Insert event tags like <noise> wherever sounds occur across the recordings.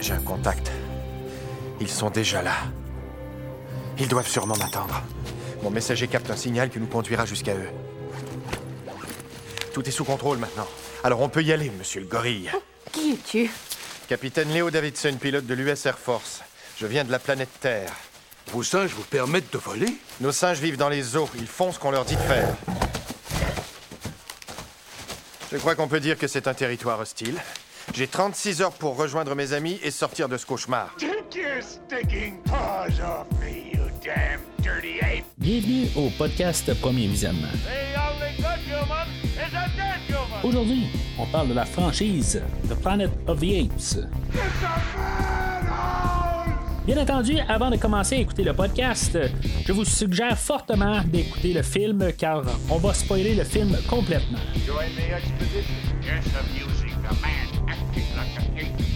J'ai un contact. Ils sont déjà là. Ils doivent sûrement m'attendre. Mon messager capte un signal qui nous conduira jusqu'à eux. Tout est sous contrôle maintenant. Alors on peut y aller, monsieur le gorille. Qui es-tu? Capitaine Léo Davidson, pilote de l'US Air Force. Je viens de la planète Terre. Vos singes vous permettent de voler? Nos singes vivent dans les eaux. Ils font ce qu'on leur dit de faire. Je crois qu'on peut dire que c'est un territoire hostile. J'ai 36 heures pour rejoindre mes amis et sortir de ce cauchemar. Take your stinking paws off me, you damn dirty ape! Bienvenue au podcast Premier Visionnement. The only good human is a dead human! Aujourd'hui, on parle de la franchise The Planet of the Apes. Bien entendu, avant de commencer à écouter le podcast, je vous suggère fortement d'écouter le film car on va spoiler le film complètement. Join the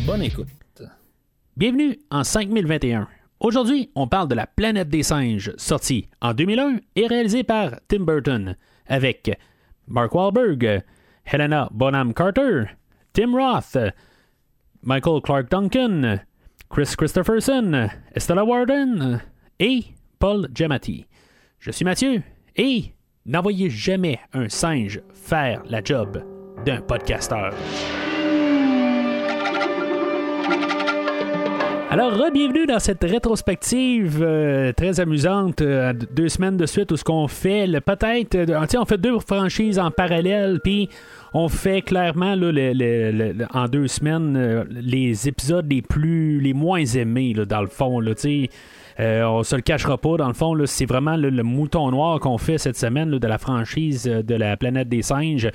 Bonne écoute. Bienvenue en 5021. Aujourd'hui, on parle de La planète des singes, sorti en 2001 et réalisé par Tim Burton, avec Mark Wahlberg, Helena Bonham Carter, Tim Roth, Michael Clark Duncan, Chris Christopherson, Estella Warden et Paul Giamatti. Je suis Mathieu et n'envoyez jamais un singe faire la job d'un podcasteur. Alors, bienvenue dans cette rétrospective euh, très amusante, euh, deux semaines de suite où ce qu'on fait, peut-être, euh, on fait deux franchises en parallèle, puis on fait clairement là, le- le- en deux semaines euh, les épisodes les plus, les moins aimés là, dans le fond, là. Euh, on se le cachera pas, dans le fond, c'est vraiment le mouton noir qu'on fait cette semaine de la franchise euh, de la planète des singes.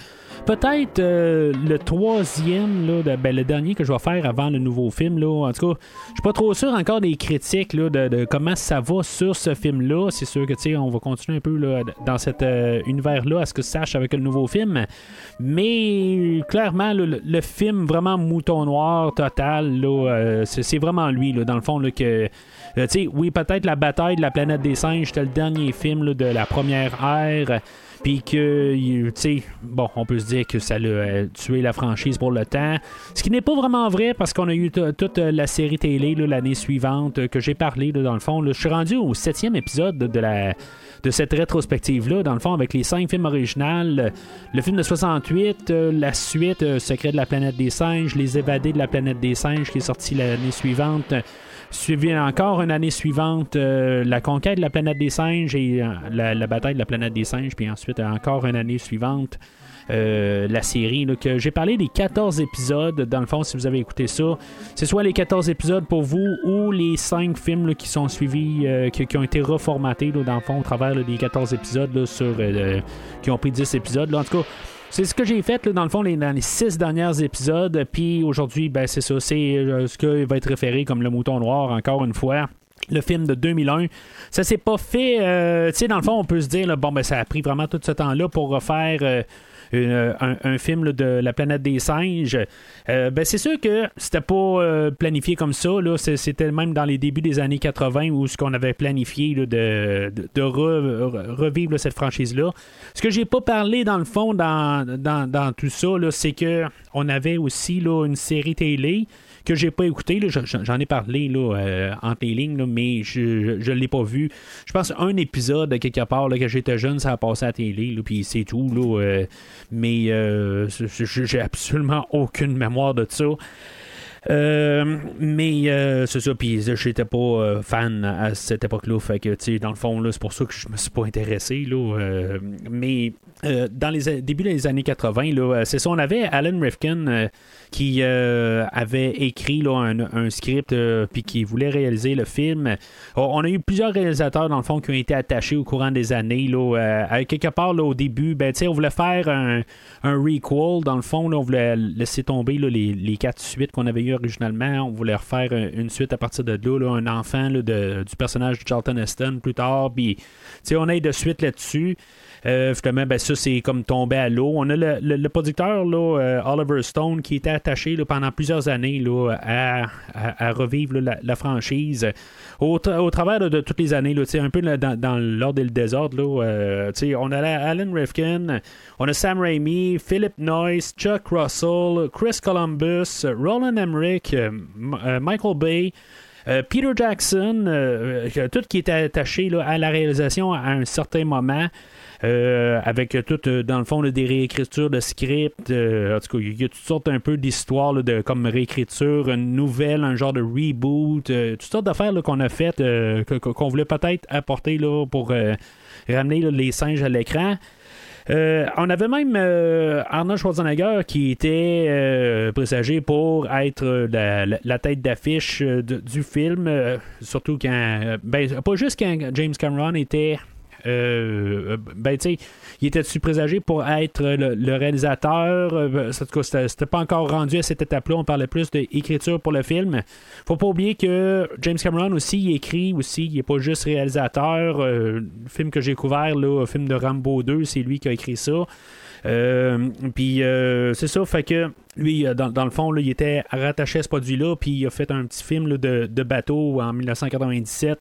Peut-être euh, le troisième, là, ben, le dernier que je vais faire avant le nouveau film. Là. En tout cas, je suis pas trop sûr encore des critiques là, de, comment ça va sur ce film-là. C'est sûr que on va continuer un peu là, dans cet euh, univers-là à ce que ça sache avec le nouveau film. Mais clairement, le, le film vraiment mouton noir total, c'est, vraiment lui, dans le fond, que. Euh, oui, peut-être la bataille de la planète des singes, c'était le dernier film de la première ère. Puis que, bon, on peut se dire que ça l'a euh, tué la franchise pour le temps. Ce qui n'est pas vraiment vrai parce qu'on a eu toute euh, la série télé l'année suivante euh, que j'ai parlé, dans le fond. Je suis rendu au septième épisode de, la, de cette rétrospective-là, dans le fond, avec les cinq films originaux. Le film de 68, euh, la suite, Secret de la planète des singes, Les évadés de la planète des singes, qui est sorti l'année suivante. Suivi encore une année suivante, euh, la conquête de la planète des singes et euh, la, bataille de la planète des singes, puis ensuite euh, encore une année suivante. la série, que j'ai parlé des 14 épisodes, dans le fond, si vous avez écouté ça, c'est soit les 14 épisodes pour vous ou les 5 films qui sont suivis, qui, ont été reformatés, dans le fond, au travers des 14 épisodes, sur, euh, qui ont pris 10 épisodes. En tout cas, c'est ce que j'ai fait dans le fond les, six derniers épisodes. Puis aujourd'hui, ben, c'est ça. C'est euh, ce qui va être référé comme le mouton noir, encore une fois. Le film de 2001. Ça s'est pas fait. euh, tu sais, dans le fond, on peut se dire, bon, ben, ça a pris vraiment tout ce temps-là pour refaire. euh, un, film de la planète des singes. Euh, ben, c'est sûr que c'était pas euh, planifié comme ça. Là. C'était même dans les débuts des années 80 où ce qu'on avait planifié de, de, de re- re- revivre cette franchise-là. Ce que j'ai pas parlé dans le fond dans, dans, tout ça, c'est que on avait aussi une série télé que j'ai pas écouté. J'en ai parlé là, euh, entre mais je, je, l'ai pas vu. Je pense un épisode de quelque part là, j'étais jeune, ça a passé à la télé, puis c'est tout. Là, euh, mais euh, j'ai absolument aucune mémoire de ça. Euh, mais c'est ça, puis j'étais pas fan à cette époque-là. Fait que, tu dans le fond, c'est pour ça que je me suis pas intéressé. Là, mais dans les débuts des années 80, là, euh, c'est ça, on avait Alan Rifkin qui euh, avait écrit là, un, script euh, puis qui voulait réaliser le film. On on a eu plusieurs réalisateurs, dans le fond, qui ont été attachés au courant des années. Là, euh, quelque part, là, au début, ben, on voulait faire un, un. Dans le fond, là, on voulait laisser tomber là, les, les quatre suites qu'on avait eues originalement. On voulait refaire un- une suite à partir de là, un enfant de- du personnage de Charlton Heston plus tard. On a eu de suite là-dessus. Euh, finalement, ben, ça, c'est comme tombé à l'eau. On a le, le- producteur, là, euh, Oliver Stone, qui était attaché là, pendant plusieurs années là, à, à- revivre là, la, franchise. Au, au travers là, de toutes les années, là, un peu là, dans, l'ordre et le désordre, là, euh, on a la- Alan Rifkin, on a Sam Raimi, Philip Noyce, Chuck Russell, Chris Columbus, Roland Emmerich, Michael Bay. Peter Jackson, tout qui était attaché à la réalisation à un certain moment, euh, avec tout, euh, dans le fond, des réécritures de script. Euh, en tout cas, il y a toutes sortes un peu d'histoires comme réécriture, une nouvelle, un genre de reboot, toutes sortes d'affaires qu'on a faites, qu'on voulait peut-être apporter là, pour ramener les singes à l'écran. on avait même Arnold Schwarzenegger qui était présagé pour être la, tête d'affiche du film, surtout quand. Ben, pas juste quand James Cameron était euh, euh, ben, tu sais, il était-tu présagé pour être le, réalisateur? Euh, c'était pas encore rendu à cette étape-là. On parlait plus d'écriture pour le film. Faut pas oublier que James Cameron aussi, il écrit aussi. Il est pas juste réalisateur. le film que j'ai couvert, le film de Rambo 2, c'est lui qui a écrit ça. puis c'est ça, fait que lui, dans, le fond, il était rattaché à ce produit-là, puis il a fait un petit film de, de, bateau en 1997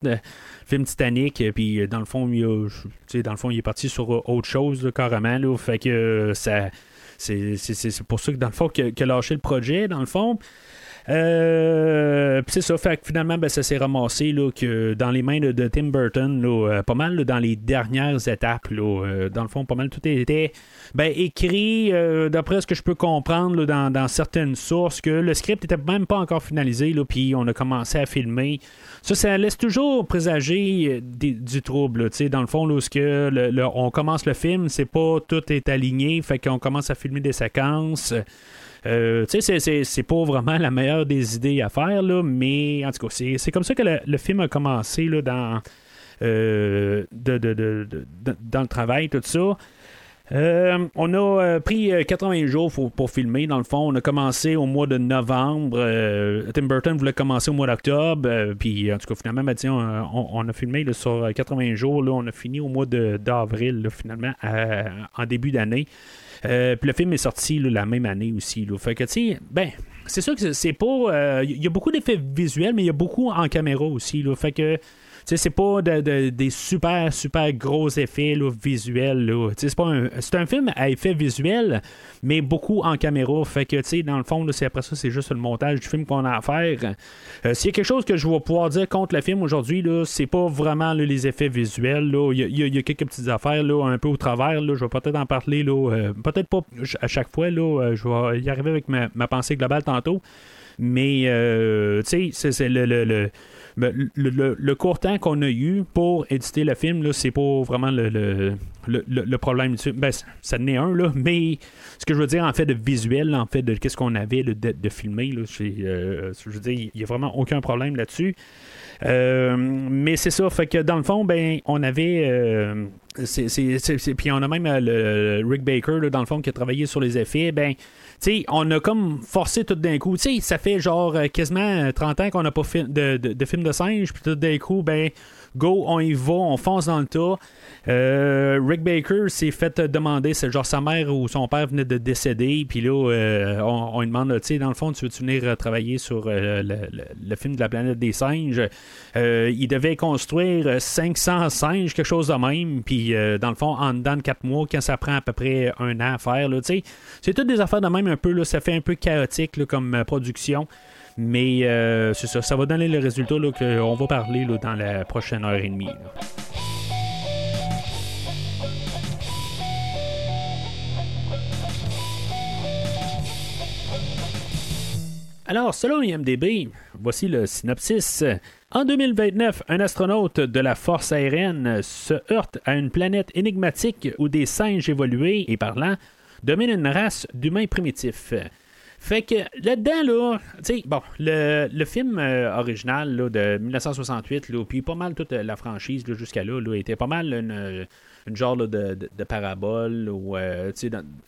film Titanic, euh, puis euh, dans le fond, il dans le fond, il est parti sur euh, autre chose, carrément. Fait que ça. C'est, pour ça que dans le fond, qu'il a lâché le projet, dans le fond. Euh, c'est ça, fait que finalement, ben, ça s'est ramassé là, que dans les mains de, Tim Burton, là, pas mal dans les dernières étapes. Là, dans le fond, pas mal tout était ben, écrit, d'après ce que je peux comprendre dans, dans, certaines sources, que le script n'était même pas encore finalisé, puis on a commencé à filmer. Ça, ça laisse toujours présager euh, du trouble. dans le fond, lorsque on commence le film, c'est pas tout est aligné, fait qu'on commence à filmer des séquences. Euh, tu sais, c'est pas vraiment la meilleure des idées à faire, là, mais en tout cas, c'est comme ça que le, film a commencé là, euh, dans le travail, tout ça. Euh, on a euh, pris 80 euh, jours pour, filmer, dans le fond. On a commencé au mois de novembre. Tim Burton voulait commencer au mois d'octobre. puis, en tout cas, finalement, ben, on, a filmé sur 80 jours. Là, on a fini au mois d'avril, finalement, en début d'année. puis le film est sorti la même année aussi. Fait que, tu sais, ben, c'est sûr que c'est pas. Il y a beaucoup d'effets visuels, mais il y a beaucoup en caméra aussi. Fait que c'est pas des super, super gros effets visuels. C'est, pas un, c'est un film à effet visuel, mais beaucoup en caméra. Fait que, tu sais, dans le fond, c'est après ça, c'est juste le montage du film qu'on a à faire. Euh, s'il y a quelque chose que je vais pouvoir dire contre le film aujourd'hui, là, c'est pas vraiment les effets visuels. Il y, a quelques petites affaires là, un peu au travers. Là, je vais peut-être en parler. Là, euh, peut-être pas à chaque fois. Là, euh, je vais y arriver avec ma, pensée globale tantôt. Mais, tu sais, c'est, le ben, le, court temps qu'on a eu pour éditer le film, c'est pas vraiment le, le, problème. Ben, ça n'est un, là, mais ce que je veux dire en fait de visuel, en fait de qu'est-ce qu'on avait de, de, filmer, là, euh, je veux dire, il n'y a vraiment aucun problème là-dessus. Euh, mais c'est ça, fait que dans le fond, ben, on avait. Euh, puis on a même le, Rick Baker, dans le fond, qui a travaillé sur les effets. Ben, on a comme forcé tout d'un coup. sais ça fait genre euh, quasiment 30 ans qu'on n'a pas de, de film de singe, puis tout d'un coup, ben, go, on y va, on fonce dans le tas. Euh, Rick Baker s'est fait demander, c'est genre sa mère ou son père venait de décéder, puis là, euh, on, lui demande, tu sais, dans le fond, tu veux-tu venir travailler sur le, film de la planète des singes? il devait construire 500 singes, quelque chose de même, puis dans le fond, en dedans de 4 mois, quand ça prend à peu près un an à faire, tu sais, c'est toutes des affaires de même un peu, ça fait un peu chaotique comme production. Mais euh, c'est ça, ça va donner le résultat qu'on va parler dans la prochaine heure et demie. Alors, selon IMDB, voici le synopsis. En 2029, un astronaute de la force aérienne se heurte à une planète énigmatique où des singes évolués et parlants dominent une race d'humains primitifs. Fait que là-dedans, là, bon, le, le film euh, original là, de 1968, là, puis pas mal toute la franchise jusqu'à là, là, était pas mal une, une genre de, de, parabole ou euh,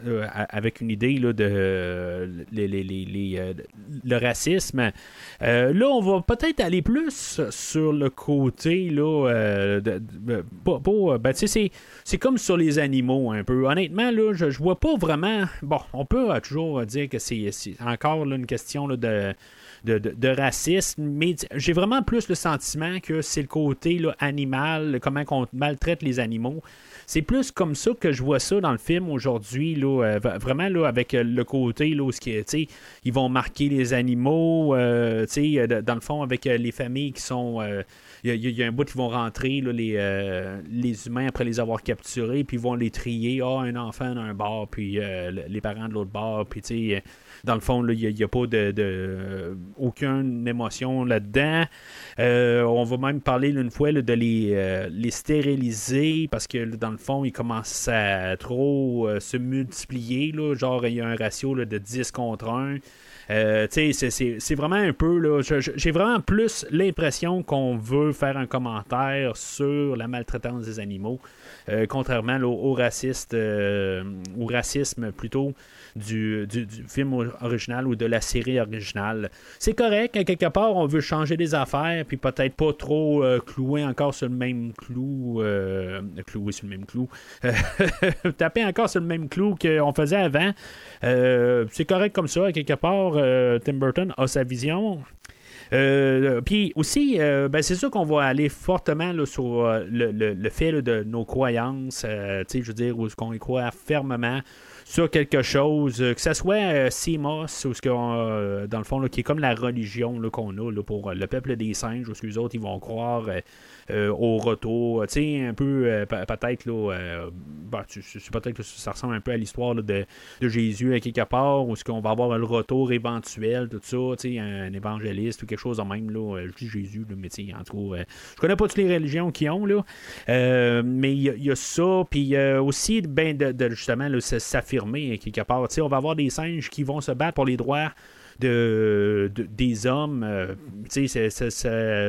euh, avec une idée là, de les, les, les, euh, le racisme. là, on va peut-être aller plus sur le côté là, de, ben, c'est, c'est comme sur les animaux un peu. Honnêtement, là, je, je vois pas vraiment. Bon, on peut toujours dire que c'est encore une question de, de, racisme, mais j'ai vraiment plus le sentiment que c'est le côté animal, comment on maltraite les animaux. C'est plus comme ça que je vois ça dans le film aujourd'hui, là, euh, vraiment là, avec euh, le côté là, où ils vont marquer les animaux, euh, dans le fond, avec les familles qui sont. Il y, a un bout qui vont rentrer, les, les humains, après les avoir capturés, puis ils vont les trier. Ah, un enfant d'un bord, puis les parents de l'autre bord, puis tu dans le fond, il n'y a, pas de, aucune émotion là-dedans. Euh, on va même parler une fois de les, euh, les, stériliser parce que dans le fond, ils commencent à trop euh, se multiplier. Là, genre, il y a un ratio de 10 contre 1. c'est vraiment un peu. J'ai vraiment plus l'impression qu'on veut faire un commentaire sur la maltraitance des animaux, contrairement au, raciste, au racisme plutôt du, du, film original ou de la série originale. C'est correct, quelque part, on veut changer des affaires, puis peut-être pas trop euh, clouer encore sur le même clou. Euh, clouer sur le même clou. <laughs> taper encore sur le même clou qu'on faisait avant. Euh, c'est correct comme ça, quelque part. Tim Burton a sa vision. Puis aussi, ben, c'est sûr qu'on va aller fortement sur le, le, fait de nos croyances, je veux dire, où qu'on y croit fermement sur quelque chose, euh, que ce soit euh, CMOS ou ce euh, dans le fond, qui est comme la religion qu'on a pour le peuple des singes, où ce que les autres ils vont croire euh, au retour. Tu sais, un peu, euh, peut-être, là, euh, bah, peut-être que ça ressemble un peu à l'histoire de, Jésus à quelque part, où est-ce qu'on va avoir le retour éventuel, tout ça, tu sais, un, évangéliste ou quelque chose de même, là. Je dis Jésus, mais tu sais, en tout cas, je connais pas toutes les religions qui ont, là. mais il y, a ça, puis aussi, ben, de, justement, s'affirmer quelque part. Tu sais, on va avoir des singes qui vont se battre pour les droits de, des hommes. Euh,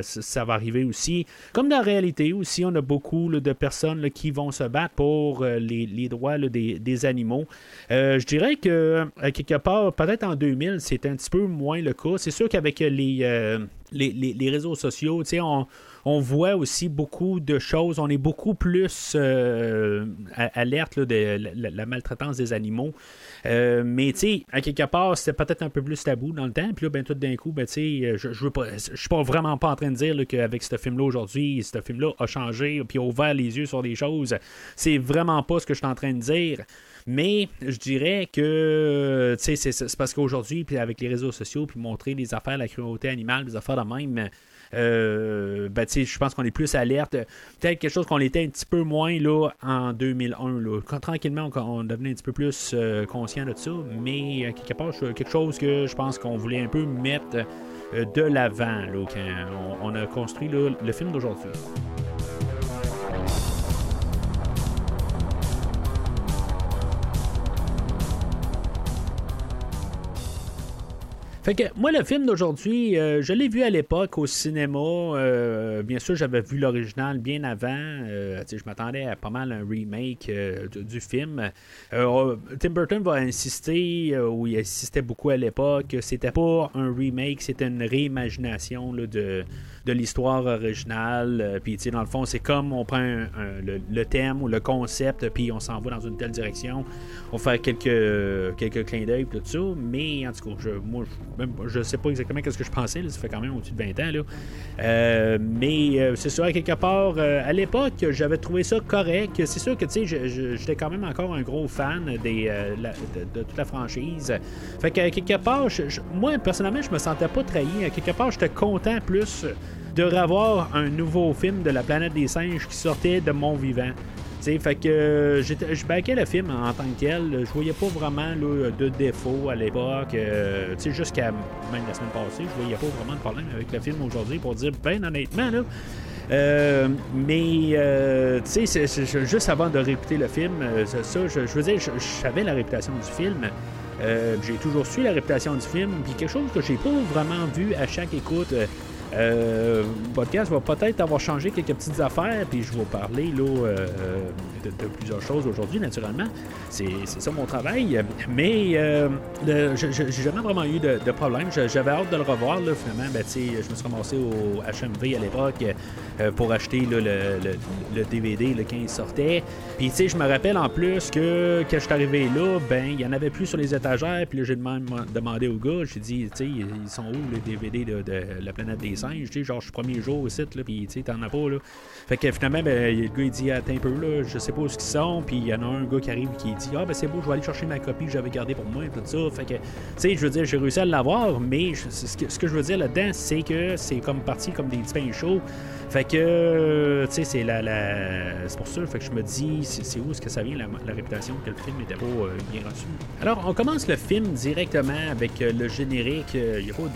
ça, va arriver aussi. Comme dans la réalité aussi, on a beaucoup de personnes qui vont se battre pour euh, les, droits des, animaux. Euh, je dirais que, quelque part, peut-être en 2000, c'est un petit peu moins le cas. C'est sûr qu'avec les, les, réseaux sociaux, on on voit aussi beaucoup de choses. On est beaucoup plus alerte de la, maltraitance des animaux. Euh, mais tu sais, à quelque part, c'était peut-être un peu plus tabou dans le temps. Puis là, ben, tout d'un coup, ben, tu sais, je, je, je suis pas vraiment pas en train de dire qu'avec ce film-là aujourd'hui, ce film-là a changé, puis a ouvert les yeux sur des choses. C'est vraiment pas ce que je suis en train de dire. Mais je dirais que c'est parce qu'aujourd'hui, puis avec les réseaux sociaux, puis montrer les affaires, la cruauté animale, des affaires de même, euh, ben, je pense qu'on est plus alerte. Peut-être quelque chose qu'on était un petit peu moins là, en 2001. Là. Tranquillement, on, devenait un petit peu plus euh, conscient de ça, mais euh, quelque part, quelque chose que je pense qu'on voulait un peu mettre de l'avant quand on, a construit le film d'aujourd'hui. Fait que moi, le film d'aujourd'hui, euh, je l'ai vu à l'époque au cinéma. Euh, bien sûr, j'avais vu l'original bien avant. Euh, je m'attendais à pas mal un remake du, film. Tim Burton va insister, ou il insistait beaucoup à l'époque, que c'était pas un remake, c'était une réimagination de, de l'histoire originale. puis, dans le fond, c'est comme on prend le, thème ou le concept, puis on s'en va dans une telle direction. On fait quelques, quelques clins d'œil, tout ça. Mais en tout cas, je, moi, je sais pas exactement ce que je pensais, ça fait quand même au-dessus de 20 ans. Là. Euh, mais euh, c'est sûr, quelque part, euh, à l'époque, j'avais trouvé ça correct. C'est sûr que tu sais, j'étais quand même encore un gros fan des, de, toute la franchise. Fait que quelque part, moi, personnellement, je me sentais pas trahi. À quelque part, j'étais content plus de revoir un nouveau film de la planète des singes qui sortait de mon vivant fait que euh, je baquais le film en tant que tel. Je voyais pas vraiment de défaut à l'époque. Euh, jusqu'à même la semaine passée, je voyais pas vraiment de problème avec le film aujourd'hui pour dire, ben honnêtement, là. Euh, mais, tu sais, juste avant de réécouter le film, ça, je, veux dire, je, savais la réputation du film. j'ai toujours su la réputation du film. Puis quelque chose que j'ai pas vraiment vu à chaque écoute Euh, le podcast va peut-être avoir changé quelques petites affaires, puis je vais parler là, euh, de, de plusieurs choses aujourd'hui, naturellement. C'est ça mon travail. Mais euh, le- je- j'ai jamais vraiment eu de, problème. J'avais hâte de le revoir. Là, finalement, ben, je me suis ramassé au HMV à l'époque euh, pour acheter le, le- le DVD là, quand il sortait. Puis, je me rappelle en plus que quand je suis arrivé là, ben, il y en avait plus sur les étagères. Puis j'ai demandé au gars, j'ai dit, ils sont où les DVD de La planète des genre, je suis premier jour site, là, puis tu sais, t'en as pas, là. Fait que finalement, ben, le gars, il dit, attends un peu, là, je sais pas où ils sont. Puis il y en a un gars qui arrive qui dit, ah, ben, c'est beau, je vais aller chercher ma copie que j'avais gardée pour moi, et tout ça. Fait que, tu sais, je veux dire, j'ai réussi à l'avoir, mais ce que, ce que je veux dire là-dedans, c'est que c'est comme parti comme des petits pains chauds. Fait que, euh, tu sais, c'est la, la... c'est pour ça, fait que je me dis, c'est où est-ce que ça vient, la, réputation que le film était pas euh, bien reçu? Alors, on commence le film directement avec euh, le générique. Il n'y a pas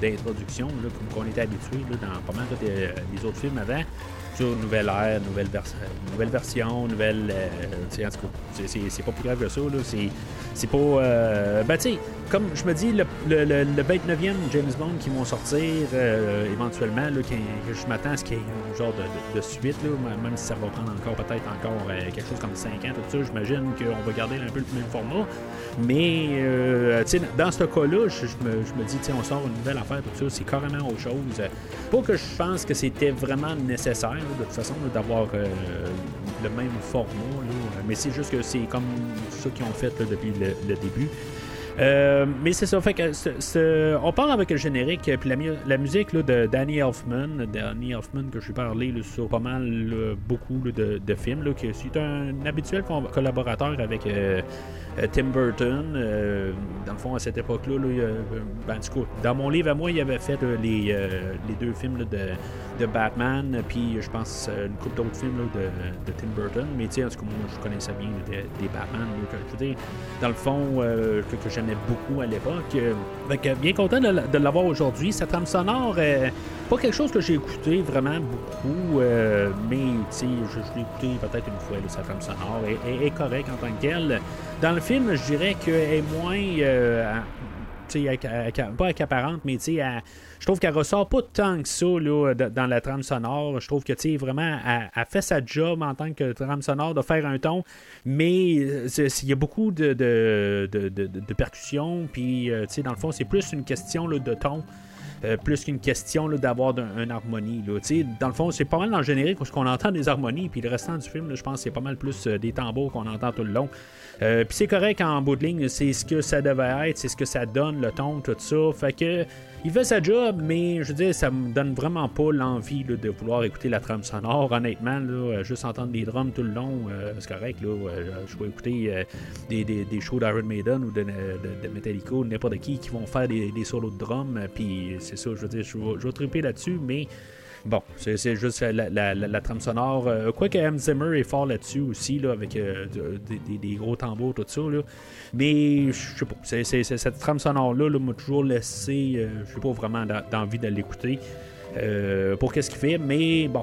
d'introduction, comme on était habitué dans pas mal les autres films avant. Nouvelle ère, nouvelle, nouvelle version, nouvelle. euh, en tout cas, c'est- pas plus grave que ça. C'est pas. euh, ben, tu sais, comme je me dis, le, le, le, le 29e James Bond qui vont sortir euh, éventuellement, que je m'attends à ce qu'il y ait un genre de, de- suite, là, même si ça va prendre encore peut-être encore euh, quelque chose comme 5 ans, tout ça, j'imagine qu'on va garder un peu le même format. Mais, tu sais, dans ce cas-là, je, me, dis, tu on sort une nouvelle affaire, tout ça, c'est carrément autre chose. Pas que je pense que c'était vraiment nécessaire, de toute façon, d'avoir euh, le même format, là. mais c'est juste que c'est comme ça qu'ils ont fait depuis le, début. Euh, mais c'est ça, fait que on part avec le générique, puis la, mu- la musique là, de Danny Elfman, Danny Elfman que j'ai parlé là, sur pas mal beaucoup de, de films, que c'est un habituel collaborateur avec euh, euh, Tim Burton. euh, dans le fond, à cette époque-là, euh, ben, dans mon livre à moi, il avait fait euh, les, euh, deux films de, Batman, puis je pense euh, une couple d'autres films de, Tim Burton. Mais tu sais, en tout cas, moi, je connaissais bien des, Batman. que, je veux dans le fond, euh, que, j'aimais beaucoup à l'époque. Euh, que bien content de, l'avoir aujourd'hui. Sa trame sonore, euh, pas quelque chose que j'ai écouté vraiment beaucoup, euh, mais je, je l'ai écouté peut-être une fois, sa trame sonore est, correcte en tant que. Dans le film, je dirais qu'elle est moins. euh, pas accaparante, mais elle- je trouve qu'elle ressort pas tant que ça là, dans la trame sonore. Je trouve que, vraiment, elle, elle fait sa job en tant que trame sonore de faire un ton, mais euh, il y a beaucoup de, de, de, de- de- percussions, puis, euh, dans le fond, c'est plus une question là, de ton. Euh, plus qu'une question d'avoir d'un- une harmonie. Là. Dans le fond, c'est pas mal dans le générique où on entend des harmonies, puis le restant du film, je pense c'est pas mal plus euh, des tambours qu'on entend tout le long. Euh, puis c'est correct en bout de ligne, c'est ce que ça devait être, c'est ce que ça donne, le ton, tout ça. Fait que il fait sa job, mais je veux dire, ça me donne vraiment pas l'envie de vouloir écouter la trame sonore. Honnêtement, euh, juste entendre des drums tout le long, euh, c'est correct. Là, Euh, je vais écouter des, des, des shows d'Iron Maiden ou de, de, de Metallica ou n'importe qui qui vont faire des, des solos de drums. Puis c'est ça, je veux dire, je vais, je vais triper là-dessus, mais. Bon, c'est juste la, trame sonore. Euh, Quoique M. Zimmer est fort là-dessus aussi, là, avec euh, de- des, gros tambours, tout ça. Là. Mais je sais pas, cette trame sonore-là là, m'a toujours laissé, euh, je sais pas vraiment d'en- d'envie de l'écouter. euh, pour qu'est-ce qu'il fait, mais bon,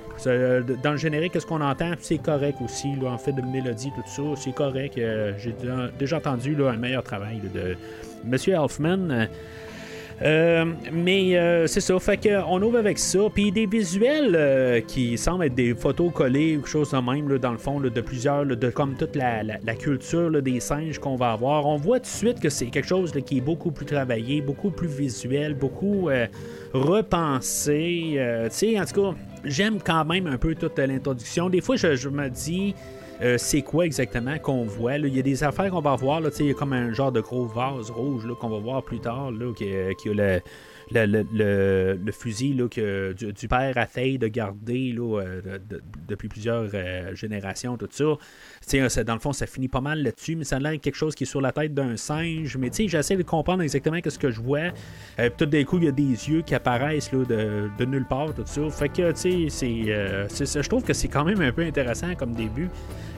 dans le générique, qu'est-ce qu'on entend, c'est correct aussi, là, en fait, de mélodie, tout ça, c'est correct. euh, J'ai déjà, entendu là, un meilleur travail de Monsieur Elfman. Euh, mais euh, c'est ça, fait que on ouvre avec ça, puis des visuels euh, qui semblent être des photos collées ou quelque chose de même, dans le fond, de plusieurs, de comme toute la, culture des singes qu'on va avoir. On voit tout de suite que c'est quelque chose qui est beaucoup plus travaillé, beaucoup plus visuel, beaucoup repensé. tu sais, en tout cas, j'aime quand même un peu toute l'introduction. Des fois, je me dis. Euh, c'est quoi exactement qu'on voit. là? Il y a des affaires qu'on va voir. Là, il y a comme un genre de gros vase rouge qu'on va voir plus tard, là, qui, qui a le, fusil que du, père essaye de garder là, euh, de- de- depuis plusieurs euh, générations, tout ça. Sais, dans le fond, ça finit pas mal là-dessus, mais ça a l'air quelque chose qui est sur la tête d'un singe. Mais tu sais, j'essaie de comprendre exactement ce que je vois. Euh, tout d'un coup, il y a des yeux qui apparaissent là, de, nulle part, tout ça. Fait que, tu sais, c'est, euh, je trouve que c'est quand même un peu intéressant comme début.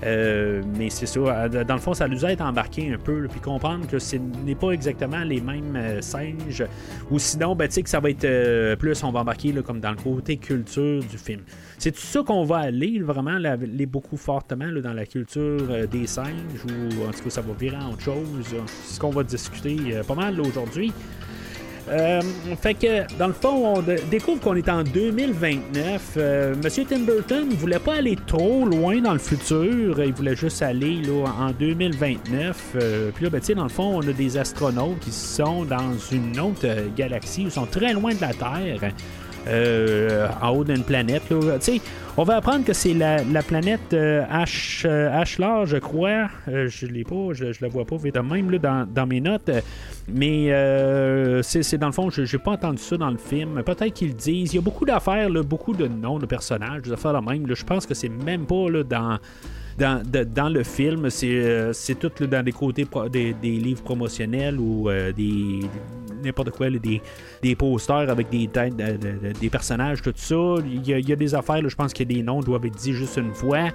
Euh, mais c'est ça. euh, Dans le fond, ça nous aide à embarquer un peu, puis comprendre que ce n'est pas exactement les mêmes singes. Ou sinon, ben, tu sais, que ça va être plus, on va embarquer là, comme dans le côté culture du film. C'est tout ça qu'on va aller, vraiment, là, beaucoup fortement dans la culture euh, des singes, ou en tout cas, ça va virer en autre chose. C'est ce qu'on va discuter euh, pas mal aujourd'hui. Euh, fait que, dans le fond, on découvre qu'on est en 2029. Euh, Monsieur Tim Burton voulait pas aller trop loin dans le futur. Il voulait juste aller là, en 2029. Euh, Puis là, ben, dans le fond, on a des astronautes qui sont dans une autre galaxie. Ils sont très loin de la Terre. Euh, en haut d'une planète. là. On va apprendre que c'est la, la planète euh, H, euh, je crois. Euh, je l'ai pas, je, je la vois pas vite même là, dans, mes notes. Mais c'est dans le fond, je j'ai pas entendu ça dans le film. Peut-être qu'ils le disent. Il y a beaucoup d'affaires, là, beaucoup de noms de personnages, des affaires de même. là. Je pense que c'est même pas là, dans. Dans, le film, c'est euh, tout dans des côtés des, livres promotionnels ou euh, des n'importe quoi, des, posters avec des têtes de- de- de- des personnages, tout ça. Il y a, des affaires, je pense que des noms doivent être dits juste une fois.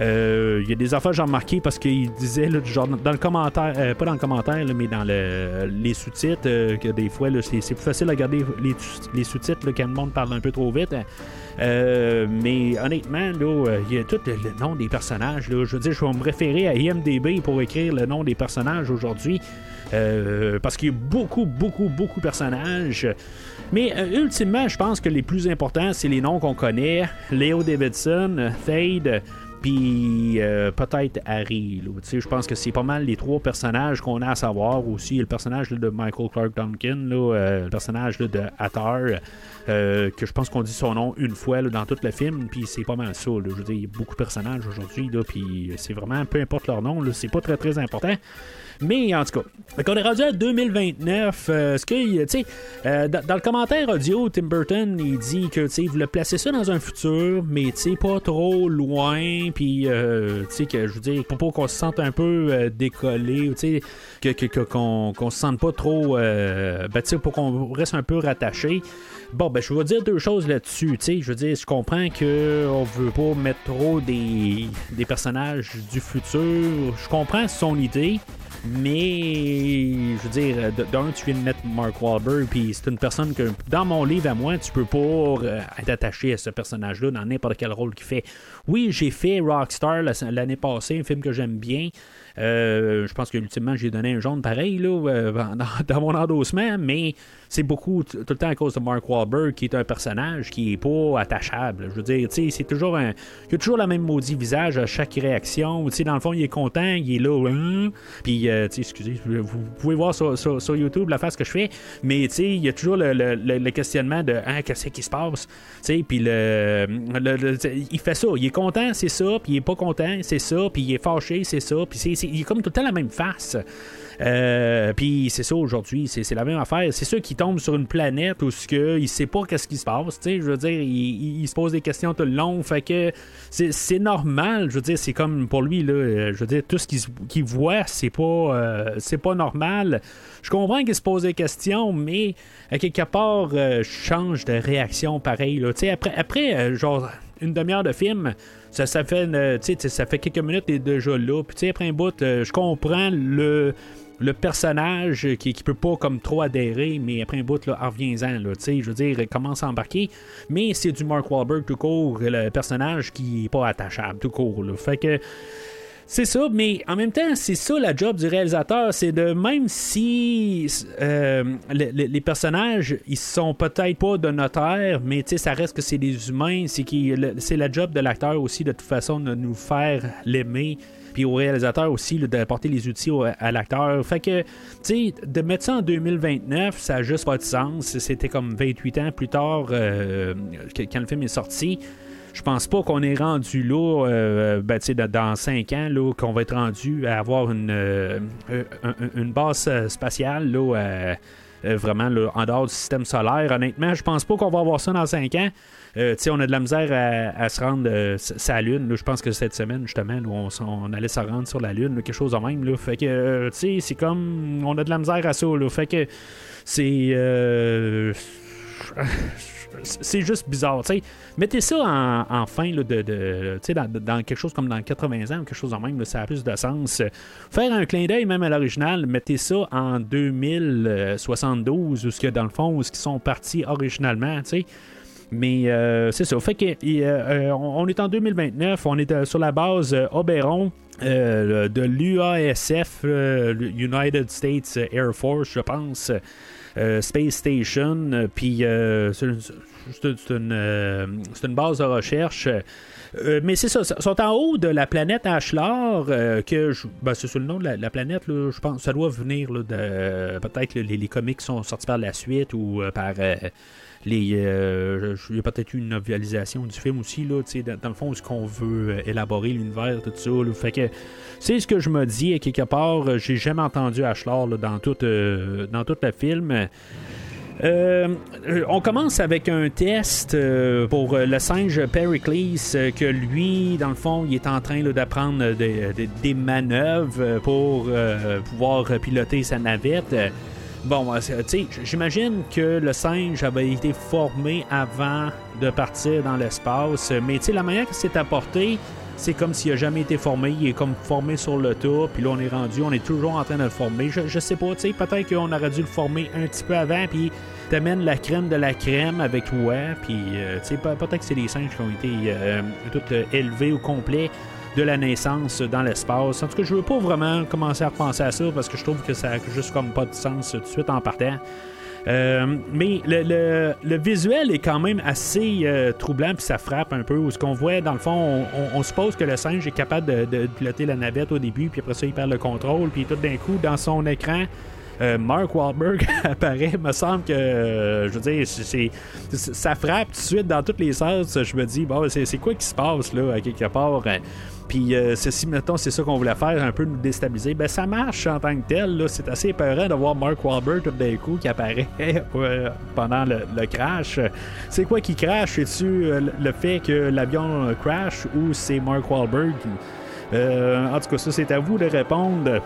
Euh, il y a des affaires j'ai remarqué parce qu'il disait genre dans le commentaire, pas dans le commentaire, mais dans le, les sous-titres, que des fois c'est, plus facile à regarder les, sous-titres quand le monde parle un peu trop vite. Euh, mais honnêtement, là, euh, il y a tout le, nom des personnages. Je veux dire, je vais me référer à IMDB pour écrire le nom des personnages aujourd'hui. Euh, parce qu'il y a beaucoup, beaucoup, beaucoup de personnages. Mais ultimement, je pense que les plus importants, c'est les noms qu'on connaît. Léo Davidson, Thade, puis euh, peut-être Harry. Je pense que c'est pas mal les trois personnages qu'on a à savoir aussi. Le personnage de Michael Clark Duncan, euh, le personnage de Attar, euh, que je pense qu'on dit son nom une fois dans tout le film, puis c'est pas mal ça. Je veux dire, il y a beaucoup de personnages aujourd'hui, puis c'est vraiment, peu importe leur nom, c'est pas très très important. Mais en tout cas, qu'on est rendu à 2029. euh, ce que, euh, dans, le commentaire audio, Tim Burton, il dit que, tu sais, il voulait placer ça dans un futur, mais, pas trop loin, puis, euh, tu que, je pour qu'on se sente un peu décollé, que, qu'on, qu'on se sente pas trop, ben, tu sais, pour qu'on reste un peu rattaché. Bon, ben, je vais dire deux choses là-dessus, tu je veux dire, je comprends que on veut pas mettre trop des, des personnages du futur, je comprends son idée, mais je veux dire, d'un, tu viens de mettre Mark Wahlberg, puis c'est une personne que, dans mon livre à moi, tu peux pas euh, être attaché à ce personnage-là dans n'importe quel rôle qu'il fait. Oui, j'ai fait Rockstar la- l'année passée, un film que j'aime bien. Euh, je pense que ultimement j'ai donné un jaune pareil là, euh, <laughs> dans mon endossement, mais c'est beaucoup tout le temps à cause de Mark Wahlberg qui est un personnage qui est pas attachable. Je veux dire, tu sais, c'est toujours un. Il a toujours le même maudit visage à chaque réaction. Tu sais, dans le fond, il est content, il est là. hein, Puis, euh, excusez, vous pouvez voir sur, sur- YouTube la face que je fais, mais tu sais, il y a toujours le, le- le- questionnement de hein, qu'est-ce qui se passe? Tu sais, puis le, il fait ça. Il est content, c'est ça, puis il est pas content, c'est ça, puis il est fâché, c'est ça, puis il est comme tout le temps la même face. Euh, puis c'est ça aujourd'hui, c'est, la même affaire. C'est sûr qu'il tombe sur une planète où que il sait pas qu'est-ce qui se passe. Je veux dire, il, se pose des questions tout le long. Fait que c'est, normal. Je veux dire, c'est comme pour lui là. euh, Je veux dire, tout ce qu'il, voit, c'est pas, euh, c'est pas normal. Je comprends qu'il se pose des questions, mais à quelque part, euh, je change de réaction pareil. Là. Après, après euh, genre une demi-heure de film, ça, fait sais, ça fait quelques minutes et déjà là. Puis après un bout, euh, je comprends le le personnage qui, qui peut pas comme trop adhérer, mais après un bout, là, reviens-en, là, tu sais, je veux dire, commence à embarquer, mais c'est du Mark Wahlberg tout court, le personnage qui est pas attachable tout court. Fait que c'est ça, mais en même temps, c'est ça la job du réalisateur, c'est de même si euh, le- le- les personnages, ils sont peut-être pas de notaire, mais tu sais, ça reste que c'est des humains, c'est c'est la job de l'acteur aussi de toute façon de nous faire l'aimer. Puis au réalisateur aussi là, d'apporter les outils au- à l'acteur. Fait que, tu sais, de mettre ça en 2029, ça n'a juste pas de sens. C'était comme 28 ans plus tard, euh, quand le film est sorti je pense pas qu'on est rendu là, euh, ben, tu sais, dans- dans 5 ans, là, qu'on va être rendu à avoir une, euh, euh, un- une base euh, spatiale, là, euh, euh, vraiment en dehors du système solaire. Honnêtement, je pense pas qu'on va avoir ça dans 5 ans. Euh, on a de la misère à, se rendre euh, s- sur la Lune. Je pense que cette semaine, justement, on, allait se rendre sur la Lune, quelque chose de même. Là. Fait que, euh, tu sais, c'est comme. On a de la misère à ça. Là. Fait que c'est. euh, <laughs> c'est juste bizarre. tu sais. Mettez ça en, en fin de, de- dans, dans quelque chose comme dans 80 ans ou quelque chose de même, là, ça a plus de sens. Faire un clin d'œil même à l'original, mettez ça en 2072, où ce que dans le fond, où ce qu'ils sont partis originalement, sais. Mais euh, c'est ça. Fait euh, euh, on est en 2029, on est euh, sur la base Oberon de l'UASF, United States Air Force, je pense. Space Station. Puis c'est une, une, base de recherche. mais c'est ça, ils sont en haut de la planète Ashlar, que ben, c'est sur le nom de la, planète, je pense ça doit venir de peut-être les, les, comics sont sortis par la suite ou par les, euh, il y a peut-être eu une novalisation du film aussi, là, dans, dans le fond, ce qu'on veut euh, élaborer l'univers, tout ça. fait que c'est ce que je me dis, quelque part, euh, j'ai jamais entendu Ashlar dans, tout, dans tout le film. on commence avec un test pour le singe Pericles, que lui, dans le fond, il est en train d'apprendre des manœuvres pour pouvoir piloter sa navette. Bon, euh, tu sais, j'imagine que le singe avait été formé avant de partir dans l'espace, mais tu sais, la manière que c'est apporté, c'est comme s'il a jamais été formé, il est comme formé sur le tour, puis là on est rendu, on est toujours en train de le former. Je, je sais pas, tu sais, peut-être qu'on aurait dû le former un petit peu avant, puis t'amènes la crème de la crème avec toi, puis euh, tu sais, peut-être que c'est des singes qui ont été euh, tout élevés au complet de la naissance dans l'espace. En tout cas, je veux pas vraiment commencer à penser à ça parce que je trouve que ça a juste comme pas de sens tout de suite en partant. Euh, mais le, visuel est quand même assez euh, troublant, puis ça frappe un peu. Ce qu'on voit, dans le fond, on, suppose que le singe est capable de, piloter la navette au début, puis après ça, il perd le contrôle, puis tout d'un coup, dans son écran, euh, Mark Wahlberg <laughs> apparaît. me semble que, je veux dire, ça frappe tout de suite dans toutes les sens. Je me dis, bon, c'est, quoi qui se passe là, à quelque part? Puis euh, si, mettons, c'est ça qu'on voulait faire, un peu nous déstabiliser, ben ça marche en tant que tel. C'est assez épeurant de voir Mark Wahlberg tout d'un coup qui apparaît <laughs> euh, pendant le, crash. C'est quoi qui crash? C'est-tu euh, le fait que l'avion crash ou c'est Mark Wahlberg? en tout cas, ça, c'est à vous de répondre.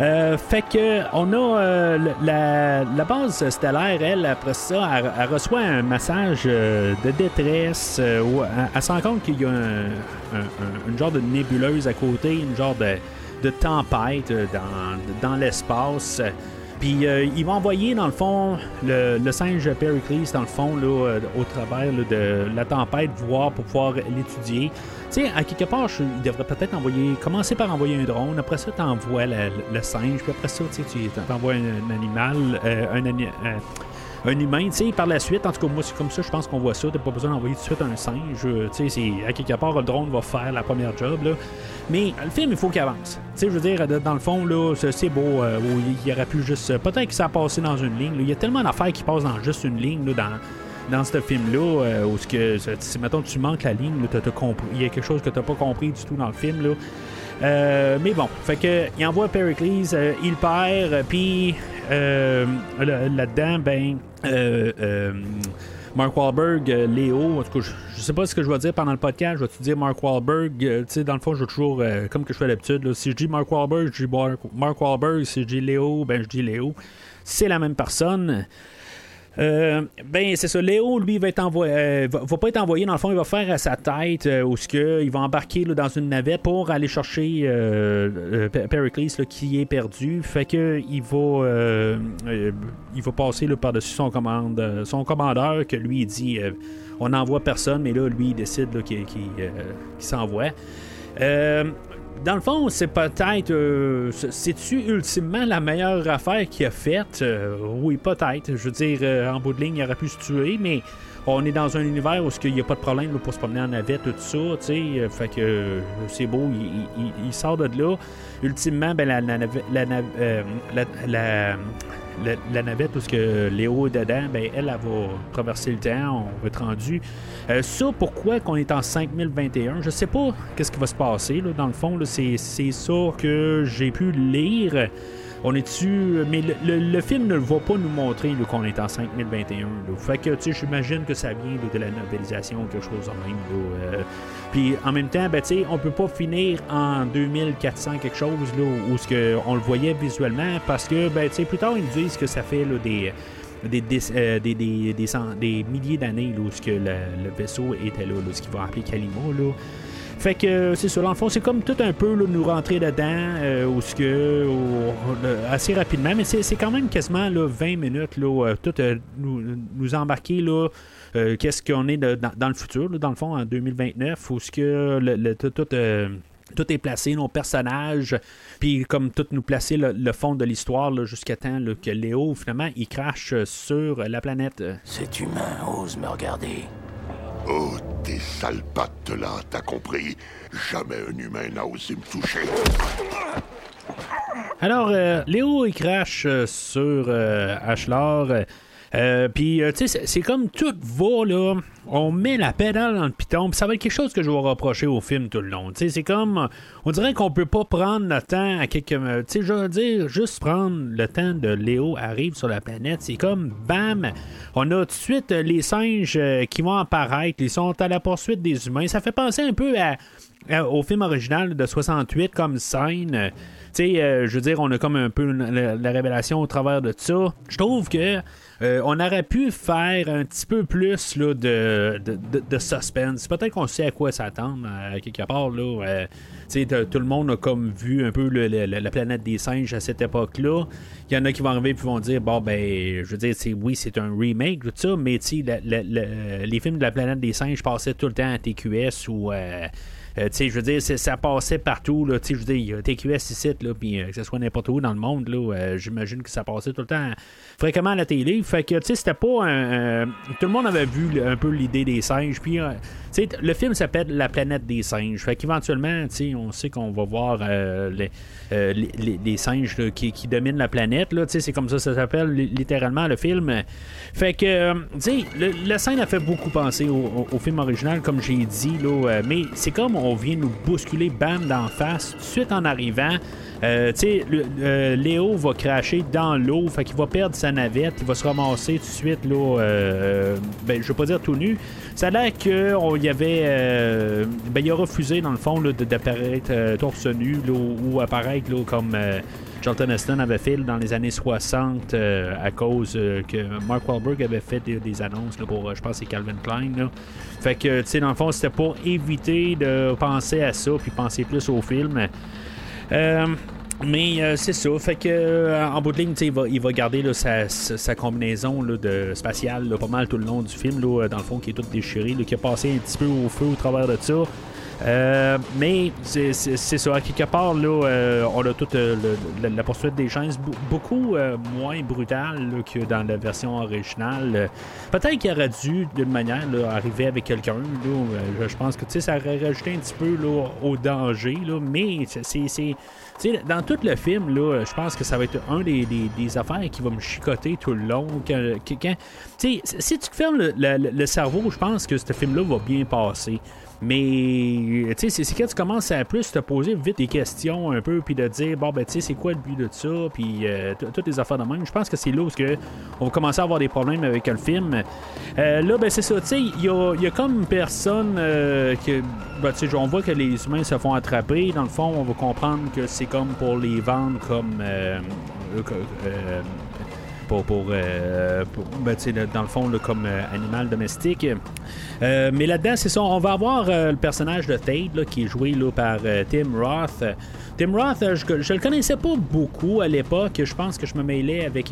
Euh, fait que on a euh, la, base stellaire, elle, après ça, elle, reçoit un massage euh, de détresse où elle, se rend compte qu'il y a un, une genre de nébuleuse à côté, une genre de, tempête dans, dans l'espace. Puis il va envoyer, dans le fond, le, singe Pericles, dans le fond, là, au travers de la tempête, voir pour pouvoir l'étudier. Tu sais, à quelque part, il devrait peut-être envoyer, commencer par envoyer un drone, après ça, tu envoies le, singe, puis après ça, tu envoies un, animal, euh, un, euh, un humain, tu sais, par la suite, en tout cas, moi, c'est comme ça, je pense qu'on voit ça, t'as pas besoin d'envoyer tout de suite un singe, euh, tu sais, à quelque part, le drone va faire la première job, là. Mais le film, il faut qu'il avance. Tu sais, je veux dire, dans le fond, là, c'est beau, il y aurait pu juste, peut-être que ça a passé dans une ligne, il y a tellement d'affaires qui passent dans juste une ligne, là, dans dans ce film-là, euh, où ce que, si mettons tu manques la ligne, il y a quelque chose que tu n'as pas compris du tout dans le film. Là. Euh, mais bon, fait que il envoie Pericles, euh, il perd, puis là-dedans, ben, Mark Wahlberg, Léo, en tout cas, je, sais pas ce que je vais dire pendant le podcast, je vais te dire Mark Wahlberg, tu sais, dans le fond, je vais toujours, comme que je fais d'habitude, si je dis Mark Wahlberg, je dis Mark Wahlberg, si je dis Léo, ben je dis Léo. C'est la même personne. Euh, ben, c'est ça. Léo, lui, va, être envoyé, euh, va, pas être envoyé. Dans le fond, il va faire à sa tête euh, ce que, il va embarquer dans une navette pour aller chercher Pericles qui est perdu. Fait que il va, il va passer par-dessus son, commande, son commandeur que lui, il dit on n'envoie personne, mais là, lui, il décide qu'il s'envoie dans le fond, c'est peut-être. Euh, c'est-tu ultimement la meilleure affaire qu'il a faite? Euh, Oui, peut-être. Je veux dire, euh, en bout de ligne, il aurait pu se tuer, mais on est dans un univers où il n'y a pas de problème pour se promener en navette, tout ça, tu sais. fait que c'est beau, il, sort de là. Ultimement, ben, la, la, la, la, navette où que Léo est dedans, ben, elle, elle, va traverser le temps, on va être rendu. Euh, ça, pourquoi qu'on est en 5021, je sais pas qu'est-ce qui va se passer, là, dans le fond, c'est ça que j'ai pu lire. On est dessus, mais le, film ne va pas nous montrer qu'on est en 5021. Fait que, tu sais, j'imagine que ça vient de la novelisation ou quelque chose en même. Euh. Puis en même temps, ben, tu sais, on peut pas finir en 2400 quelque chose là, où, ce que on le voyait visuellement parce que, ben, tu sais, plus tard, ils nous disent que ça fait des des, des, des, des, milliers d'années où le, vaisseau était là, ce qu'ils vont appeler Kalima. Là. Fait que c'est ça, dans le fond, c'est comme tout un peu nous rentrer dedans, euh, ou ce que, assez rapidement, mais c'est quand même quasiment là, 20 minutes, euh, tout euh, nous, nous, embarquer là. qu'est-ce qu'on est dans, le futur, dans le fond, en 2029, ou ce que le, tout, tout est placé, nos personnages, puis comme tout nous placer le, fond de l'histoire jusqu'à temps que Léo, finalement, il crache sur la planète. Cet humain ose me regarder. Oh, tes sales pattes là, t'as compris Jamais un humain n'a osé me toucher. Alors, euh, Léo, il crache euh, sur euh, Ashlar. Euh, euh, tu sais, c'est- comme tout va, là. On met la pédale dans le piton, puis ça va être quelque chose que je vais reprocher au film tout le long. Tu sais, c'est comme. On dirait qu'on peut pas prendre le temps à quelques. euh, Tu sais, je veux dire, juste prendre le temps de Léo arrive sur la planète. C'est comme, bam, on a tout de suite euh, les singes euh, qui vont apparaître. Ils sont à la poursuite des humains. Ça fait penser un peu à, à- au film original de 68 comme scène. Euh, Tu sais, euh, je veux dire, on a comme un peu la, la révélation au travers de ça. Je trouve que euh, on aurait pu faire un petit peu plus là, de, de, suspense. Peut-être qu'on sait à quoi s'attendre quelque part. Là, Euh, tout le monde a comme vu un peu le- la planète des singes à cette époque-là. Il y en a qui vont arriver et vont dire bon ben, je veux dire, c'est, oui, c'est un remake, tout ça, mais tu sais, la- la- la- les films de la planète des singes passaient tout le temps à TQS ou. Euh, tu sais, je veux dire, ça passait partout. Là, je veux dire, il y a TQS ici, là, puis euh, que ce soit n'importe où dans le monde, là, euh, j'imagine que ça passait tout le temps fréquemment à la télé. Fait que, tu sais, c'était pas un. tout le monde avait vu un peu l'idée des singes. Puis, le film s'appelle La planète des singes. Fait qu'éventuellement, on sait qu'on va voir euh, les, euh, les, singes qui, dominent la planète. C'est comme ça que ça s'appelle li- littéralement le film. Fait que, euh, la scène a fait beaucoup penser au, film original, comme j'ai dit, là, mais c'est comme on vient nous bousculer, bam, d'en face, tout de suite en arrivant. Léo va cracher dans l'eau, fait va perdre sa navette, il va se ramasser tout de suite, là, euh, ben, je veux pas dire tout nu. Ça a l'air qu'il y avait, euh, ben, il a refusé, dans le fond, d'apparaître euh, torse nu, ou, apparaître, comme... euh, Charlton Heston avait fait dans les années 60 euh, à cause euh, que Mark Wahlberg avait fait des, annonces pour, je pense, c'est Calvin Klein. Fait que, tu sais, dans le fond, c'était pour éviter de penser à ça puis penser plus au film. Euh, mais euh, c'est ça. Fait que euh, en bout de ligne, il va, il va garder là, sa, sa- combinaison là, de spatiale là, pas mal tout le long du film, là, dans le fond, qui est toute déchirée, qui a passé un petit peu au feu au travers de ça. Euh, mais c'est ça, à quelque part, là, euh, on a toute euh, la, poursuite des chaînes bou- beaucoup euh, moins brutale que dans la version originale. Euh, Peut-être qu'il aurait dû, d'une manière, arriver avec quelqu'un. euh, je- pense que ça aurait rajouté un petit peu au danger, mais c'est- tu sais, dans tout le film, je pense que ça va être un des, des- affaires qui va me chicoter tout le long. si tu fermes le, le- le cerveau, je pense que ce film-là va bien passer. Mais, tu sais, c'est- quand tu commences à plus te poser vite des questions un peu, puis de dire, bon, ben, tu sais, c'est quoi le but de ça, puis euh, toutes les affaires de même. Je pense que c'est là où on va commencer à avoir des problèmes avec le film. Euh, là, ben, c'est ça, tu sais, il y a, comme personne euh, que, ben, tu sais, on voit que les humains se font attraper. Dans le fond, on va comprendre que c'est comme pour les vendre comme. euh, euh, euh, pour, pour, euh, pour- ben, tu sais, là, dans le fond, comme euh, animal domestique. Euh, mais là-dedans, c'est ça. On va avoir euh, le personnage de Tate là, qui est joué là, par euh, Tim Roth. Tim Roth, je, je le connaissais pas beaucoup à l'époque. Je pense que je me mêlais avec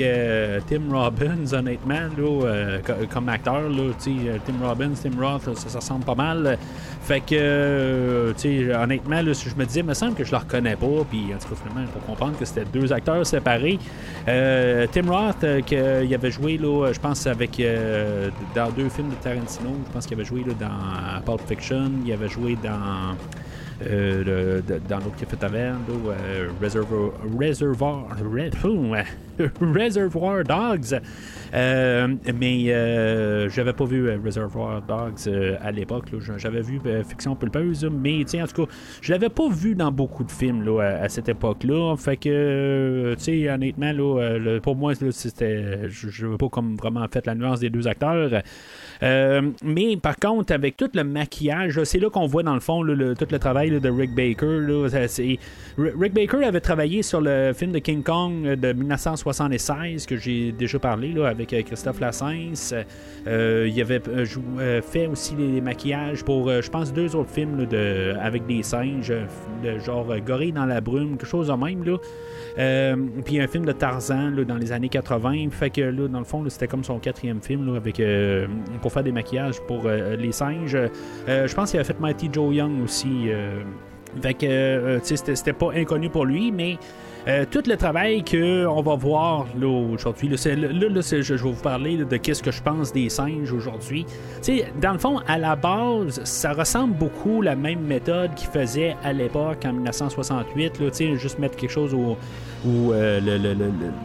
Tim Robbins, honnêtement, là, co- comme acteur. Là, Tim Robbins, Tim Roth, ça, ressemble pas mal. Fait que, honnêtement, là, je me disais, il me semble que je le reconnais pas. Puis, en tout cas, finalement, pour comprendre que c'était deux acteurs séparés. Tim Roth, euh, que, il avait joué, là, je pense, avec dans deux films de Tarantino. Je pense qu'il avait joué dans Pulp Fiction. Il avait joué dans. euh, le- dans l'autre fait avant, là, euh, Reservoir, Reservoir. <laughs> Reservoir Dogs. Euh, mais euh, j'avais pas vu euh, Reservoir Dogs euh, à l'époque. J'avais vu Fiction Pulpeuse, mais tiens, en tout cas, je l'avais pas vu dans beaucoup de films là, à, cette époque-là. Fait que, tu sais, honnêtement, là, pour moi, c'était, je veux pas comme vraiment fait la nuance des deux acteurs. mais par contre, avec tout le maquillage, c'est là qu'on voit dans le fond tout le travail de Rick Baker. Rick Baker avait travaillé sur le film de King Kong de 1960. 76 que j'ai déjà parlé là, avec euh, Christophe Lassens. Euh, il avait euh, fait aussi les, maquillages pour, je pense, deux autres films de, avec des singes, de genre Gorille dans la brume, quelque chose de même. Là. Puis un film de Tarzan là, dans les années 80. Fait que là, dans le fond, c'était comme son quatrième film là, avec, euh, pour faire des maquillages pour les singes. je pense qu'il a fait Mighty Joe Young aussi. fait que, c'était pas inconnu pour lui, mais euh, tout le travail qu'on va voir aujourd'hui, là, là, là, je, je vais vous parler de qu'est-ce que je pense des singes aujourd'hui. Dans le fond, à la base, ça ressemble beaucoup la même méthode qu'ils faisaient à l'époque, en 1968, là, juste mettre quelque chose au, euh,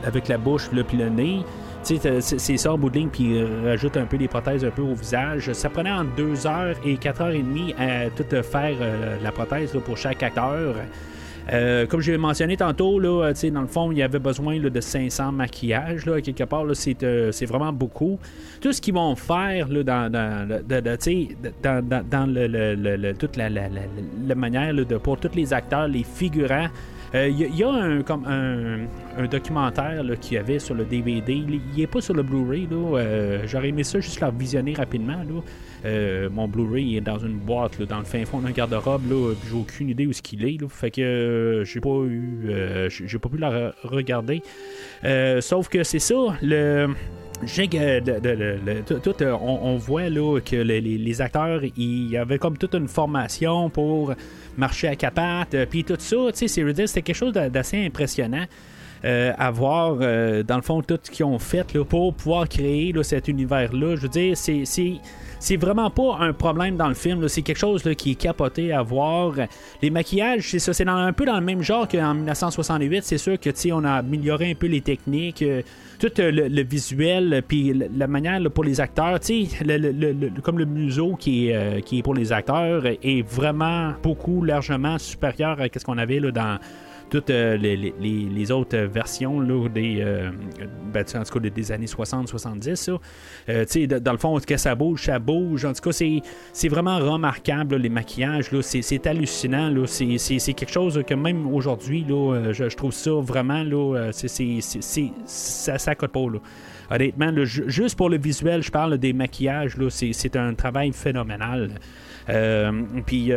avec la bouche puis le nez. C'est ça bout de ligne, puis rajoute un peu des prothèses un peu au visage. Ça prenait entre 2 heures et 4 heures et demie à tout faire euh, la prothèse pour chaque acteur. Euh, comme je l'ai mentionné tantôt, là, dans le fond, il y avait besoin de 500 maquillages. Là, quelque part, euh, c'est vraiment beaucoup. Tout ce qu'ils vont faire là, dans, dans, dans, le, toute la, la- manière de, pour tous les acteurs, les figurants, euh, Il y, a- un, comme un, documentaire qu'il y avait sur le DVD. Il il est pas sur le Blu-ray. Euh, J'aurais aimé ça juste le visionner rapidement. Là. Euh, mon Blu-ray est dans une boîte là, dans le fin fond d'un garde-robe. là, J'ai aucune idée où ce qu'il est. là. Fait que euh, j'ai pas eu. euh, j'ai pas pu la re- regarder. Sauf que c'est ça. Le. Tout, on, on voit là, que les, acteurs, il y avait comme toute une formation pour marcher à quatre puis tout ça, tu sais, c'était quelque chose d'a- d'assez impressionnant. à voir, dans le fond, tout ce qu'ils ont fait là, pour pouvoir créer là, cet univers-là. Je veux dire, c'est- c'est vraiment pas un problème dans le film. C'est quelque chose qui est capoté à voir. Les maquillages, c'est ça. C'est un peu dans le même genre qu'en 1968. C'est sûr que on a amélioré un peu les techniques. euh, tout euh, le, visuel, puis la, manière pour les acteurs, le- comme le museau qui est, euh, qui est pour les acteurs est vraiment beaucoup, largement supérieur à ce qu'on avait là, dans toutes euh, les, autres versions là, des, euh, ben, en tout cas des années 60-70. ça. Euh, dans le fond, que ça bouge, ça bouge. En tout cas, c'est, vraiment remarquable, les maquillages. C'est, hallucinant. C'est, quelque chose que même aujourd'hui, je, je trouve ça vraiment, là, c'est- c'est- ça pas. Honnêtement, juste pour le visuel, je parle des maquillages, c'est, un travail phénoménal. Puis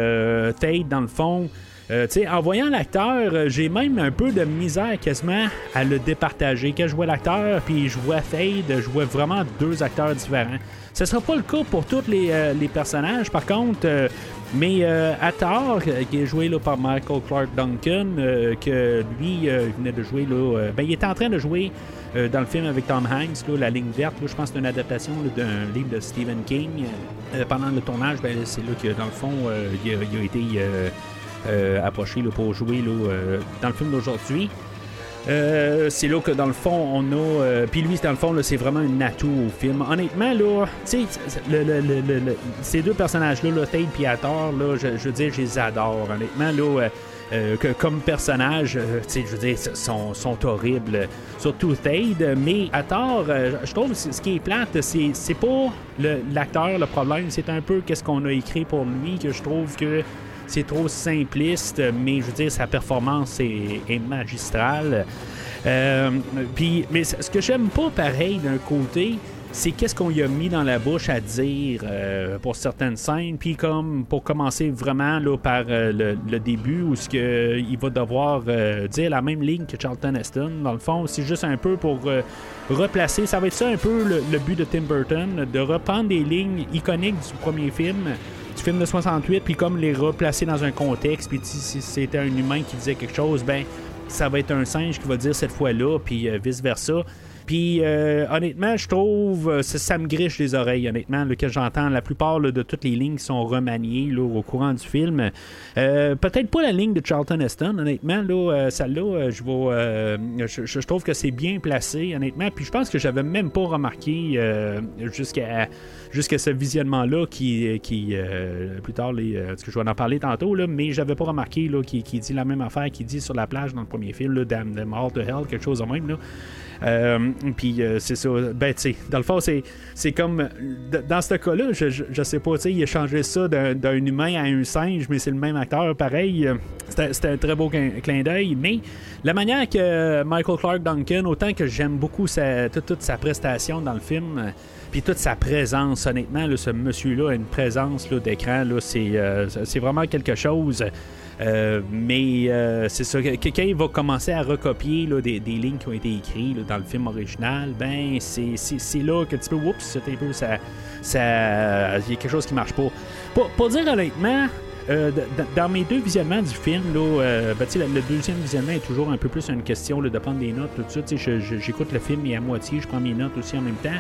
Tate, dans le fond, euh, en voyant l'acteur, euh, j'ai même un peu de misère quasiment à le départager. Quand je vois l'acteur, puis je vois Fade, je vois vraiment deux acteurs différents. Ce sera pas le cas pour tous les, euh, personnages, par contre. euh, mais euh, qui est joué par Michael Clark Duncan, que lui venait de jouer, là, ben, il était en train de jouer dans le film avec Tom Hanks, là, La ligne verte. je pense que c'est une adaptation d'un livre de Stephen King. Pendant le tournage, ben, c'est là que dans le fond, il a été euh, approché là, pour jouer euh, dans le film d'aujourd'hui. Euh, c'est là que dans le fond on a. Puis lui, dans le fond, là, c'est vraiment un atout au film. Honnêtement, là, tu sais, le- le- le- ces deux personnages-là, là, Tate et Hathor, là, je, je veux dire, je les adore. Honnêtement, là. que comme personnage, sais, je veux dire, sont, sont horribles. Surtout Tate, mais Hathor, je trouve ce qui est plate, c'est, pas l'acteur le problème, c'est un peu qu'est-ce qu'on a écrit pour lui que je trouve que c'est trop simpliste, mais je veux dire, sa performance est, magistrale. Euh, mais ce que j'aime pas pareil d'un côté, c'est qu'est-ce qu'on lui a mis dans la bouche à dire euh, pour certaines scènes. Puis comme pour commencer vraiment par euh, le, début où ce que il va devoir dire la même ligne que Charlton Heston. Dans le fond, c'est juste un peu pour replacer. Ça va être ça un peu le but de Tim Burton, de reprendre des lignes iconiques du premier film du film de 68, puis comme les replacer dans un contexte, puis si c'était un humain qui disait quelque chose, ben ça va être un singe qui va dire cette fois-là, puis euh, vice-versa. Puis euh, honnêtement, je trouve euh, ça, me griche les oreilles, honnêtement, là, que j'entends la plupart de toutes les lignes qui sont remaniées là, au courant du film. Peut-être pas la ligne de Charlton Heston, honnêtement, là, celle-là, je je, je- trouve que c'est bien placé, honnêtement. Puis je pense que j'avais même pas remarqué jusqu'à jusqu'à ce visionnement-là qui, qui euh, plus tard, les, euh, parce que je vais en parler tantôt, là, mais j'avais pas remarqué qui, qui dit la même affaire qu'il dit sur la plage dans le premier film, là, Damn them all to hell, quelque chose de même. Là. Euh, puis euh, c'est ça. Ben, tu sais, dans le fond, c'est, c'est comme. euh, Dans ce cas-là, je, je, sais pas, tu sais, il a changé ça d'un, d'un humain à un singe, mais c'est le même acteur, pareil. Euh, C'était, c'était un très beau clin, d'œil. Mais la manière que Michael Clark Duncan, autant que j'aime beaucoup sa, toute, toute sa prestation dans le film, euh, puis toute sa présence, honnêtement, ce monsieur-là a une présence d'écran, c'est, euh, c'est vraiment quelque chose. Euh, mais euh, c'est ça, que- que- quand il va commencer à recopier des, des lignes qui ont été écrites dans le film original, ben c'est, là que tu peux, oups, c'est un peu ça, il y a quelque chose qui marche pas. Pour, dire honnêtement, euh, dans mes deux visionnements du film, là, euh, ben, le, deuxième visionnement est toujours un peu plus une question de prendre des notes, tout ça. J'écoute le film et à moitié, je prends mes notes aussi en même temps.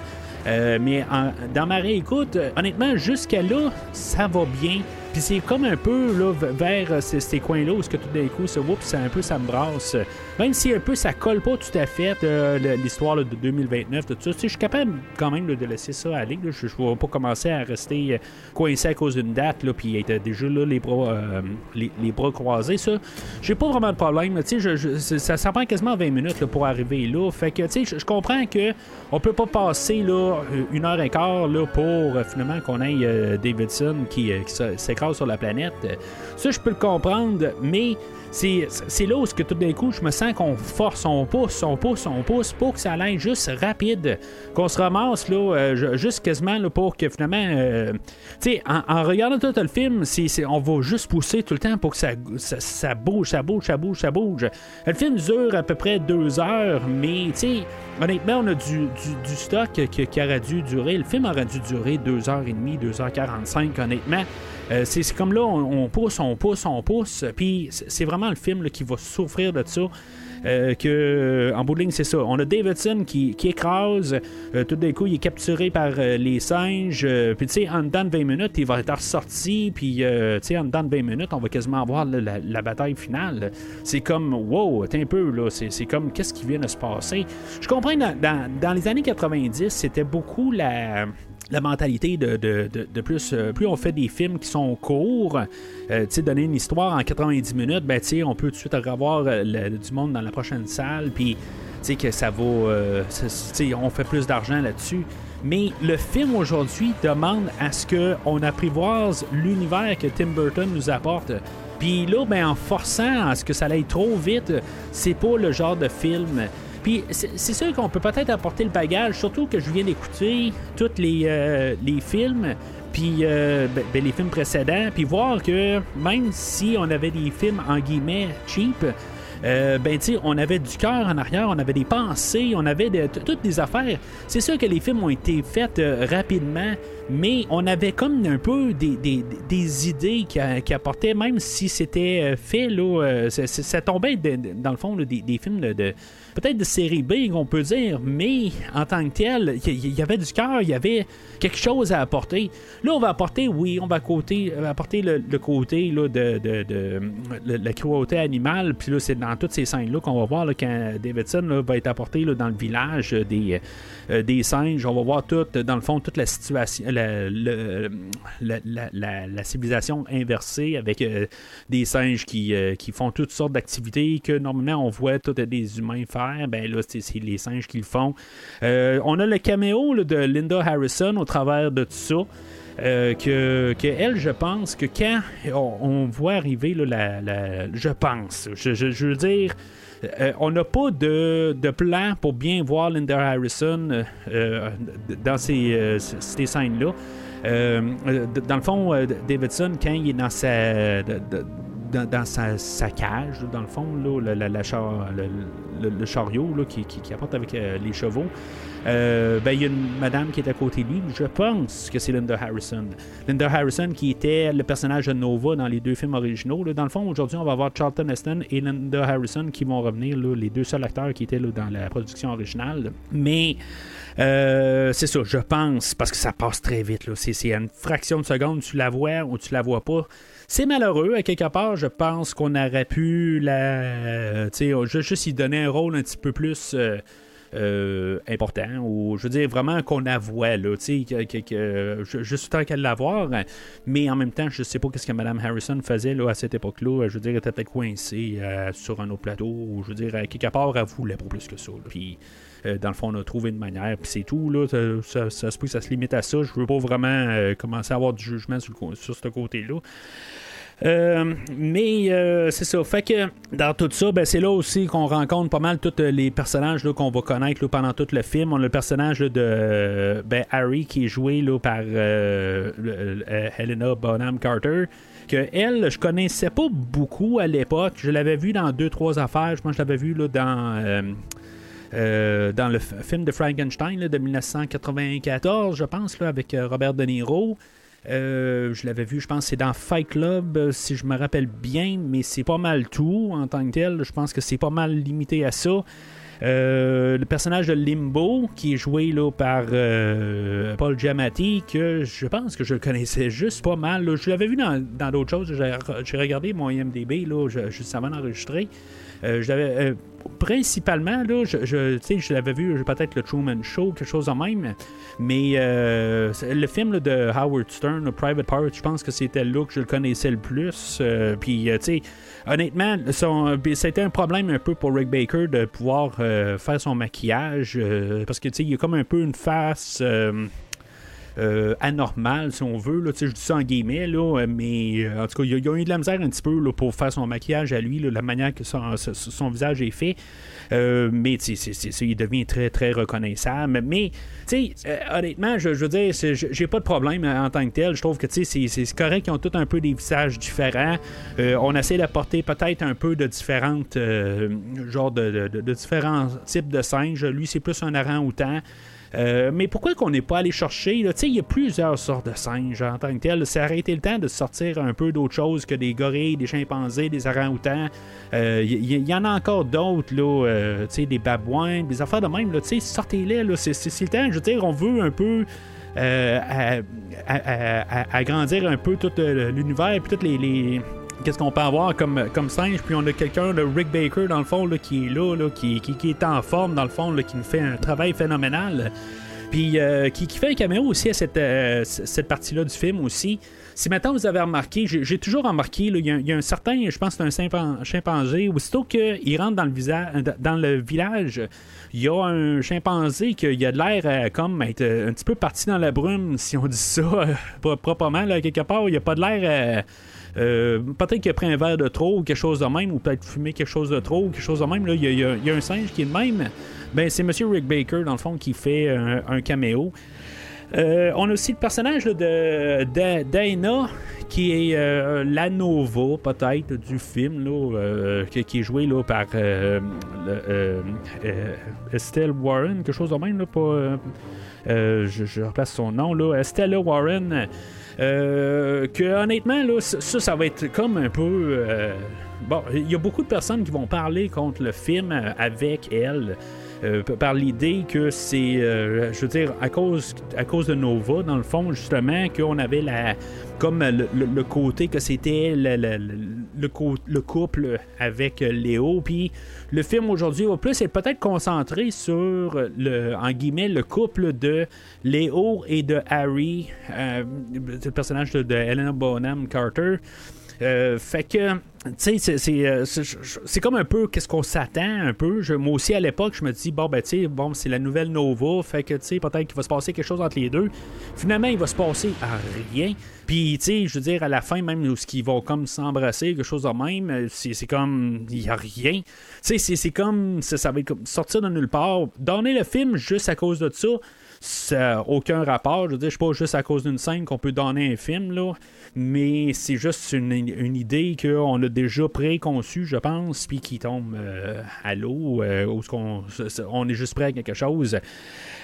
Euh, mais dans ma réécoute, euh, honnêtement, jusqu'à là, ça va bien. Puis c'est comme un peu là, vers euh, ces, coins-là où ce que tout d'un coup, ça, un peu, ça me brasse. Même si un peu ça colle pas tout à fait euh, l'histoire de 2029, tout ça, je suis capable quand même de laisser ça aller. Je ne vais pas commencer à rester euh, coincé à cause d'une date, là, puis être déjà là, les bras, euh, les, bras croisés. Ça, j'ai pas vraiment de problème. je- je- ça, ça prend quasiment 20 minutes là, pour arriver là. Fait que, tu sais, je, comprends que on peut pas passer là, une heure et quart là, pour finalement qu'on euh, Davidson qui, qui sur la planète. Euh, Ça, je peux le comprendre, mais c'est là où que tout d'un coup, je me sens qu'on force, on pousse, on pousse, on pousse pour que ça aille juste rapide, qu'on se ramasse là, euh, ju- juste quasiment là, pour que finalement, euh, tu sais, en, regardant tout le film, on va juste pousser tout le temps pour que ça, bouge, ça bouge, ça bouge, ça bouge. Le film dure à peu près deux heures, mais tu sais, honnêtement, on a du, du, stock qui, aurait dû durer. Le film aurait dû durer deux heures et demie, deux heures quarante-cinq, honnêtement. Euh, c'est comme là, on, on pousse, on pousse, on pousse, puis c'est c'est le film qui va souffrir de ça. Euh, que en bout de ligne, c'est ça. On a Davidson qui, qui écrase, euh, tout d'un coup, il est capturé par euh, les singes, puis tu sais, en dedans de 20 minutes, il va être ressorti, puis tu sais, en dedans de 20 minutes, on va quasiment avoir la, la bataille finale. C'est comme, wow, t'es un peu, là, c'est comme, qu'est-ce qui vient de se passer? Je comprends, dans, dans les années 90, c'était beaucoup la la mentalité de, plus, euh, plus on fait des films qui sont courts, euh, tu sais, donner une histoire en 90 minutes, ben, tu on peut tout de suite avoir euh, du monde dans la prochaine salle, puis, tu que ça vaut, euh, tu on fait plus d'argent là-dessus. Mais le film aujourd'hui demande à ce qu'on apprivoise l'univers que Tim Burton nous apporte. Puis là, ben, en forçant à ce que ça aille trop vite, c'est pas le genre de film puis c'est sûr qu'on peut peut-être apporter le bagage, surtout que je viens d'écouter tous les, euh, les films, puis euh, ben, ben, les films précédents, puis voir que même si on avait des films en guillemets cheap, euh, ben tu on avait du cœur en arrière, on avait des pensées, on avait toutes des affaires. C'est sûr que les films ont été faits rapidement, mais on avait comme un peu des, idées qui, apportaient, même si c'était fait, là, ça, tombait dans le fond des, films de- peut-être de série B, on peut dire, mais en tant que tel, il y, avait du cœur, il y avait quelque chose à apporter. Là, on va apporter, oui, on va côté, euh, apporter le, côté là, de, de, de- la cruauté animale, puis là, c'est dans toutes ces scènes-là qu'on va voir quand Davidson va être apporté dans le village euh, des, euh, des singes. On va voir tout, dans le fond, toute la situation, la, la, la- civilisation inversée avec des singes qui, qui font toutes sortes d'activités que normalement on voit tous des humains faire. Ben là, c'est les singes qui le font. Euh, on a le caméo de Linda Harrison au travers de tout ça. Euh, que, que elle, je pense que quand on, voit arriver là, la, je pense, je, veux dire, euh, on n'a pas de, de plan pour bien voir Linda Harrison euh, dans ces, ces scènes-là. Dans le fond, Davidson, quand il est dans sa, dans, sa, cage, dans le fond, le, chariot qui, apporte avec euh, les chevaux, euh, ben, il y a une madame qui est à côté de lui. Je pense que c'est Linda Harrison. Linda Harrison qui était le personnage de Nova dans les deux films originaux. Dans le fond, aujourd'hui, on va voir Charlton Heston et Linda Harrison qui vont revenir, les deux seuls acteurs qui étaient dans la production originale. Mais euh, c'est ça, je pense, parce que ça passe très vite. C'est c'est une fraction de seconde, tu la vois ou tu la vois pas. C'est malheureux, à quelque part, je pense qu'on aurait pu la. Ju- juste y donner un rôle un petit peu plus. euh, euh, important ou je veux dire vraiment qu'on la voit là tu sais juste tant qu'elle la voir mais en même temps je sais pas qu'est-ce que Mme Harrison faisait là à cette époque-là je veux dire elle était coincée euh, sur un autre plateau ou je veux dire quelque part elle voulait pas plus que ça puis euh, dans le fond, on a trouvé une manière, puis c'est tout. Là, ça, se peut ça se limite à ça. Je veux pas vraiment commencer à avoir du jugement sur, sur ce côté-là. Euh, mais euh, c'est ça. Fait que dans tout ça, ben, c'est là aussi qu'on rencontre pas mal tous les personnages qu'on va connaître pendant tout le film. On a le personnage de euh, ben, Harry qui est joué par euh, le- euh, Helena Bonham Carter. Que elle, je connaissais pas beaucoup à l'époque. Je l'avais vu dans deux trois affaires. Je je l'avais vu dans euh, euh, dans le film de Frankenstein de 1994, je pense, avec euh, Robert De Niro. Euh, je l'avais vu, je pense, c'est dans Fight Club, euh, si je me rappelle bien, mais c'est pas mal tout en tant que tel. Je pense que c'est pas mal limité à ça. Euh, le personnage de Limbo, qui est joué là, par Paul Giamatti, que je pense que je le connaissais juste pas mal. Je l'avais vu dans d'autres choses. J'ai regardé mon IMDB là, juste avant d'enregistrer. Je l'avais, principalement, là, je, je, je l'avais vu peut-être le Truman Show, quelque chose de même. Mais euh, le film de Howard Stern, Private Part, je pense que c'était là que je le connaissais le plus. Euh, Puis, euh, tu honnêtement, son- c'était un problème un peu pour Rick Baker de pouvoir faire son maquillage. parce que, tu sais, il y a comme un peu une face. Euh, anormal, si on veut. Là, je dis ça en guillemets, là, euh, mais euh, en tout cas, il y, a- eu de la misère un petit peu là, pour faire son maquillage à lui, la manière que son, visage est fait. Mais tu sais, c'est- c'est- c'est- il devient très, très reconnaissable. Mais, honnêtement, je, je veux dire, j'ai pas de problème en tant que tel. Je trouve que, c'est- correct qu'ils ont tous un peu des visages différents. On essaie d'apporter peut-être un peu de différentes, euh, genre de, de- de- de différents types de singes. Lui, c'est plus un orang-outan. Euh, mais pourquoi qu'on n'est pas allé chercher? Tu Il y a plusieurs sortes de singes en tant que tel. C'est arrêté le temps de sortir un peu d'autres choses que des gorilles, des chimpanzés, des orang-outans. Euh, Il y, il y en a encore d'autres, là, euh, des babouins, des affaires de même. là, tu sais, Sortez-les, là, c'est le temps. Je veux dire, on veut un peu euh, agrandir un peu tout euh, l'univers puis toutes les- Qu'est-ce qu'on peut avoir comme, comme singe? Puis on a quelqu'un, le Rick Baker, dans le fond, là, qui est là, là, qui, qui, est en forme, dans le fond, là, qui nous fait un travail phénoménal. Puis euh, qui, qui fait un caméo aussi à cette, euh, cette partie-là du film aussi. Si maintenant vous avez remarqué, j'ai toujours remarqué, il y, a- un certain, je pense que c'est un chimpan- chimpanzé, aussitôt qu'il rentre dans le, visa- dans le village, il y a un chimpanzé qui a de l'air euh, comme être euh, un petit peu parti dans la brume, si on dit ça <laughs> proprement, là, quelque part. Il a pas de l'air. Euh, peut-être qu'il a pris un verre de trop ou quelque chose de même, ou peut-être fumé quelque chose de trop ou quelque chose de même. Il, y a, un singe qui est de même. Ben, c'est Monsieur Rick Baker, dans le fond, qui fait un, caméo. Euh, on a aussi le personnage de, Dana, qui est euh, la Nova, peut-être, du film, euh, qui, est joué là, par le- Estelle Warren, quelque chose de même, pas, je, je replace son nom, là, Estella Warren. Euh, que honnêtement, là, ça, ça va être comme un peu. euh, bon, il y a beaucoup de personnes qui vont parler contre le film euh, avec elle. Euh, par l'idée que c'est, euh, je veux dire, à cause, à cause de Nova, dans le fond, justement, qu'on avait la, comme le, côté que c'était le, le- le- le co- le couple avec Léo, puis le film aujourd'hui va plus être peut-être concentré sur le, en guillemets, le couple de Léo et de Harry, euh, le personnage de, de Helena Bonham Carter. Euh, fait que, tu sais, euh, c'est- comme un peu qu'est-ce qu'on s'attend un peu. Je- moi aussi, à l'époque, je me dis, bon, ben, tu sais, bon, c'est la nouvelle Nova, fait que, tu sais, peut-être qu'il va se passer quelque chose entre les deux. Finalement, il va se passer à rien. Puis, tu sais, je veux dire, à la fin, même, ce qu'ils vont comme s'embrasser, quelque chose de même, euh, c'est comme, il y a rien. Tu sais, c'est- comme, ça, ça va comme sortir de nulle part. Donner le film juste à cause de ça, ça n'a aucun rapport. Je veux dire, je pas juste à cause d'une scène qu'on peut donner un film, là. Mais c'est juste une, une idée qu'on a déjà préconçue, je pense, puis qui tombe euh, à l'eau, euh, où qu'on- on est juste prêt à quelque chose.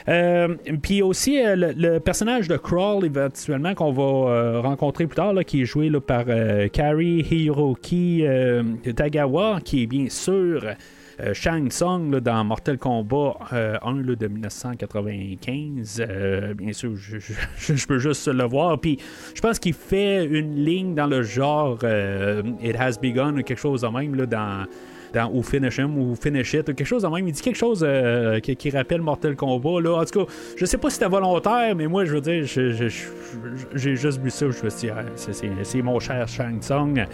Euh, puis aussi, euh, le, personnage de Crawl, éventuellement, qu'on va rencontrer plus tard, là, qui est joué là, par Kari Hiroki Tagawa, qui est bien sûr Shang Tsung là, dans Mortal Kombat euh, 1 là, de 1995. Euh, bien sûr, je, peux juste le voir. Puis je pense qu'il fait une ligne dans le genre euh, It Has Begun ou quelque chose de même là, dans dans ou Finish Him ou Finish It ou quelque chose de même. Il dit quelque chose euh, qui, rappelle Mortal Kombat. Là. En tout cas, je sais pas si c'était volontaire, mais moi, je veux dire, j'ai juste vu ça. Je me suis dit, ah, c'est mon cher Shang Tsung.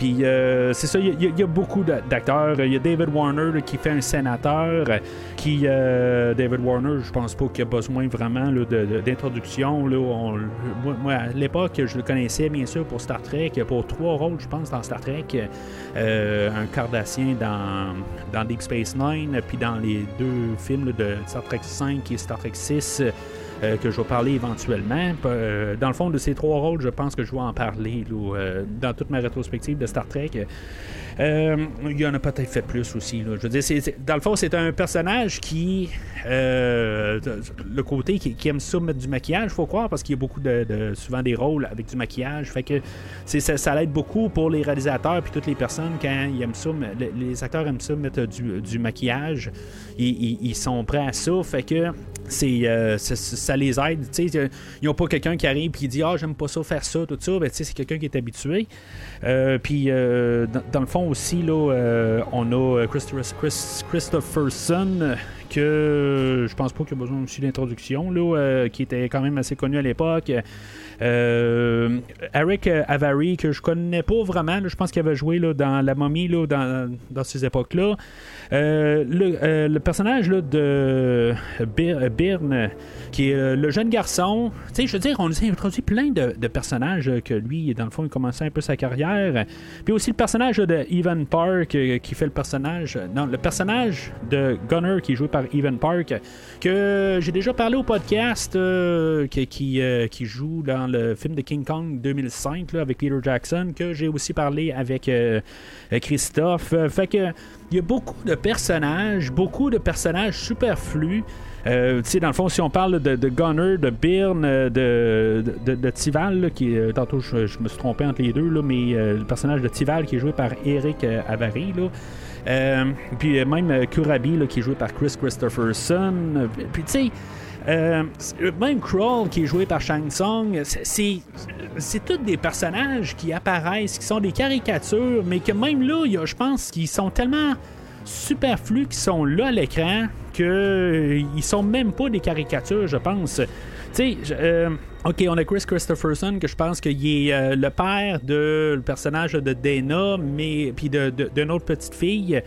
Puis euh, c'est ça, il y, a- beaucoup d'a- d'acteurs. Il y a David Warner qui fait un sénateur. Qui euh, David Warner, je pense pas qu'il a besoin vraiment d'introduction. moi, à l'époque, je le connaissais bien sûr pour Star Trek, pour trois rôles, je pense, dans Star Trek. Euh, un Cardassien dans, Deep Space Nine, puis dans les deux films de Star Trek 5 et Star Trek 6. Euh, que je vais parler éventuellement. Euh, dans le fond, de ces trois rôles, je pense que je vais en parler euh, dans toute ma rétrospective de Star Trek. Il y en a peut-être fait plus aussi. Je veux dire, dans le fond, c'est un personnage qui. le côté qui, aime ça mettre du maquillage, faut croire, parce qu'il y a beaucoup de, souvent des rôles avec du maquillage. Fait que ça, l'aide beaucoup pour les réalisateurs puis toutes les personnes quand ils aiment ça. Les, acteurs aiment ça mettre du maquillage. Ils, sont prêts à ça. Fait que c'est, euh, ça, les aide. Ils n'ont pas quelqu'un qui arrive et qui dit Ah, j'aime pas ça, faire ça, tout ça. Ben, c'est quelqu'un qui est habitué. Euh, puis, euh, dans, le fond aussi, là, euh, on a Christopher, Chris- Christopherson, que je pense pas qu'il a besoin aussi d'introduction, qui était quand même assez connu à l'époque. Euh, Eric Avary, que je connais pas vraiment, je pense qu'il avait joué là, dans La Momie là, dans, dans ces époques-là. Euh, le, euh, personnage de Byrne, qui est euh, le jeune garçon, je veux dire, on nous a introduit plein de, personnages euh, que lui, dans le fond, il commençait un peu sa carrière. Puis aussi le personnage de Evan Park, euh, qui fait le personnage. Non, le personnage de Gunner, qui est joué par Evan Park, que j'ai déjà parlé au podcast, euh, qui, qui, euh, qui joue dans le film de King Kong 2005 là, avec Peter Jackson, que j'ai aussi parlé avec euh, Christophe. Euh, fait que il y a beaucoup de personnages, beaucoup de personnages superflus. Euh, dans le fond, si on parle de, Gunner, de Byrne, euh, de, Tival, qui tantôt je, me suis trompé entre les deux, mais euh, le personnage de Tival qui est joué par Eric euh, Avary, là. Euh, puis euh, même euh, Kurabi qui est joué par Chris Christopherson. Euh, Puis tu sais, euh, c'est- même Crawl qui est joué par Shang Tsung, c'est- tous des personnages qui apparaissent, qui sont des caricatures, mais que même là, y a- je pense qu'ils sont tellement superflus qui sont là à l'écran que euh, ils sont même pas des caricatures, je pense. Tu sais, euh, ok, on a Chris Christopherson que je pense qu'il est euh, le père de le personnage de Dana, mais puis de, de- d'une autre petite fille.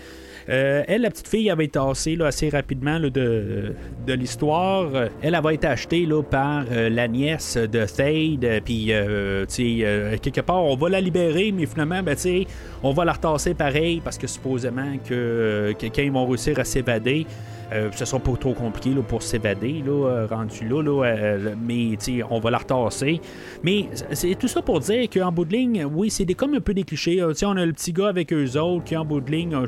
Euh, elle, la petite fille, va être tassée assez rapidement de, l'histoire. Elle, va être achetée par euh, la nièce de Thade. euh, Puis, euh, tu sais, quelque part, on va la libérer, mais finalement, ben, tu sais, on va la retasser pareil parce que supposément que, que quand ils vont réussir à s'évader, euh, ce sera pas trop compliqué là, pour s'évader, là, euh, rendu là, là, euh, mais on va la retasser. Mais c'est tout ça pour dire qu'en bout de ligne, oui, c'est des, comme un peu des clichés. Sais, on a le petit gars avec eux autres qui, en bout de ligne, euh,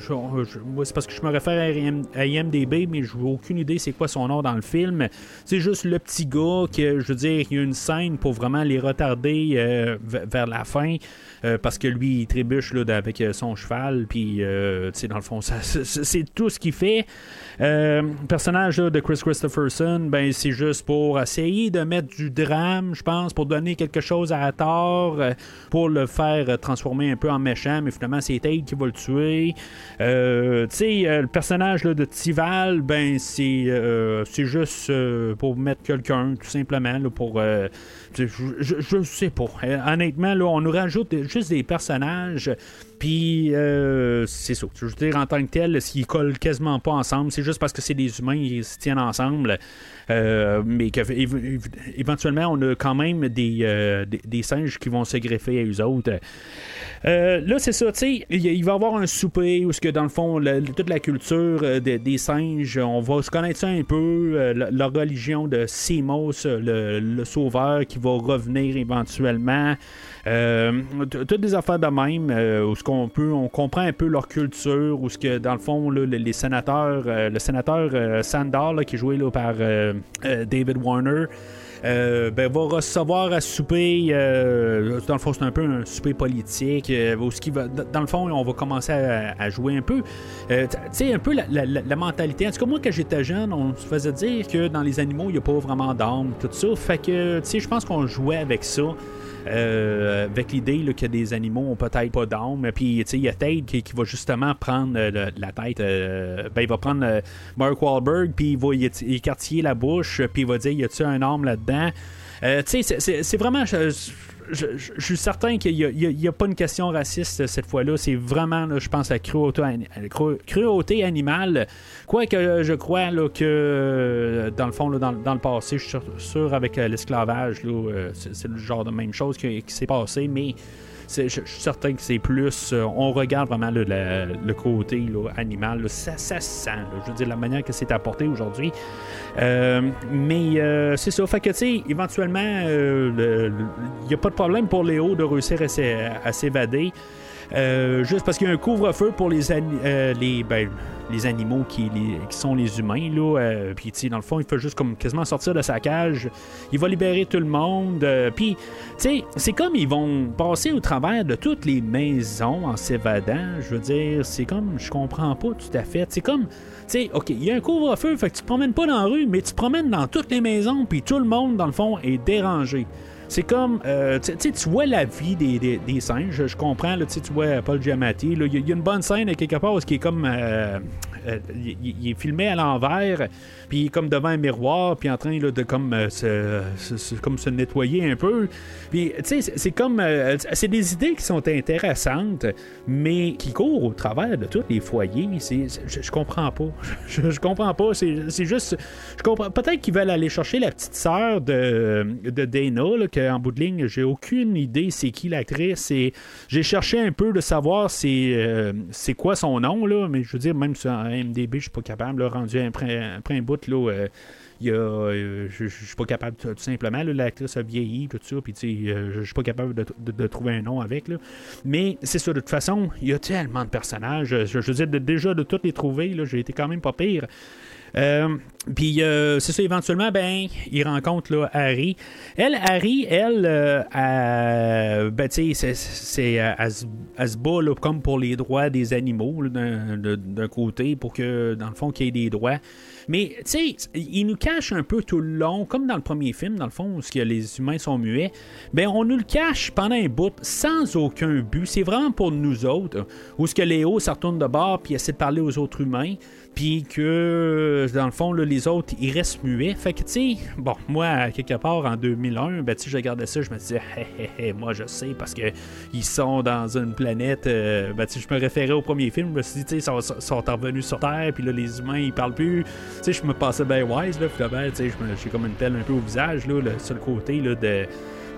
c'est parce que je me réfère à, IM à IMDB, mais je n'ai aucune idée c'est quoi son nom dans le film. C'est juste le petit gars qui, je veux dire, il y a une scène pour vraiment les retarder vers la fin. parce que lui, il trébuche là, avec son cheval, puis, dans le fond, ça- c'est tout ce qu'il fait. Euh, le personnage là, de Chris Christopherson, ben, c'est juste pour essayer de mettre du drame, je pense, pour donner quelque chose à tort, euh, pour le faire euh, transformer un peu en méchant, mais finalement, c'est Tate qui va le tuer. Euh, tu sais, euh, le personnage de Tival, ben, c'est euh, juste euh, pour mettre quelqu'un, tout simplement, là, pour. Je, je, sais pas. Euh, honnêtement, là, on nous rajoute juste des personnages. Puis, euh, c'est ça. Je veux dire, en tant que tel, s'ils collent quasiment pas ensemble, c'est juste parce que c'est des humains, ils se tiennent ensemble. Euh, mais que, év- év- éventuellement, on a quand même des, des, des singes qui vont se greffer à eux autres. Euh, là, c'est ça, tu sais, il va y avoir un souper où, que dans le fond, toute la culture euh, des- singes, on va se connaître ça un peu, euh, la, religion de Simos, le, sauveur qui va revenir éventuellement. Toutes des affaires de même, où ce qu'on peut, on comprend un peu leur culture, où ce que dans le fond, les, sénateurs, le sénateur là, qui est joué là, par David Warner, euh, ben, va recevoir à souper. euh, dans le fond, c'est un peu un souper politique. euh, qui va, dans le fond, on va commencer à, jouer un peu. Tu sais, un peu la- la mentalité. En tout cas, moi, quand j'étais jeune, on se faisait dire que dans les animaux, il n'y a pas vraiment d'âme, tout ça. Fait que, tu sais, je pense qu'on jouait avec ça. Euh, avec l'idée que des animaux ont peut-être pas d'âme. Puis, il y a Tate qui, qui va justement prendre euh, la tête. euh, ben, il va prendre euh, Mark Wahlberg, puis il va écartiller la bouche, puis il va dire Y a-tu un âme là-dedans? Tu sais, c'est vraiment. Je- suis certain qu'il n'y a, pas une question raciste cette fois-là. C'est vraiment, je pense, la cruauté, cruauté animale. Quoique je crois que, dans le fond, dans, le passé, je suis sûr, avec l'esclavage, c'est le genre de même chose qui s'est passé, mais je, suis certain que c'est plus. Euh, on regarde vraiment le, côté animal. ça, ça sent. je veux dire, la manière que c'est apporté aujourd'hui. Euh, mais euh, c'est ça. Fait que, tu sais, éventuellement, il n'y a pas de problème pour Léo de réussir à s'évader. juste parce qu'il y a un couvre-feu pour les, les, ben, les animaux qui, sont les humains. Là, euh, puis, dans le fond, il fait juste comme quasiment sortir de sa cage. Il va libérer tout le monde. Euh, puis, tu sais, c'est comme ils vont passer au travers de toutes les maisons en s'évadant. Je veux dire, c'est comme, je comprends pas tout à fait. C'est comme, tu sais, OK, il y a un couvre-feu, fait que tu te promènes pas dans la rue, mais tu te promènes dans toutes les maisons, puis tout le monde, dans le fond, est dérangé. C'est comme, euh, tu vois la vie des, des, singes, je comprends, là, tu vois Paul Giamatti, il y, a une bonne scène quelque part qui est comme, euh, euh, il, est filmé à l'envers, puis comme devant un miroir, puis en train de comme, se, comme se nettoyer un peu. Puis, tu sais, c'est comme, c'est des idées qui sont intéressantes, mais qui courent au travers de tous les foyers. je, je, comprends pas. <laughs> Je, comprends pas. C'est juste, je comprends. Peut-être qu'ils veulent aller chercher la petite sœur de, de Dana, là, en bout de ligne, j'ai aucune idée c'est qui l'actrice. Et j'ai cherché un peu de savoir c'est, euh, c'est quoi son nom, là, mais je veux dire, même sur MDB, je suis pas capable. Là, rendu après, un bout, là, euh, euh, je, suis pas capable tout simplement. L'actrice a vieilli, tout ça, puis je suis pas capable de, trouver un nom avec. Là. Mais c'est ça, de toute façon, il y a tellement de personnages. Je, veux dire, déjà de tous les trouver, j'ai été quand même pas pire. Euh, puis euh, c'est ça, éventuellement, ben, il rencontre là, Harry. Elle, Harry, elle, euh, ben, tu sais, elle, se bat comme pour les droits des animaux d'un, côté, pour que, dans le fond, qu'il y ait des droits. Mais, tu sais, il nous cache un peu tout le long, comme dans le premier film, dans le fond, où les humains sont muets. Ben, on nous le cache pendant un bout, sans aucun but. C'est vraiment pour nous autres, où ce que Léo se retourne de bord, puis essaie de parler aux autres humains puis que dans le fond les autres ils restent muets. Fait que tu sais bon moi quelque part en 2001 ben tu je regardais ça je me disais hé, hé, moi je sais parce que ils sont dans une planète euh, ben tu je me référais au premier film je me suis dit tu sais ils sont, revenus sur Terre puis là les humains ils parlent plus. Tu sais je me passais bien wise là finalement tu sais j'ai comme une pelle un peu au visage là le seul côté là de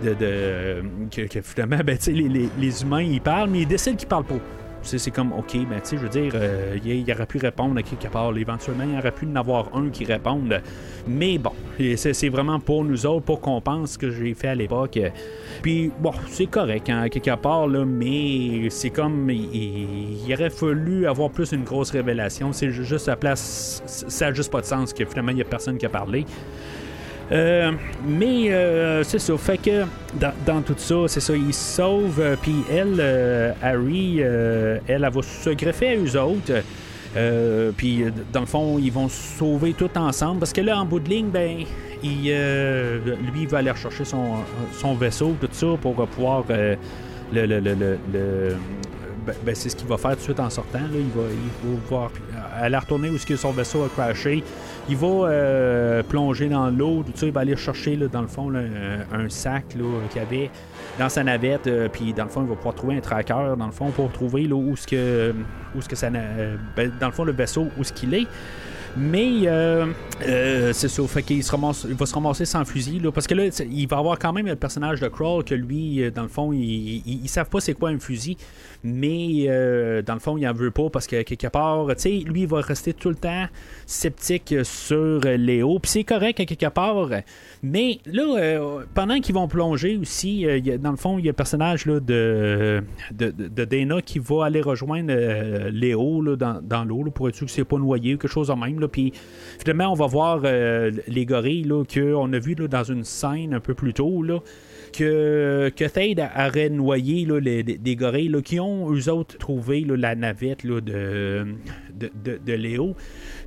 de, de que, finalement ben, les, les, les, humains ils parlent mais ils décident qu'ils parlent pas c'est comme, OK, ben, tu sais, je veux dire, euh, il, aurait pu répondre à quelque part. Éventuellement, il aurait pu en avoir un qui réponde. Mais bon, c'est vraiment pour nous autres, pour qu'on pense ce que j'ai fait à l'époque. Puis, bon, c'est correct, hein, quelque part, mais c'est comme, il, aurait fallu avoir plus une grosse révélation. C'est juste à place, ça n'a juste pas de sens que finalement, il n'y a personne qui a parlé. Euh, mais euh, c'est ça. Fait que dans, tout ça, c'est ça, ils sauvent. Euh, puis elle, Harry, elle, elle, va se greffer à eux autres. puis dans le fond, ils vont sauver tout ensemble. Parce que là, en bout de ligne, ben, lui, il va aller rechercher son, vaisseau, tout ça, pour pouvoir le, ben, ben, c'est ce qu'il va faire tout de suite en sortant. Il, va, va voir, aller retourner où son vaisseau a crashé. Il va euh, plonger dans l'eau, il va aller chercher dans le fond un, sac qu'il avait dans sa navette, euh, puis dans le fond, il va pouvoir trouver un tracker, dans le fond, pour trouver où ce que, où ce que ça, euh, ben, dans le fond, le vaisseau, où ce qu'il est. Mais euh, euh, c'est ça, fait qu'il se ramasse, il va se ramasser sans fusil. Parce que là, il va avoir quand même le personnage de Crawl que lui, euh, dans le fond, ils il, savent pas c'est quoi un fusil. Mais dans le fond, il en veut pas parce que quelque part, lui, il va rester tout le temps sceptique sur Léo. Puis c'est correct à quelque part. Mais là, pendant qu'ils vont plonger aussi, dans le fond, il y a le personnage de, Dana qui va aller rejoindre Léo dans l'eau pour être sûr que c'est pas noyé ou quelque chose en même. Puis finalement, on va voir euh, les gorilles qu'on a vu là, dans une scène un peu plus tôt. Là, que, que Thade aurait noyé là, les, gorilles qui ont, eux autres, trouvé la navette là, de, de, de, Léo.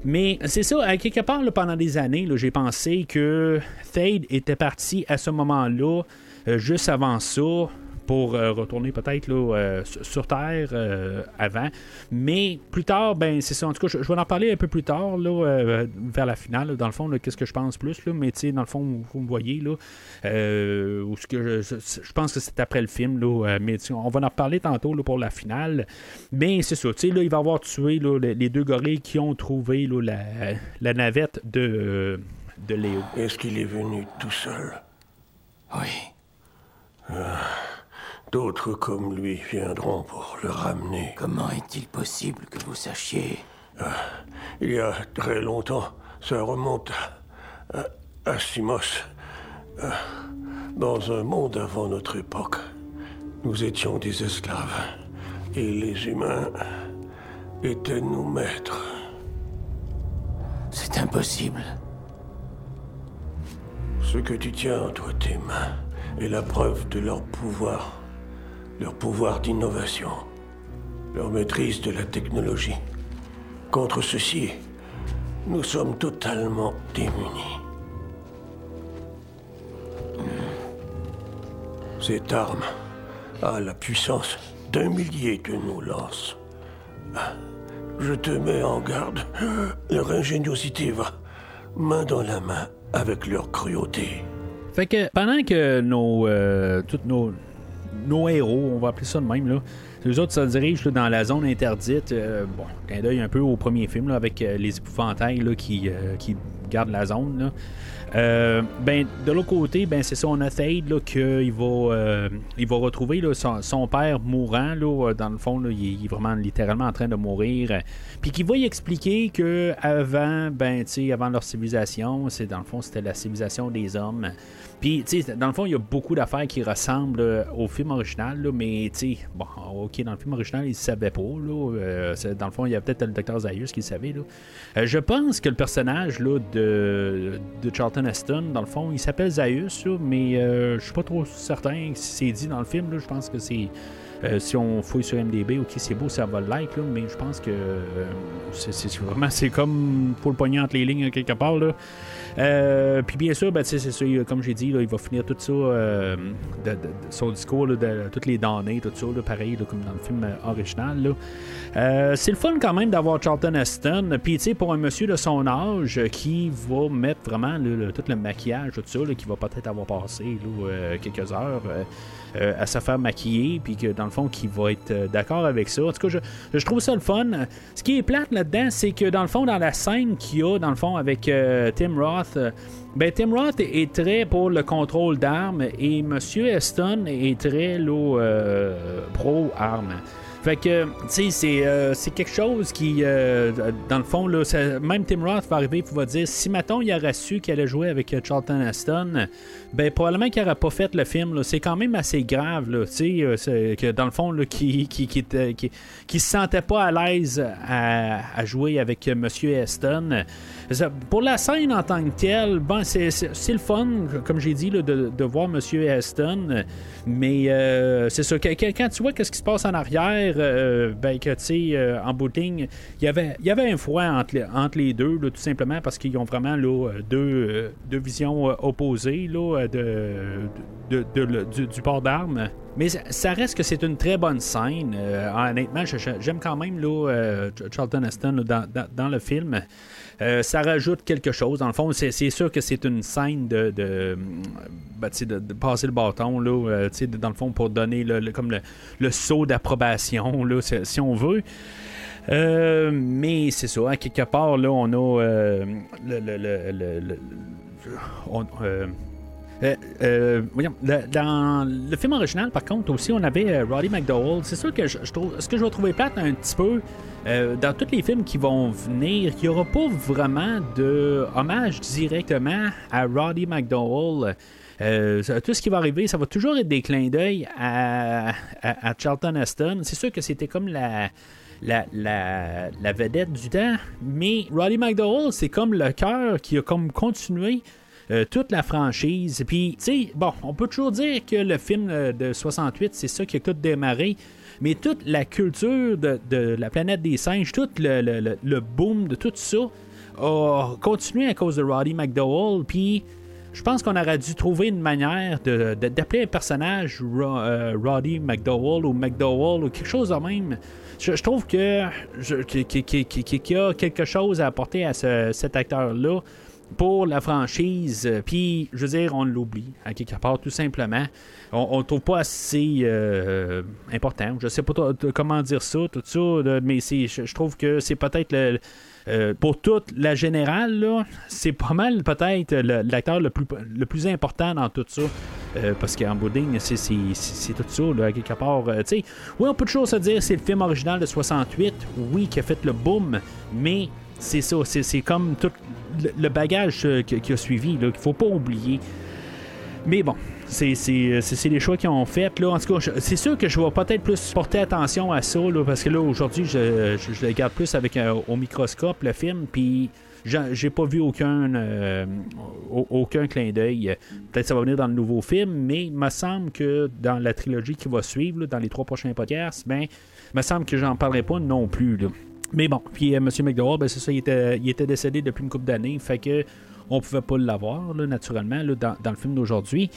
Mais c'est ça, quelque part, pendant des années, j'ai pensé que Thade était parti à ce moment-là, euh, juste avant ça, pour retourner peut-être là, sur Terre avant. Mais plus tard, ben c'est ça. En tout cas, je, vais en parler un peu plus tard, là, vers la finale. dans le fond, qu'est-ce que je pense plus, là, mais dans le fond, vous, me voyez, là, où ce que je, pense que c'est après le film, là, mais on va en reparler tantôt là, pour la finale. Mais c'est ça, là, il va avoir tué là, les deux gorilles qui ont trouvé là, la, la, navette de, de Léo. Est-ce qu'il est venu tout seul? Oui. Ah, d'autres comme lui viendront pour le ramener. Comment est-il possible que vous sachiez? Ah, Il y a très longtemps, ça remonte à, à, Simos. Ah, dans un monde avant notre époque, nous étions des esclaves. Et les humains étaient nos maîtres. C'est impossible. Ce que tu tiens entre tes mains est la preuve de leur pouvoir, leur pouvoir d'innovation, leur maîtrise de la technologie. Contre ceci, nous sommes totalement démunis. Cette arme a la puissance d'un millier de nos lances. Je te mets en garde. Leur ingéniosité va main dans la main avec leur cruauté. Fait que pendant que nos, euh, tous nos, nos héros, on va appeler ça de même, là, les autres se dirigent dans la zone interdite. Euh, bon, clin d'œil un peu au premier film avec euh, les épouvantails là, qui, qui gardent la zone. Euh, ben, de l'autre côté, ben, c'est ça, on a Thade qu'il va, euh, il va retrouver son, père mourant. Là, dans le fond, il, est vraiment littéralement en train de mourir. Puis qu'il va y expliquer que avant, ben, avant leur civilisation, c'est dans le fond, c'était la civilisation des hommes. Puis, dans le fond, il y a beaucoup d'affaires qui ressemblent euh, au film original, là, mais, tu bon, ok, dans le film original, il ne savait pas, là. Euh, dans le fond, il y a peut-être le docteur Zayus qui le savait, là. Euh, je pense que le personnage, là, de, de Charlton Dans le fond, il s'appelle Zayus, là, mais je suis pas trop certain si c'est dit dans le film. Je pense que c'est. Si on fouille sur MDB, ok, c'est beau, ça va le like, mais je pense que c'est vraiment, c'est comme pour le pogner entre les lignes quelque part. Là. Euh, puis bien sûr, ben, c'est ça, comme j'ai dit, il va finir tout ça, euh, de, son discours, de, toutes les données, tout ça, pareil comme dans le film original. Euh, c'est le fun quand même d'avoir Charlton Heston. Puis pour un monsieur de son âge qui va mettre vraiment tout le maquillage, tout ça, qui va peut-être avoir passé quelques heures. À se faire maquiller, puis que dans le fond, qui va être d'accord avec ça. En tout cas, je, je, trouve ça le fun. Ce qui est plate là-dedans, c'est que dans le fond, dans la scène qu'il y a, dans le fond, avec Tim Roth, euh, ben, Tim Roth est très pour le contrôle d'armes et M. Eston est très euh, pro-armes. Fait que, tu sais, euh, c'est, quelque chose qui, dans le fond, même Tim Roth va arriver et va dire si, mettons, il aurait su qu'il allait jouer avec Charlton Heston, ben, probablement qu'il n'aurait pas fait le film. C'est quand même assez grave, tu sais, que dans le fond, qui, qui, qui, qui, se sentait pas à l'aise à, jouer avec M. Heston. Pour la scène en tant que telle, bon, c'est, le fun, comme j'ai dit, de, de, voir M. Aston. Mais euh, c'est ça. Quand, tu vois qu'est-ce qui se passe en arrière, euh, ben, que tu sais, euh, en booting, il y avait, y avait un froid entre, entre les deux, tout simplement, parce qu'ils ont vraiment là, deux, deux visions opposées là, de, du, port d'armes. Mais ça reste que c'est une très bonne scène. honnêtement, j'aime quand même là, Charlton Heston dans, le film. Euh, ça rajoute quelque chose. Dans le fond, c'est sûr que c'est une scène de, ben, passer le bâton, là, euh, dans le fond, pour donner le, comme le, saut d'approbation, si on veut. Euh, mais c'est ça, à quelque part, là, on a le, euh, euh, dans le film original, par contre, aussi, on avait euh, Roddy McDowell. C'est sûr que je, trouve, ce que je vais trouver plate un petit peu, dans tous les films qui vont venir, il n'y aura pas vraiment de hommage directement à Roddy McDowell. tout ce qui va arriver, ça va toujours être des clins d'œil à, Charlton Heston. C'est sûr que c'était comme la, la, la, vedette du temps, mais Roddy McDowell, c'est comme le cœur qui a comme continué euh, toute la franchise. Puis, tu sais, bon, on peut toujours dire que le film euh, de 68, c'est ça qui a tout démarré. Mais toute la culture de, la planète des singes, tout le, boom de tout ça a continué à cause de Roddy McDowell. Puis, je pense qu'on aurait dû trouver une manière de, de- d'appeler un personnage euh, Roddy McDowell ou McDowell ou quelque chose de même. Je, trouve que qu'il y a quelque chose à apporter à ce- cet acteur-là pour la franchise. Euh, Puis, je veux dire, on l'oublie, à quelque part, tout simplement. On ne trouve pas assez euh, important. Je sais pas comment dire ça, tout ça, mais je, trouve que c'est peut-être le. euh, pour toute la générale, c'est pas mal peut-être l'acteur le plus, le plus important dans tout ça. Parce qu'en ligne, c'est, tout ça, là, à quelque part. oui, on peut toujours se dire c'est le film original de 68, oui, qui a fait le boom, mais c'est ça, c'est, comme tout le, bagage euh, qui, a suivi, qu'il faut pas oublier. Mais bon, c'est, c'est les choix qu'ils ont fait. Là. En tout cas, c'est sûr que je vais peut-être plus porter attention à ça, là, parce que là, aujourd'hui, je, je, le regarde plus avec un- au microscope, le film, puis j'ai, pas vu aucun, euh, au- aucun clin d'œil. Peut-être que ça va venir dans le nouveau film, mais il me semble que dans la trilogie qui va suivre, dans les trois prochains podcasts, ben, il me semble que j'en parlerai pas non plus. là. Mais bon, puis euh, M. McDowell, ben, c'est ça, il était, il était décédé depuis une couple d'années, fait que on pouvait pas l'avoir, naturellement, là, dans, dans le film d'aujourd'hui.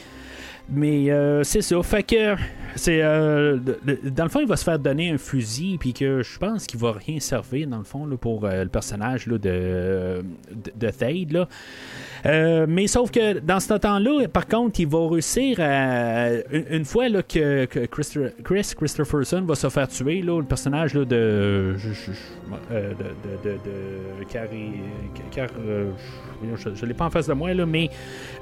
Mais euh, c'est ça. Fait que c'est euh, dans le fond, il va se faire donner un fusil, puis que je pense qu'il va rien servir dans le fond là, pour euh, le personnage là, de, de, de Thade. Là. Euh, mais sauf que dans ce temps-là, par contre, il va réussir à. Une, fois que, Chris Christopherson va se faire tuer, le personnage de. euh, de. de. de. Carrie- Car- euh, je ne l'ai pas en face de moi, là, mais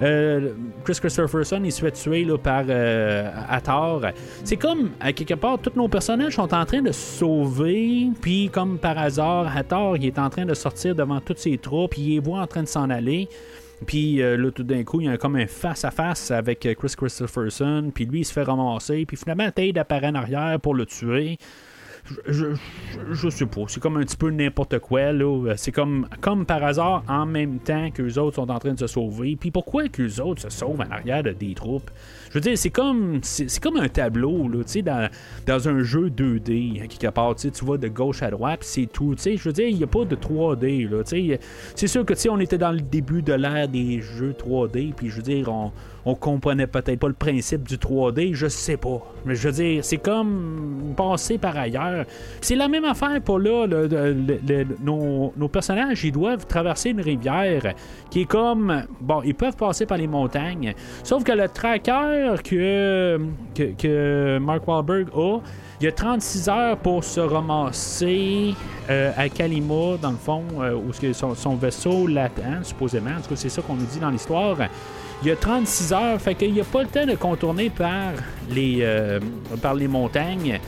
euh, Chris Christopherson, il se fait tuer là, par à tort. C'est comme, quelque part, tous nos personnages sont en train de se sauver, puis comme par hasard, à tort, il est en train de sortir devant toutes ses troupes, il les voit en train de s'en aller. Puis euh, là, tout d'un coup, il y a comme un face-à-face avec euh, Chris Christopherson, puis lui, il se fait ramasser, puis finalement, Tate apparaît en arrière pour le tuer. Je, je, je- je sais pas, c'est comme un petit peu n'importe quoi, là. C'est comme, comme par hasard, en même temps que les autres sont en train de se sauver. Puis pourquoi que les autres se sauvent en arrière de des troupes? Je veux dire, c'est comme c'est comme un tableau, là, tu sais, dans, dans un jeu 2D, hein, quelque part, tu vas de gauche à droite, c'est tout, je veux dire, il n'y a pas de 3D, là, tu sais, c'est sûr que, tu sais, on était dans le début de l'ère des jeux 3D, puis je veux dire, on, on comprenait peut-être pas le principe du 3D, je sais pas, mais je veux dire, c'est comme passer par ailleurs. C'est la même affaire pour là, nos, personnages, ils doivent traverser une rivière qui est comme, bon, ils peuvent passer par les montagnes, sauf que le tracker que, que, Mark Wahlberg a, il y a 36 heures pour se ramasser euh, à Kalima, dans le fond, euh, où son, son vaisseau l'attend, supposément. En tout cas, c'est ça qu'on nous dit dans l'histoire. Il y a 36 heures, fait qu'il n'y a pas le temps de contourner par les, euh, par les montagnes.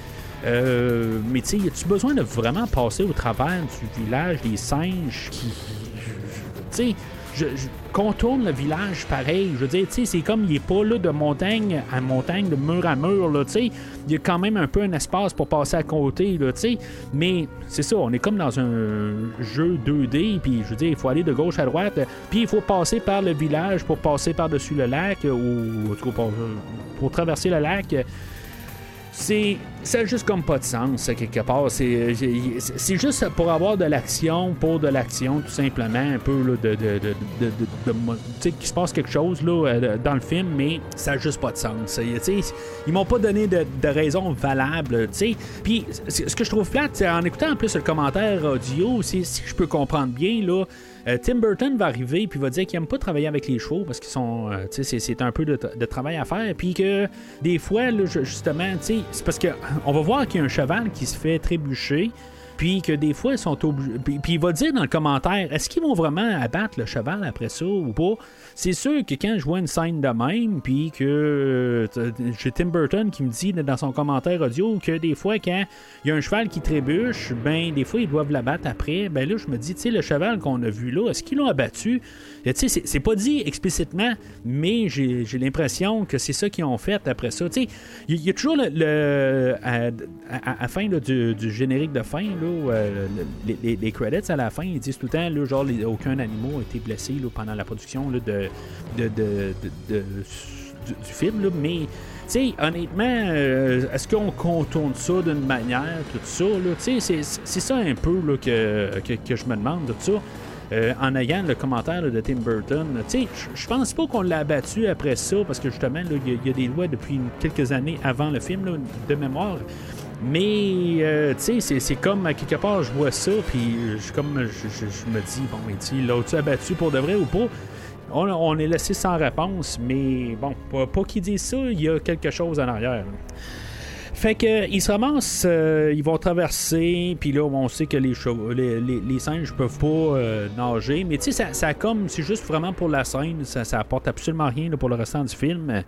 Euh, mais tu sais, y a-tu besoin de vraiment passer au travers du village des singes qui. Tu sais, je, contourne le village pareil. Je veux dire, tu sais, c'est comme il est pas là de montagne à montagne, de mur à mur, là, tu sais. Il y a quand même un peu un espace pour passer à côté, là, tu sais. Mais c'est ça, on est comme dans un jeu 2D, puis je veux dire, il faut aller de gauche à droite, puis il faut passer par le village pour passer par-dessus le lac, euh, ou en tout cas, pour, pour traverser le lac. C'est, ça a juste comme pas de sens, quelque part. C'est, juste pour avoir de l'action, pour de l'action, tout simplement, un peu là, de, de, de, de, tu sais, qu'il se passe quelque chose là, euh, dans le film, mais ça a juste pas de sens. Tu sais, Ils m'ont pas donné de, raison valable. tu sais. Puis ce que je trouve plate, en écoutant en plus le commentaire audio, si je peux comprendre bien, là, Tim Burton va arriver puis va dire qu'il aime pas travailler avec les chevaux parce qu'ils sont, euh, c'est- un peu de, travail à faire. Puis que des fois, là, ju- justement, c'est parce que on va voir qu'il y a un cheval qui se fait trébucher. Puis que des fois, ils sont obligés. Puis, puis il va dire dans le commentaire est-ce qu'ils vont vraiment abattre le cheval après ça ou pas? C'est sûr que quand je vois une scène de même, puis que euh, j'ai Tim Burton qui me dit dans son commentaire audio que des fois, quand il y a un cheval qui trébuche, ben des fois, ils doivent l'abattre après. Ben là, je me dis, tu sais, le cheval qu'on a vu là, est-ce qu'ils l'ont abattu? Tu sais, c'est- pas dit explicitement, mais j'ai l'impression que c'est ça qu'ils ont fait après ça. Tu sais, il y, a toujours le. le- à, la fin du, du générique de fin, euh, le- les, credits à la fin, ils disent tout le temps, genre, aucun animal a été blessé pendant la production du, film, mais. Sais, honnêtement, euh, est-ce qu'on contourne ça d'une manière, tout ça, c'est- c'est ça un peu que, je me demande, tout ça. euh, en ayant le commentaire de Tim Burton. Je- pense pas qu'on l'a abattu après ça, parce que justement, il y, a- des lois depuis quelques années avant le film, de mémoire. Mais, euh, tu sais, c'est- comme, à quelque part, je vois ça, puis je, comme, je, me dis, bon, mais tu l'as-tu abattu pour de vrai ou pas? On, on est laissé sans réponse, mais bon, pas, pas qu'ils disent ça, il y a quelque chose en arrière. Fait que se ramassent, euh, ils vont traverser, puis là on sait que les, les, les, singes peuvent pas euh, nager, mais tu sais ça, ça comme c'est juste vraiment pour la scène, ça, ça apporte absolument rien pour le restant du film.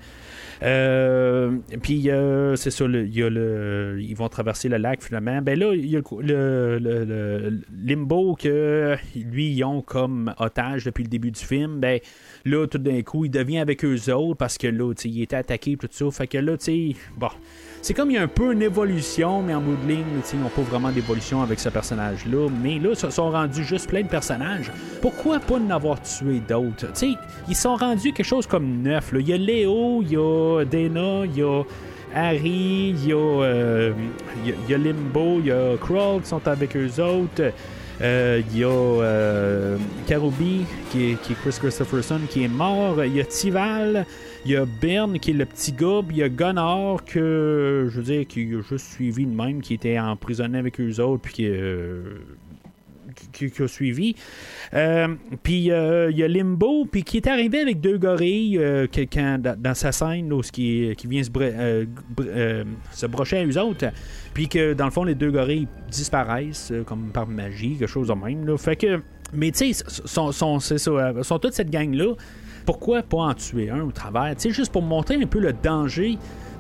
Euh, puis euh, c'est ça, le- y a le, ils vont traverser le lac finalement. Ben là il y a le, le- limbo que lui ils ont comme otage depuis le début du film. Ben là tout d'un coup il devient avec eux autres parce que là il était attaqué tout ça. Fait que là tu sais bon c'est comme il y a un peu une évolution, mais en bout de ligne, ils n'ont pas vraiment d'évolution avec ce personnage-là. Mais là, ils se sont rendus juste plein de personnages. Pourquoi pas en avoir tué d'autres? Ils sont rendus quelque chose comme neuf. Il y a Léo, il y a Dana, il y a Harry, il y euh, a- Limbo, il y a Crawl qui sont avec eux autres. Euh, Il y a euh, qui est, qui est Chris Christopherson, qui est mort. Il y a Tival. Il y a Byrne, qui est le petit gars. Il y a Gunnar, que je veux dire, qui a juste suivi de même, qui était emprisonné avec eux autres, puis qui, euh, qui, a suivi. Euh, puis euh, il y a Limbo, puis qui est arrivé avec deux gorilles euh, que- quand- dans, sa scène, qui, qui vient se, br- br- se brocher à eux autres. Puis que dans le fond, les deux gorilles disparaissent comme par magie, quelque chose de même. Fait que. Mais tu sais, sont, sont, sont toute cette gang-là. Pourquoi pas en tuer un au travers? Sais, juste pour montrer un peu le danger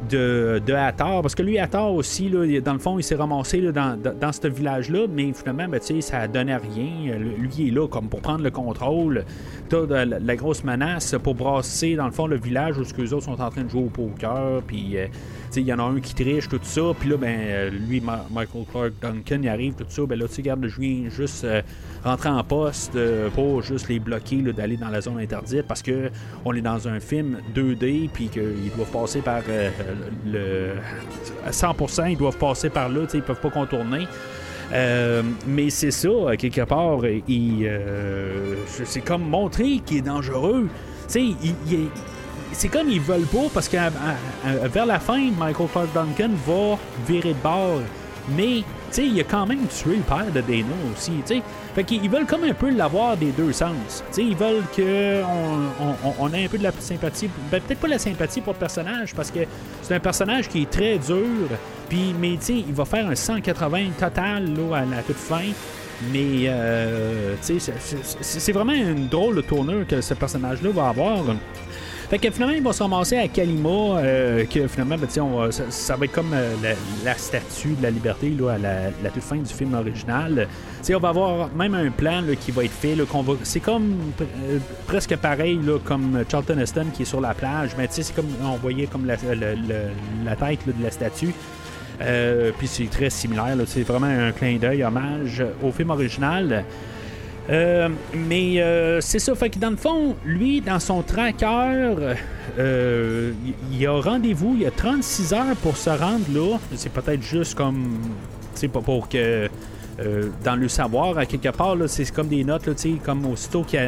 de, de parce que lui, Hathor aussi, là, dans le fond, il s'est ramassé là, dans, dans, ce village-là, mais finalement, ben, ça donnait rien. Lui, est là comme pour prendre le contrôle. T'as la, la grosse menace pour brasser, dans le fond, le village où les autres sont en train de jouer au poker, puis euh, il y en a un qui triche, tout ça, puis là, ben, euh, lui, Michael Clark Duncan, il arrive, tout ça, ben là, tu regarde, je viens juste euh, rentrer en poste euh, pour juste les bloquer d'aller dans la zone interdite, parce que on est dans un film 2D, puis qu'ils doivent passer par le... à 100%, ils doivent passer par là, ils peuvent pas contourner. Euh, mais c'est ça, quelque part, euh, c'est comme montrer qu'il est dangereux. C'est comme ils veulent pas parce que vers la fin, Michael Clark Duncan va virer de bord. Mais, il a quand même tué le père de Dana aussi. Fait qu'ils veulent comme un peu l'avoir des deux sens. Tu sais, ils veulent que on, ait un peu de la sympathie. Ben, peut-être pas la sympathie pour le personnage parce que c'est un personnage qui est très dur. Puis, mais tu sais, il va faire un 180 total là, à la toute fin. Mais, euh, c'est vraiment une drôle de tournure que ce personnage-là va avoir. Fait que finalement, il va se à Kalima, euh, que finalement, ben, ça, va être comme euh, la, statue de la liberté là, à la, toute fin du film original. On va avoir même un plan là, qui va être fait. c'est comme euh, presque pareil là, comme Charlton Heston qui est sur la plage, mais c'est comme on voyait comme la, la tête là, de la statue. Puis c'est très similaire, c'est vraiment un clin d'œil, hommage au film original. Euh, mais euh, c'est ça, fait que dans le fond, lui, dans son tracker, euh, il a rendez-vous, il a 36 heures pour se rendre là. C'est peut-être juste comme, tu sais, pour que. euh, dans le savoir, à quelque part, c'est comme des notes, là, comme aussitôt qu'il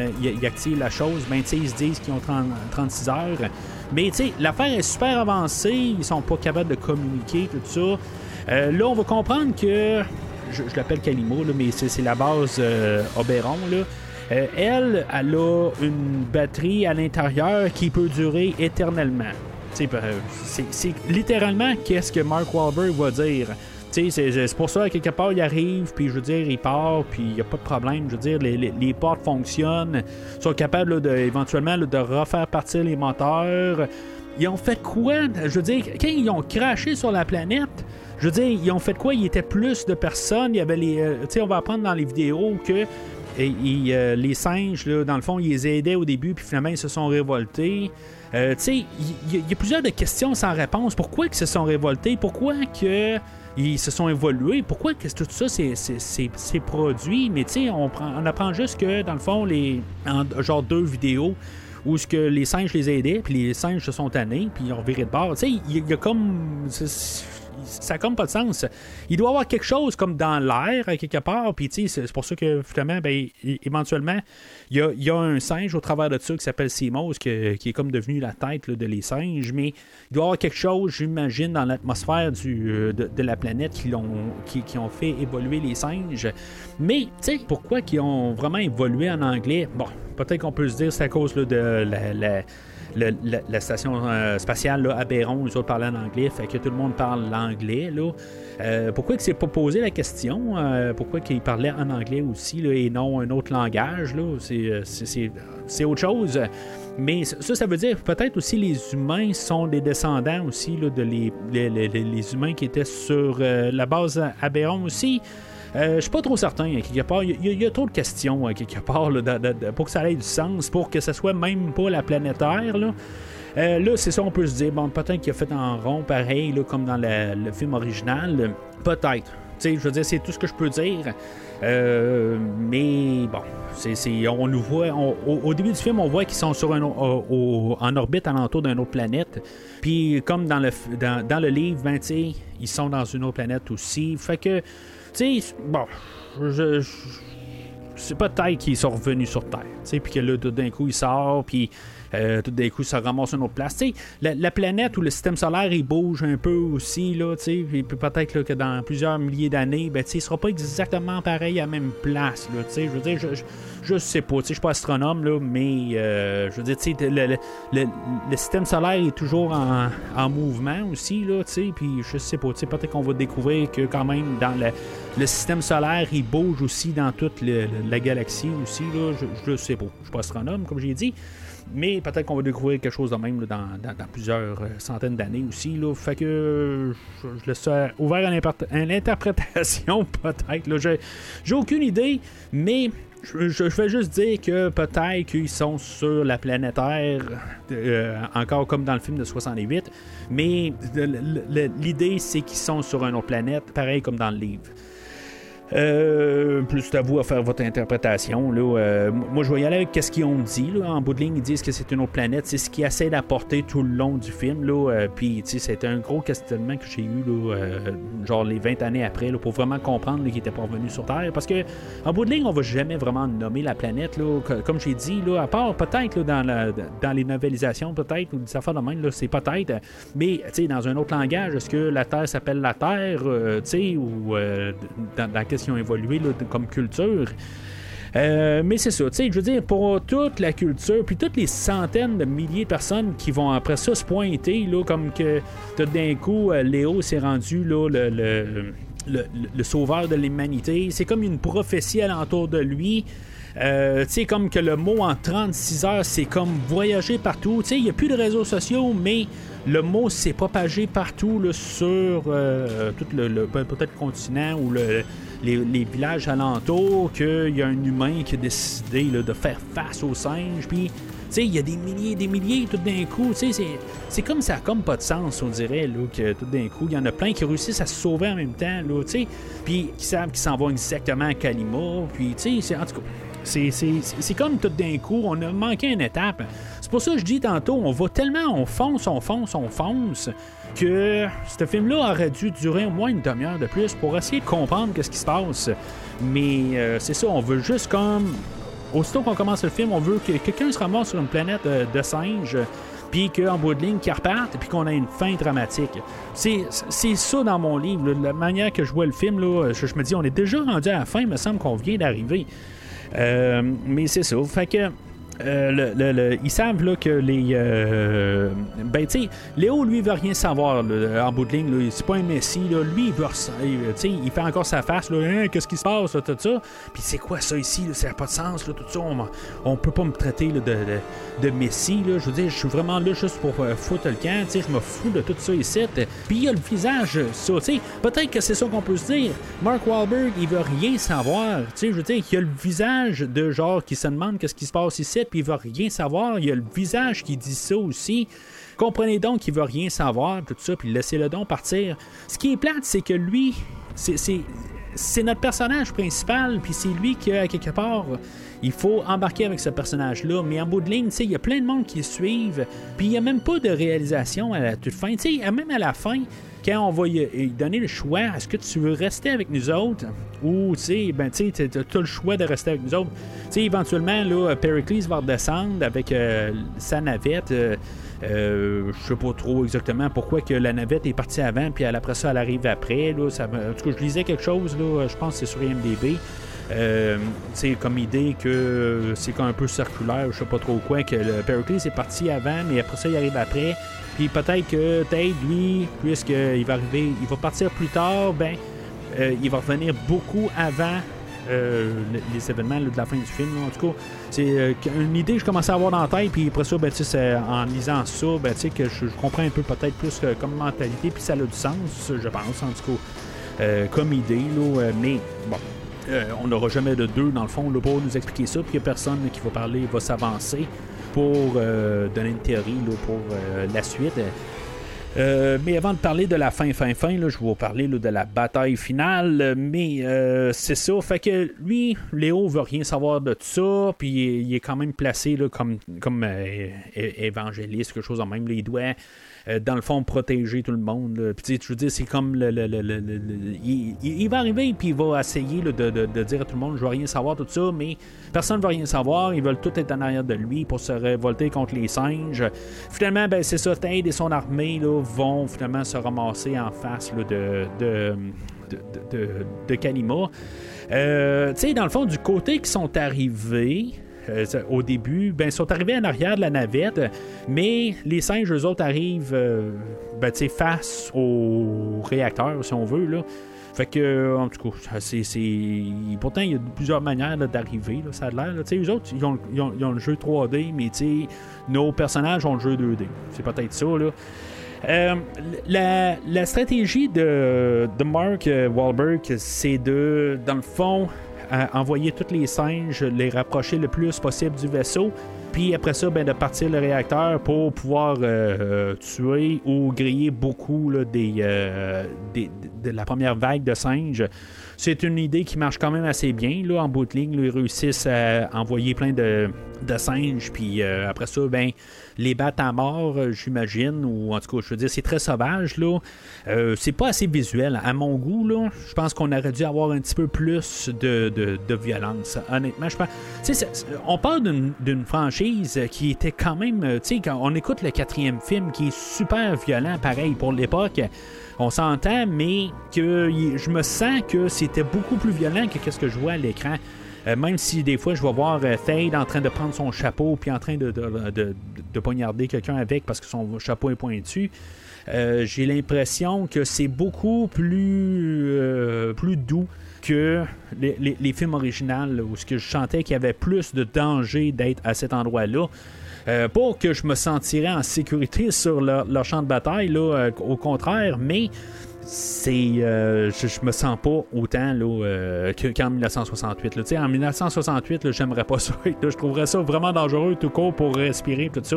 active la chose, ben, ils se disent qu'ils ont 30 36 heures. Mais tu sais, l'affaire est super avancée, ils sont pas capables de communiquer, tout ça. Là, on va comprendre que je, l'appelle Calimo, là, mais c'est, la base euh, Oberon. Là. Euh, elle, elle a une batterie à l'intérieur qui peut durer éternellement. Euh, C'est, littéralement qu'est-ce que Mark Wahlberg va dire. C'est, pour ça, quelque part, il arrive, puis je veux dire, il part, puis il n'y a pas de problème. Je veux dire, les, portes fonctionnent, ils sont capables de, éventuellement de refaire partir les moteurs. Ils ont fait quoi? Je veux dire, quand ils ont craché sur la planète, je veux dire, ils ont fait quoi? Il était plus de personnes. Il y avait les. euh, tu sais, on va apprendre dans les vidéos que euh, les singes, là, dans le fond, ils les aidaient au début, puis finalement, ils se sont révoltés. Euh, tu sais, il y, a plusieurs questions sans réponse. Pourquoi ils se sont révoltés? Pourquoi que ils se sont évolués? Pourquoi que tout ça c'est produit? Mais tu sais, on, prend- on apprend juste que, dans le fond, les en, genre deux vidéos où ce que les singes les aidaient, puis les singes se sont tannés, puis ils ont viré de bord. Tu sais, il y, a- comme... ça n'a comme pas de sens. Il doit y avoir quelque chose comme dans l'air, quelque part, puis c'est pour ça que, finalement, ben, éventuellement, il y, a, un singe au travers de ça qui s'appelle Simos, qui, est comme devenu la tête de les singes, mais il doit y avoir quelque chose, j'imagine, dans l'atmosphère de, de, la planète qui, ont, qui, qui, fait évoluer les singes. Mais, tu sais, pourquoi ils ont vraiment évolué en anglais? Bon, peut-être qu'on peut se dire c'est à cause de la la, station euh, spatiale là, à Béron, nous autres parlaient en anglais, fait que tout le monde parle l'anglais. Là. Euh, pourquoi il s'est pas posé la question? Euh, pourquoi il parlait en anglais aussi et non un autre langage? Là? C'est, autre chose. Mais ça, ça veut dire peut-être aussi les humains sont des descendants aussi de les, les, humains qui étaient sur la base à Béron aussi. Euh, je suis pas trop certain, hein, quelque part. Il y, a trop de questions, hein, quelque part, pour que ça ait du sens, pour que ce soit même pas la planète Terre. Là. Euh, là, c'est ça, on peut se dire, bon, peut-être qu'il a fait en rond, pareil, là, comme dans le, film original. Peut-être. je veux dire, c'est tout ce que je peux dire. Euh, mais bon, on nous voit. au, début du film, on voit qu'ils sont sur un, en orbite alentour d'une autre planète. Puis, comme dans le, dans, dans le livre, ben, ils sont dans une autre planète aussi. Fait que sais, bon, je, c'est peut-être qu'ils sont revenus sur Terre, tu sais, puis que là, tout d'un coup, il sort, puis euh, tout d'un coup, ça ramasse une autre place. La, la, planète ou le système solaire, il bouge un peu aussi, là, puis peut-être que dans plusieurs milliers d'années, ben, il sera pas exactement pareil à la même place. Là, je veux dire, je, je, sais pas, je suis pas astronome, là, mais euh, je veux dire, le, le, le, système solaire est toujours en, en mouvement aussi, là, puis je sais pas, peut-être qu'on va découvrir que quand même dans le, système solaire, il bouge aussi dans toute la galaxie aussi, là, je, je sais pas, je suis pas astronome, comme j'ai dit. Mais peut-être qu'on va découvrir quelque chose de même dans, plusieurs euh, centaines d'années aussi. Là. Fait que je, laisse ouvert à l'interprétation, <laughs> peut-être. J'ai aucune idée, mais je, vais juste dire que peut-être qu'ils sont sur la planète Terre, euh, encore comme dans le film de 68, mais l'idée c'est qu'ils sont sur une autre planète, pareil comme dans le livre. Euh, plus à vous à faire votre interprétation. Là. Euh, moi, je vais y aller avec ce qu'ils ont dit. Là. En bout de ligne, ils disent que c'est une autre planète. C'est ce qu'ils essaient d'apporter tout le long du film. Là. Euh, puis, c'était un gros questionnement que j'ai eu, là, euh, genre les 20 années après, là, pour vraiment comprendre qu'ils n'étaient pas revenus sur Terre. Parce que, en bout de ligne, on va jamais vraiment nommer la planète. Là. Comme j'ai dit, là, à part peut-être dans, dans les novelisations, peut-être, ou des affaires de même, c'est peut-être. Mais, dans un autre langage, est-ce que la Terre s'appelle la Terre, ou dans, dans qui ont évolué comme culture. Euh, mais c'est ça, tu sais, je veux dire, pour toute la culture, puis toutes les centaines de milliers de personnes qui vont après ça se pointer, là, comme que tout d'un coup, euh, Léo s'est rendu là, le, le, sauveur de l'humanité. C'est comme une prophétie alentour de lui. Euh, tu sais, comme que le mot en 36 heures, c'est comme voyager partout. Tu sais, il n'y a plus de réseaux sociaux, mais le mot s'est propagé partout là, sur tout le, peut-être le continent ou le, les, villages alentours qu'il y a un humain qui a décidé de faire face aux singes. Puis, il y a des milliers et des milliers tout d'un coup. C'est comme ça comme pas de sens, on dirait, là, que tout d'un coup, il y en a plein qui réussissent à se sauver en même temps, là. Puis, qui savent qu'ils s'en vont exactement à Kalima. Puis, en tout cas. C'est comme tout d'un coup, on a manqué une étape. C'est pour ça que je dis tantôt, on va tellement, on fonce, on fonce, on fonce, que ce film-là aurait dû durer au moins une demi-heure de plus pour essayer de comprendre ce qui se passe. Mais euh, c'est ça, on veut juste comme. Aussitôt qu'on commence le film, on veut que quelqu'un se ramasse sur une planète euh, de singes puis qu'en bout de ligne, qu'il reparte, puis qu'on a une fin dramatique. C'est ça dans mon livre. la manière que je vois le film, là, je, me dis, on est déjà rendu à la fin, il me semble qu'on vient d'arriver. Euh, mais c'est ça. Fait que euh, ils savent là, que les. Euh, ben, tu sais, Léo, lui, veut rien savoir en bout de ligne. C'est pas un messie. Là. Lui, il veut. sais il fait encore sa face. Hein, qu'est-ce qui se passe, tout ça? Puis c'est quoi ça ici Ça n'a pas de sens. Tout ça. On, peut pas me traiter de, de, de, messie. Là. Je veux dire, je suis vraiment là juste pour euh, foutre le camp. Je me fous de tout ça ici. Puis il y a le visage, ça. Peut-être que c'est ça qu'on peut se dire. Mark Wahlberg, il veut rien savoir. Je veux dire, il y a le visage de genre qui se demande qu'est-ce qui se passe ici puis il veut rien savoir. Il y a le visage qui dit ça aussi. Comprenez donc qu'il veut rien savoir, tout ça, puis laissez-le donc partir. Ce qui est plate, c'est que lui, c'est notre personnage principal, puis c'est lui qui, à quelque part, il faut embarquer avec ce personnage-là. Mais en bout de ligne, il y a plein de monde qui suivent. Puis il n'y a même pas de réalisation à la toute fin. sais même à la fin, quand on va lui donner le choix, est-ce que tu veux rester avec nous autres? Ou tu ben, tu as le choix de rester avec nous autres. sais éventuellement, là, Pericles va redescendre avec euh, sa navette. Euh, euh, je sais pas trop exactement pourquoi que la navette est partie avant, puis après ça, elle arrive après. Là, en tout cas, je lisais quelque chose, là, je pense que c'est sur IMDB. c'est comme idée que c'est un peu circulaire, je sais pas trop quoi, que le Pericles est parti avant, mais après ça, il arrive après. Puis peut-être que Tate, lui, puisqu'il va arriver, il va partir plus tard, ben, euh, il va revenir beaucoup avant euh, les événements de la fin du film. En tout cas, c'est euh, une idée que je commençais à avoir dans la tête, puis après ça, ben, en lisant ça, ben, que je, comprends un peu peut-être plus comme mentalité, puis ça a du sens, je pense, en tout cas, comme idée. Mais bon, on n'aura jamais de deux, dans le fond, pour nous expliquer ça, puis il n'y a personne qui va parler, va s'avancer pour euh, donner une théorie pour euh, la suite. Euh, mais avant de parler de la fin, fin, fin, là, je vais vous parler de la bataille finale. Mais c'est ça. Fait que lui, Léo veut rien savoir de tout ça. Puis il est quand même placé là, comme, comme évangéliste, quelque chose en même. il doit euh, dans le fond, protéger tout le monde. Puis, je veux c'est comme le. il, va arriver, puis il va essayer de, dire à tout le monde Je veux rien savoir, tout ça, mais personne ne veut rien savoir. Ils veulent tout être en arrière de lui pour se révolter contre les singes. Finalement, ben, c'est ça, Ted et son armée vont finalement se ramasser en face de, de, de, de, Kalima. Euh, tu sais, dans le fond, du côté qui sont arrivés, euh, au début, ben, sont arrivés en arrière de la navette, mais les singes, eux autres, arrivent euh, ben, face au réacteur, si on veut. Là. Fait que, en tout cas, c'est, pourtant, il y a plusieurs manières d'arriver, ça a l'air. Eux autres, ils ont, ils, ont, le jeu 3D, mais nos personnages ont le jeu 2D. C'est peut-être ça. Là. Euh, la, la, stratégie de, de Mark Wahlberg, c'est de, dans le fond, envoyer tous les singes, les rapprocher le plus possible du vaisseau. Puis après ça, ben, de partir le réacteur pour pouvoir euh, euh, tuer ou griller beaucoup euh, des, de la première vague de singes. C'est une idée qui marche quand même assez bien. Là, en bout de ligne, ils réussissent à envoyer plein de, de singes. Puis après ça, ben, les battre à mort, euh, j'imagine, ou en tout cas, je veux dire, c'est très sauvage, là. Euh, c'est pas assez visuel. À mon goût, là, je pense qu'on aurait dû avoir un petit peu plus de, de, violence. Honnêtement, je pense. on parle d'une franchise qui était quand même. Euh, tu sais, quand on écoute le quatrième film qui est super violent, pareil, pour l'époque on s'entend, mais que je me sens que c'était beaucoup plus violent que ce que je vois à l'écran. Euh, même si des fois je vais voir euh, Thade en train de prendre son chapeau puis en train de, de, poignarder quelqu'un avec parce que son chapeau est pointu. Euh, j'ai l'impression que c'est beaucoup plus, plus doux que les, films originaux où ce que je chantais qu'il y avait plus de danger d'être à cet endroit-là. pour que je me sentirais en sécurité sur leur, leur champ de bataille, là, au contraire, mais c'est euh, je, me sens pas autant là, euh, qu'en 1968. Là. En 1968, j'aimerais pas <laughs> ça. je trouverais ça vraiment dangereux tout court pour respirer tout ça.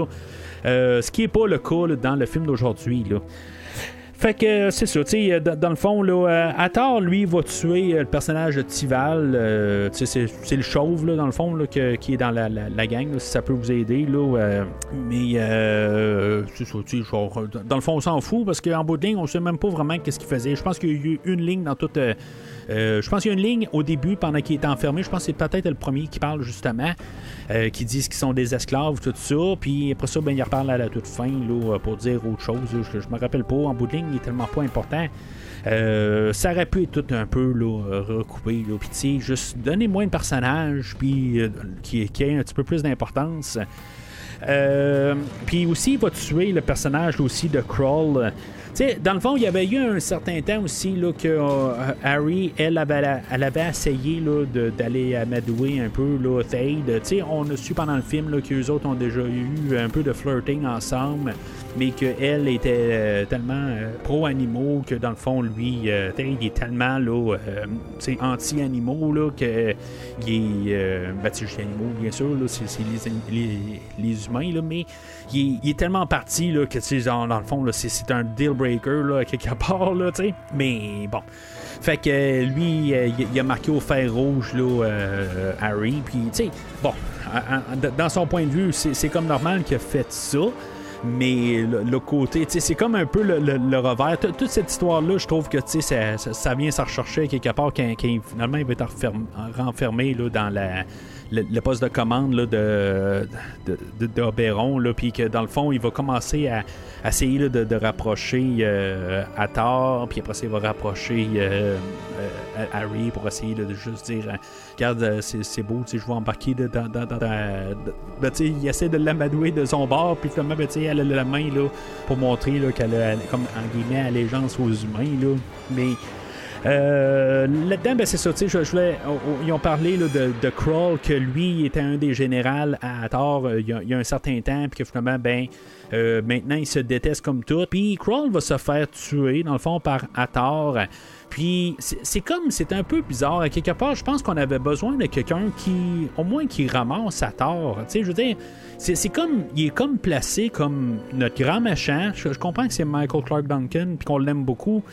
Euh, ce qui est pas le cas dans le film d'aujourd'hui. Fait que euh, c'est ça, tu sais, dans, le fond, là, euh, Atar, lui, va tuer euh, le personnage de Tival. sais, c'est le chauve, là, dans le fond, là, qui est dans la, gang, si ça peut vous aider. Là, mais c'est ça, tu sais, dans le fond, on s'en fout parce qu'en bout de ligne, on sait même pas vraiment qu'est-ce qu'il faisait. Je pense qu'il y a eu une ligne dans toute. Je pense qu'il y a une ligne au début pendant qu'il était enfermé. Je pense que c'est peut-être le premier qui parle justement. Euh, qui disent qu'ils sont des esclaves, tout ça. Puis après ça, ben, ils reparlent à la toute fin là, pour dire autre chose. Je, me rappelle pas. En bout de ligne, il est tellement pas important. Euh, ça aurait pu être tout un peu là, recoupé. Là. Puis, juste donner moins de personnages, puis euh, qui, qui ait un petit peu plus d'importance. puis aussi, il va tuer le personnage aussi de Crawl sais, dans le fond, il y avait eu un certain temps aussi là, que euh, Harry, elle avait, elle avait essayé d'aller amadouer un peu là, Thade. on a su pendant le film qu'eux autres ont déjà eu un peu de flirting ensemble, mais qu'elle était euh, tellement euh, pro-animaux que dans le fond, lui, Thade est tellement là, anti-animaux là, que il est. Ben, animaux, bien sûr, c'est les, les, humains, là, mais il est, tellement parti là, que dans, dans le fond, c'est un deal Stormbreaker, là, <laughs> quelque part, là. Mais bon. Fait que euh, lui, euh, il a marqué au fer rouge, là, euh, Harry. Puis, tu sais, bon, dans son point de vue, c'est comme normal qu'il a fait ça. Mais le, côté, tu sais, c'est comme un peu le, revers. Toute cette histoire-là, je trouve que tu sais, ça, ça, vient se rechercher quelque part quand, finalement il va être renfermé là, dans la le, poste de commande là, de, d'Oberon, là, puis que dans le fond, il va commencer à, essayer de, rapprocher euh, puis après ça, il va rapprocher euh, euh, Harry pour essayer de juste dire Regarde, c'est, beau, je vais embarquer dans. dans, dans, ben, il essaie de l'amadouer de son bord, puis finalement, ben, elle a la main là, pour montrer qu'elle a, comme en guillemets, allégeance aux humains. Là. Mais euh, là-dedans, ben, c'est ça, sais, je, voulais, ils ont parlé de, de Kroll, que lui était un des généraux à tort euh, il, y a, un certain temps, puis que finalement, ben, euh, maintenant, il se déteste comme tout. Puis Kroll va se faire tuer, dans le fond, par Hathor. Puis c'est comme, c'est un peu bizarre. À quelque part, je pense qu'on avait besoin de quelqu'un qui, au moins, qui ramasse Hathor. Tu sais, je veux dire, c'est comme, il est comme placé comme notre grand machin. Je, je comprends que c'est Michael Clark Duncan, puis qu'on l'aime beaucoup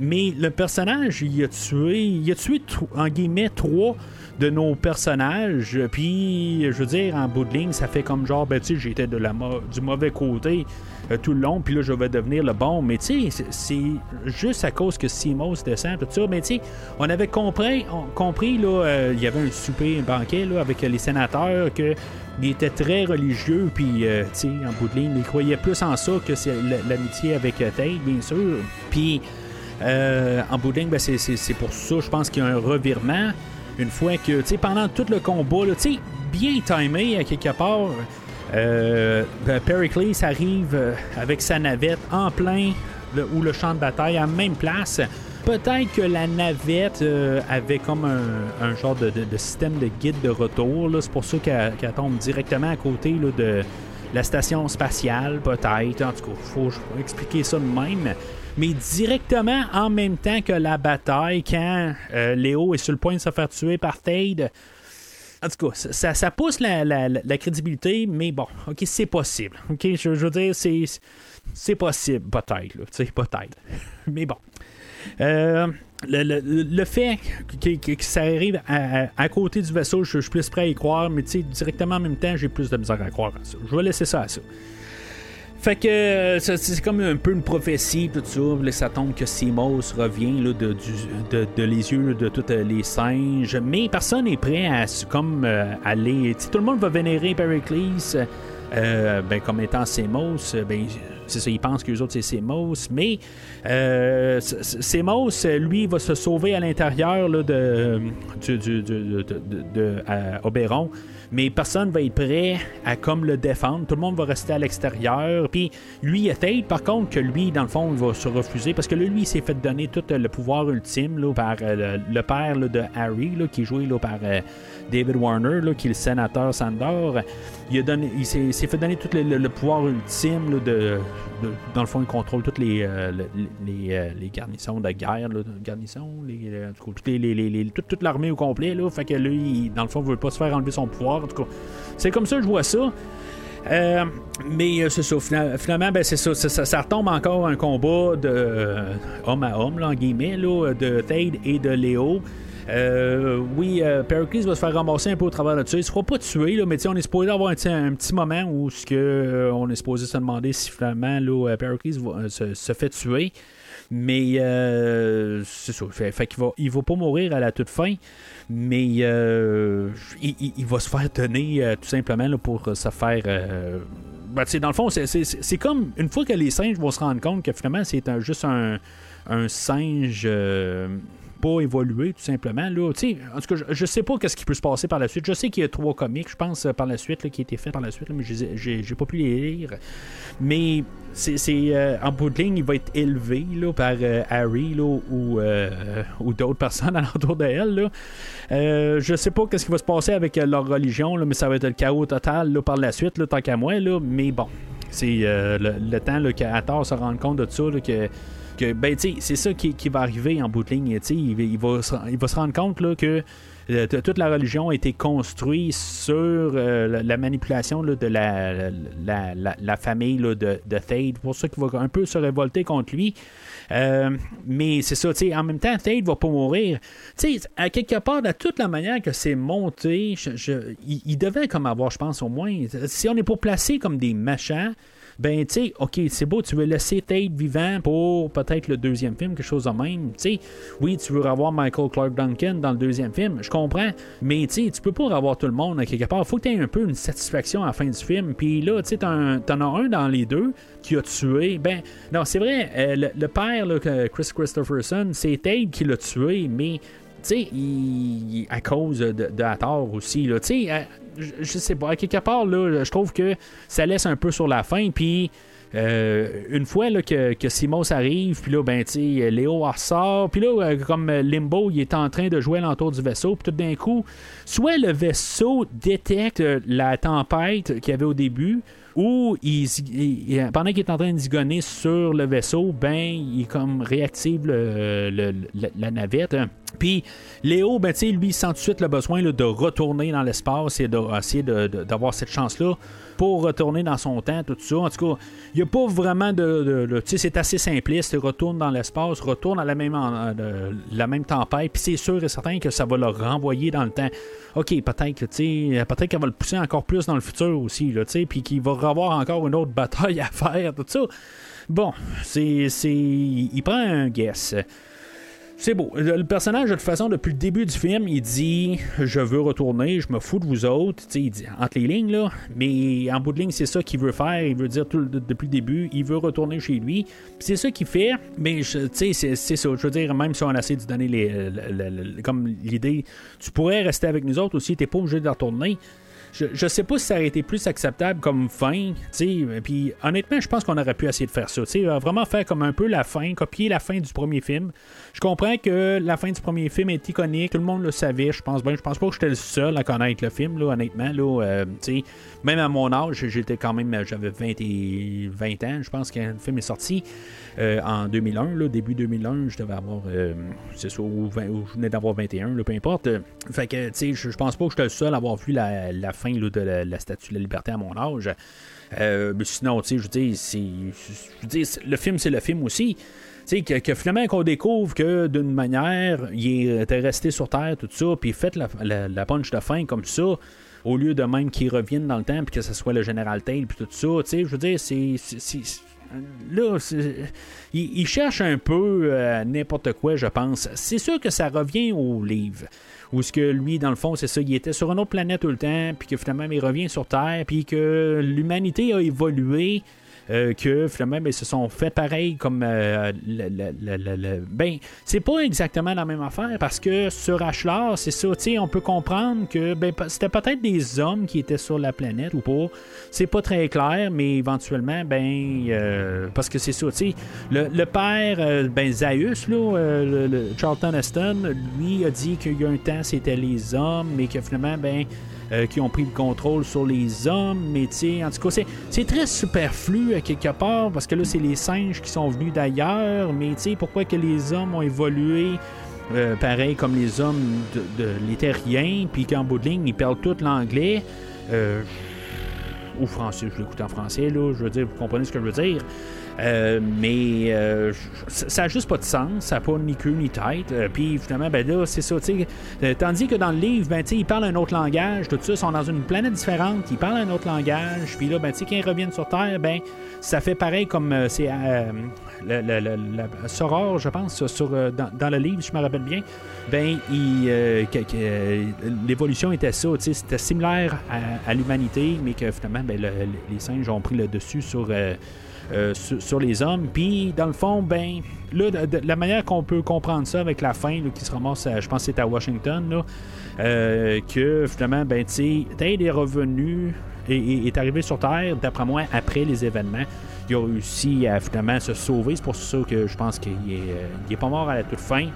mais le personnage, il a tué, il a tué en guillemets trois de nos personnages. Puis, je veux dire, en bout de ligne, ça fait comme genre, ben, tu sais, j'étais du mauvais côté euh, tout le long, puis là, je vais devenir le bon. Mais, tu sais, c'est juste à cause que Simos descend, tout ça. Mais, tu sais, on avait compris, compris là, euh, il y avait un souper, un banquet, là, avec les sénateurs, que. Il était très religieux, puis, euh, tu sais, en bout de ligne, il croyait plus en ça que l'amitié avec Tate, bien sûr. Puis, euh, en bout ben, c'est pour ça, je pense qu'il y a un revirement. Une fois que, pendant tout le combat, bien timé à quelque part, euh, ben, Pericles arrive euh, avec sa navette en plein ou le champ de bataille à même place. Peut-être que la navette avait comme un, genre de, système de guide de retour. C'est pour ça qu'elle tombe directement à côté de la station spatiale, peut-être. En tout cas, il faut expliquer ça de même mais directement en même temps que la bataille, quand euh, Léo est sur le point de se faire tuer par Tade. En tout cas, ça, ça pousse la, la, crédibilité, mais bon, ok, c'est possible. Ok, je, veux dire, c'est, c'est possible, peut-être, peut-être. <laughs> mais bon. Euh, le, le, fait que, ça arrive à, côté du vaisseau, je, je, suis plus prêt à y croire, mais directement en même temps, j'ai plus de misère à croire à ça. Je vais laisser ça à ça. Fait que euh, c'est comme un peu une prophétie, tout ça. Là, ça tombe que Simos revient là, de, de, les yeux de tous les singes. Mais personne n'est prêt à comme euh, aller. tout le monde va vénérer Pericles euh, ben, comme étant Simos. Ben, c'est ça, ils pensent que les autres c'est Semos, mais euh, lui, va se sauver à l'intérieur de, de, de, de, de Oberon mais personne va être prêt à comme le défendre. Tout le monde va rester à l'extérieur. Puis lui, il a par contre, que lui, dans le fond, il va se refuser parce que lui, il s'est fait donner tout le pouvoir ultime là, par euh, le, père de Harry, là, qui est joué par euh, David Warner, qui est le sénateur Sandor. Il, a donné, il s'est, fait donner tout le, pouvoir ultime de, Dans le fond, il contrôle toutes les, euh, garnisons de guerre. Garnisons, toute, l'armée au complet. Fait que lui, dans le fond, il veut pas se faire enlever son pouvoir en tout cas, c'est comme ça que je vois ça. Euh, mais euh, c'est ça, finalement, ben, c'est ça, ça, retombe encore un combat de euh, homme à homme, là, guillemets, là, de Thade et de Léo. oui, Pericles va se faire ramasser un peu au travers de ça. Il se fera pas tuer, là, mais on est supposé avoir un, petit moment où on est supposé se demander si finalement là, Pericles se, fait tuer. Mais c'est ça. Fait, qu'il va, il va pas mourir à la toute fin mais euh, il, va se faire donner euh, tout simplement pour se faire. Euh, ben, dans le fond, c'est comme une fois que les singes vont se rendre compte que finalement c'est juste un, un singe évolué, tout simplement. Là. En tout cas, je, sais pas ce qui peut se passer par la suite. Je sais qu'il y a trois comics, je pense, par la suite, qui ont été faits par la suite, mais j'ai, j'ai pas pu les lire. Mais c'est, euh, en bout de ligne, il va être élevé là, par euh, Harry là, ou, euh, ou d'autres personnes <laughs> alentour de elle. Là. je sais pas ce qui va se passer avec leur religion, là, mais ça va être le chaos total là, par la suite, là, tant qu'à moi. Là, mais bon, c'est le, temps qu'Athor se rende compte de ça, que que ben c'est ça qui, qui va arriver en bout de ligne. Il, va, il va se rendre compte là, que euh, toute la religion a été construite sur euh, la, la manipulation de la, la, famille de, de Thade. pour ça qu'il va un peu se révolter contre lui. Euh, mais c'est ça, en même temps, Thade va pas mourir. À quelque part, de toute la manière que c'est monté, il devait comme avoir, je pense, au moins, si on est pour placer comme des machins, ben, tu sais, ok, c'est beau, tu veux laisser Tate vivant pour peut-être le deuxième film, quelque chose de même. Tu sais, oui, tu veux avoir Michael Clark Duncan dans le deuxième film, je comprends, mais tu sais, tu peux pas avoir tout le monde quelque part. faut que tu aies un peu une satisfaction à la fin du film. Puis là, tu sais, t'en as un dans les deux qui a tué. Ben, non, c'est vrai, euh, le, père, Chris Christopherson, c'est Tate qui l'a tué, mais sais, à cause de, de tort aussi, tu sais, euh, je, sais pas, à quelque part, là, je trouve que ça laisse un peu sur la fin, puis euh, une fois là, que, que Simos arrive, puis là, ben, tu Léo ressort, puis là, euh, comme Limbo, il est en train de jouer l'entour du vaisseau, puis tout d'un coup, soit le vaisseau détecte la tempête qu'il y avait au début, ou il, pendant qu'il est en train de zigonner sur le vaisseau, ben, il comme réactive la, navette. Puis Léo, ben, lui, il sent tout de suite le besoin de retourner dans l'espace et d'essayer de, de- d'avoir cette chance-là pour retourner dans son temps, tout ça. En tout cas, il n'y a pas vraiment de. tu sais, c'est assez simpliste. Retourne dans l'espace, retourne à la même, en- euh, la même tempête, puis c'est sûr et certain que ça va le renvoyer dans le temps. OK, peut-être que, tu sais, peut-être qu'elle va le pousser encore plus dans le futur aussi, tu sais, puis qu'il va avoir encore une autre bataille à faire, tout ça. Bon, c'est il prend un guess. C'est beau. Le personnage, de toute façon, depuis le début du film, il dit Je veux retourner, je me fous de vous autres. Il dit entre les lignes, là. Mais en bout de ligne, c'est ça qu'il veut faire. Il veut dire tout depuis le début il veut retourner chez lui. C'est ça qu'il fait. Mais, tu sais, c'est- ça. Je veux dire, même si on essaie de lui donner les, le- le- le- comme l'idée, tu pourrais rester avec nous autres aussi, t'es pas obligé de retourner. Je, je sais pas si ça aurait été plus acceptable comme fin, tu. Puis honnêtement, je pense qu'on aurait pu essayer de faire ça, tu vraiment faire comme un peu la fin, copier la fin du premier film. Je comprends que la fin du premier film est iconique, tout le monde le savait, je pense bien. Je pense pas que j'étais le seul à connaître le film, là, honnêtement, là, euh. Même à mon âge, j'étais quand même, j'avais 20 et 20 ans, je pense que le film est sorti euh, en 2001, là, début 2001, je devais avoir, euh, c'est ça, ou, 20 ou je venais d'avoir 21, là, peu importe. Fait que, tu sais, je pense pas que j'étais le seul à avoir vu la, fin de la, Statue de la Liberté à mon âge. Mais sinon, tu sais, je c'est- le film, c'est le film aussi. Sais, que, finalement, qu'on découvre que d'une manière, il était resté sur Terre, tout ça, puis fait la, la, punch de fin comme ça, au lieu de même qu'il revienne dans le temps, puis que ce soit le général Tail, puis tout ça, tu sais, je veux dire, c'est. Là, il, il cherche un peu euh, n'importe quoi, je pense. C'est sûr que ça revient au livre. Où ce que lui, dans le fond, c'est ça, il était sur une autre planète tout le temps, puis que finalement, il revient sur Terre, puis que l'humanité a évolué. Euh, que finalement ben, ils se sont fait pareil comme euh, le, ben c'est pas exactement la même affaire parce que sur Ashlar c'est ça tu on peut comprendre que ben, c'était peut-être des hommes qui étaient sur la planète ou pas. C'est pas très clair mais éventuellement ben euh, parce que c'est ça tu le, père ben Zaius là Charlton Heston lui a dit qu'il y a un temps c'était les hommes mais que finalement ben euh, qui ont pris le contrôle sur les hommes, mais en tout cas, c'est, très superflu à quelque part, parce que là, c'est les singes qui sont venus d'ailleurs, mais pourquoi que les hommes ont évolué euh, pareil comme les hommes de, de puis qu'en bout de ligne, ils parlent tout l'anglais, euh, ou français, je l'écoute en français, là, je veux dire, vous comprenez ce que je veux dire. Euh, mais euh, ça ça a juste pas de sens, ça n'a pas ni queue ni tête. Euh, Puis finalement, ben là, c'est ça, tandis que dans le livre, ben, ils parlent un autre langage, tout ça, ils sont dans une planète différente, ils parlent un autre langage. Puis là, ben, quand ils reviennent sur Terre, ben, ça fait pareil comme c'est Soror, je pense, dans, le livre, si je me rappelle bien. Ben, l'évolution était ça, c'était similaire à, à l'humanité, mais que finalement, ben, le- les singes ont pris le dessus sur. Euh, sur, les hommes. Puis, dans le fond, ben, là, la manière qu'on peut comprendre ça avec la fin qui se ramasse, je pense que c'est à Washington, euh, que finalement, ben, tu sais, est revenu et, et- est arrivé sur Terre, d'après moi, après les événements. Il a réussi à finalement se sauver. C'est pour ça que je pense qu'il est, euh, il est pas mort à la toute fin.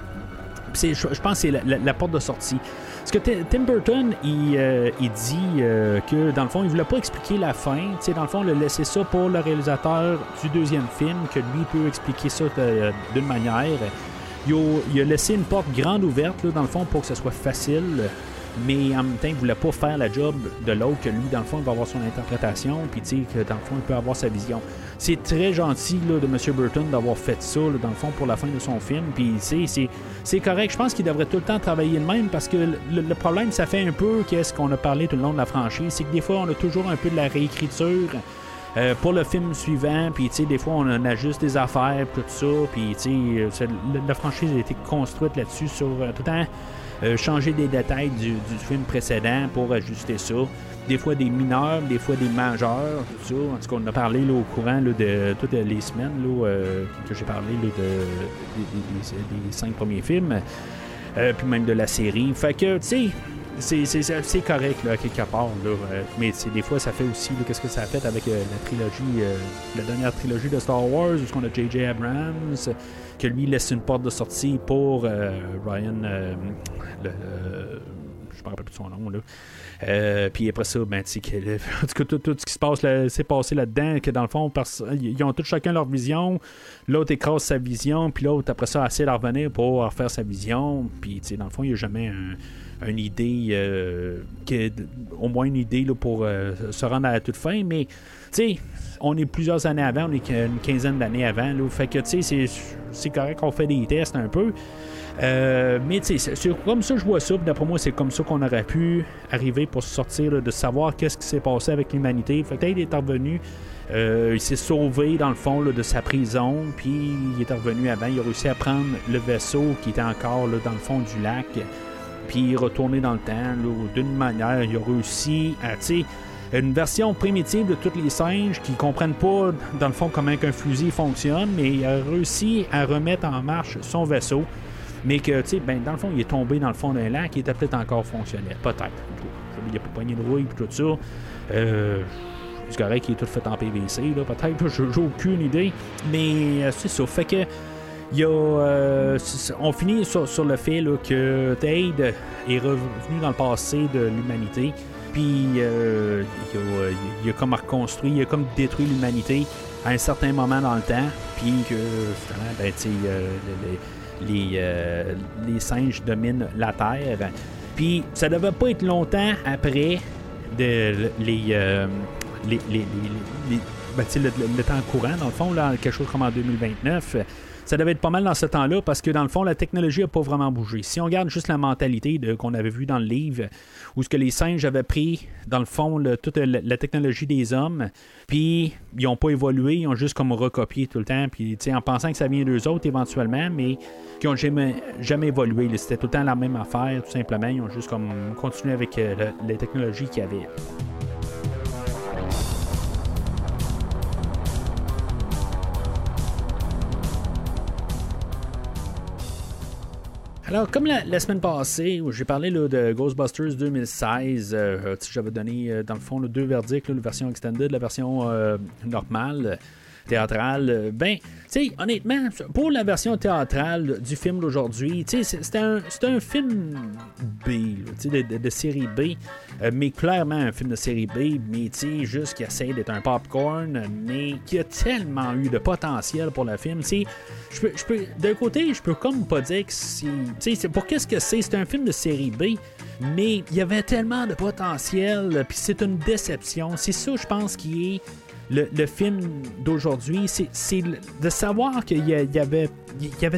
Je, je pense que c'est la, porte de sortie. Parce que Ti- Tim Burton, il, euh, dit euh, que dans le fond, il voulait pas expliquer la fin. Tu sais, dans le fond, il a laissé ça pour le réalisateur du deuxième film, que lui peut expliquer ça de- d'une manière. Il a, il a laissé une porte grande ouverte, là, dans le fond, pour que ce soit facile. Mais en même temps, il voulait pas faire la job de l'autre, que lui, dans le fond, il va avoir son interprétation, puis tu sais, que dans le fond, il peut avoir sa vision. C'est très gentil de M. Burton d'avoir fait ça, dans le fond, pour la fin de son film. Puis, c'est- correct. Je pense qu'il devrait tout le temps travailler de même parce que le, le problème, ça fait un peu qu'est-ce qu'on a parlé tout le long de la franchise. C'est que des fois, on a toujours un peu de la réécriture. euh, pour le film suivant, puis tu sais, des fois on en ajuste des affaires, tout ça, puis tu sais, euh, la franchise a été construite là-dessus sur euh, tout le temps euh, changer des détails du, film précédent pour ajuster ça. Des fois des mineurs, des fois des majeurs, tout ça. En tout cas, on a parlé là, au courant là, de toutes les semaines là, euh, que j'ai parlé là, de, des, des- des- des cinq premiers films, euh, puis même de la série. Fait que, tu sais, c'est- c'est correct là, quelque part. Là, euh, mais des fois, ça fait aussi qu'est-ce que ça a fait avec euh, la trilogie, euh, la dernière trilogie de Star Wars, où on a J.J. Abrams, que lui laisse une porte de sortie pour euh, Ryan. le- je me rappelle plus son nom. Là. Puis après ça, ben, tu <laughs> en tout tout, ce qui se passe s'est passé là-dedans, que dans le fond, ils ont tous chacun leur vision. L'autre écrase sa vision, puis l'autre, après ça, essaie de revenir pour refaire sa vision. Puis, tu sais, dans le fond, il n'y a jamais un- une idée, euh, au moins une idée pour euh, se rendre à la toute fin. Mais, tu sais, on est plusieurs années avant, on est qu'une quinzaine d'années avant. Là, fait que, tu sais, c'est- correct qu'on fait des tests un peu. Euh, mais tu sais, c'est- comme ça que je vois ça. D'après moi, c'est comme ça qu'on aurait pu arriver pour sortir de savoir qu'est-ce qui s'est passé avec l'humanité. Fait que il est revenu. il s'est sauvé dans le fond de sa prison, puis il est revenu avant. Il a réussi à prendre le vaisseau qui était encore dans le fond du lac, puis retourner dans le temps d'une manière. Il a réussi à, une version primitive de tous les singes qui comprennent pas, dans le fond, comment un fusil fonctionne, mais il a réussi à remettre en marche son vaisseau. Mais que, tu sais, ben, dans le fond, il est tombé dans le fond d'un lac, il était peut-être encore fonctionnel. Peut-être. Il a pas pogné de rouille et tout ça. Euh, c'est qu'il est tout fait en PVC, peut-être. J'ai <laughs> j'ai aucune idée. Mais euh, c'est ça. Fait que. Il euh, on finit sur, le fait que Tade est revenu dans le passé de l'humanité. Puis euh, il, a, il a comme reconstruit, il a comme détruit l'humanité à un certain moment dans le temps. Puis que finalement, ben, euh, euh, les singes dominent la Terre. Puis ça devait pas être longtemps après de, les, les, ben, le temps courant, dans le fond, là, quelque chose comme en 2029. Ça devait être pas mal dans ce temps-là parce que dans le fond, la technologie n'a pas vraiment bougé. Si on regarde juste la mentalité qu'on avait vu dans le livre, où ce que les singes avaient pris, dans le fond, toute la, la technologie des hommes, puis ils n'ont pas évolué, ils ont juste comme recopié tout le temps, puis en pensant que ça vient d'eux autres éventuellement, mais qui n'ont jamais, jamais évolué. C'était tout le temps la même affaire, tout simplement. Ils ont juste comme continué avec euh, le- les technologies qu'il y avait. Alors, comme la, semaine passée, où j'ai parlé là, de Ghostbusters 2016, euh, j'avais donné, euh, dans le fond, là, deux verdicts, la version extended, la version euh, normale, théâtrale. euh, ben, tu sais, honnêtement, pour la version théâtrale du film d'aujourd'hui, tu sais, c'est- un, un film B, tu sais, de, série B, euh, mais clairement un film de série B, mais tu sais, juste qui essaie d'être un popcorn, mais qui a tellement eu de potentiel pour le film. Tu sais, je peux, d'un côté, je peux comme pas dire que c'est. Tu sais, pour qu'est-ce que c'est C'est un film de série B, mais il y avait tellement de potentiel, puis c'est une déception. C'est ça, je pense, qui est. Le, film d'aujourd'hui, c'est de savoir qu'il y, avait,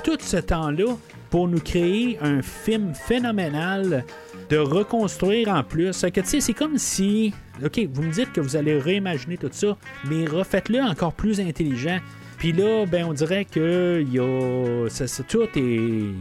tout ce temps-là pour nous créer un film phénoménal, de reconstruire en plus. C'est comme si, ok, vous me dites que vous allez réimaginer tout ça, mais refaites-le encore plus intelligent. Puis là, ben, on dirait que y a, ça, c'est tout et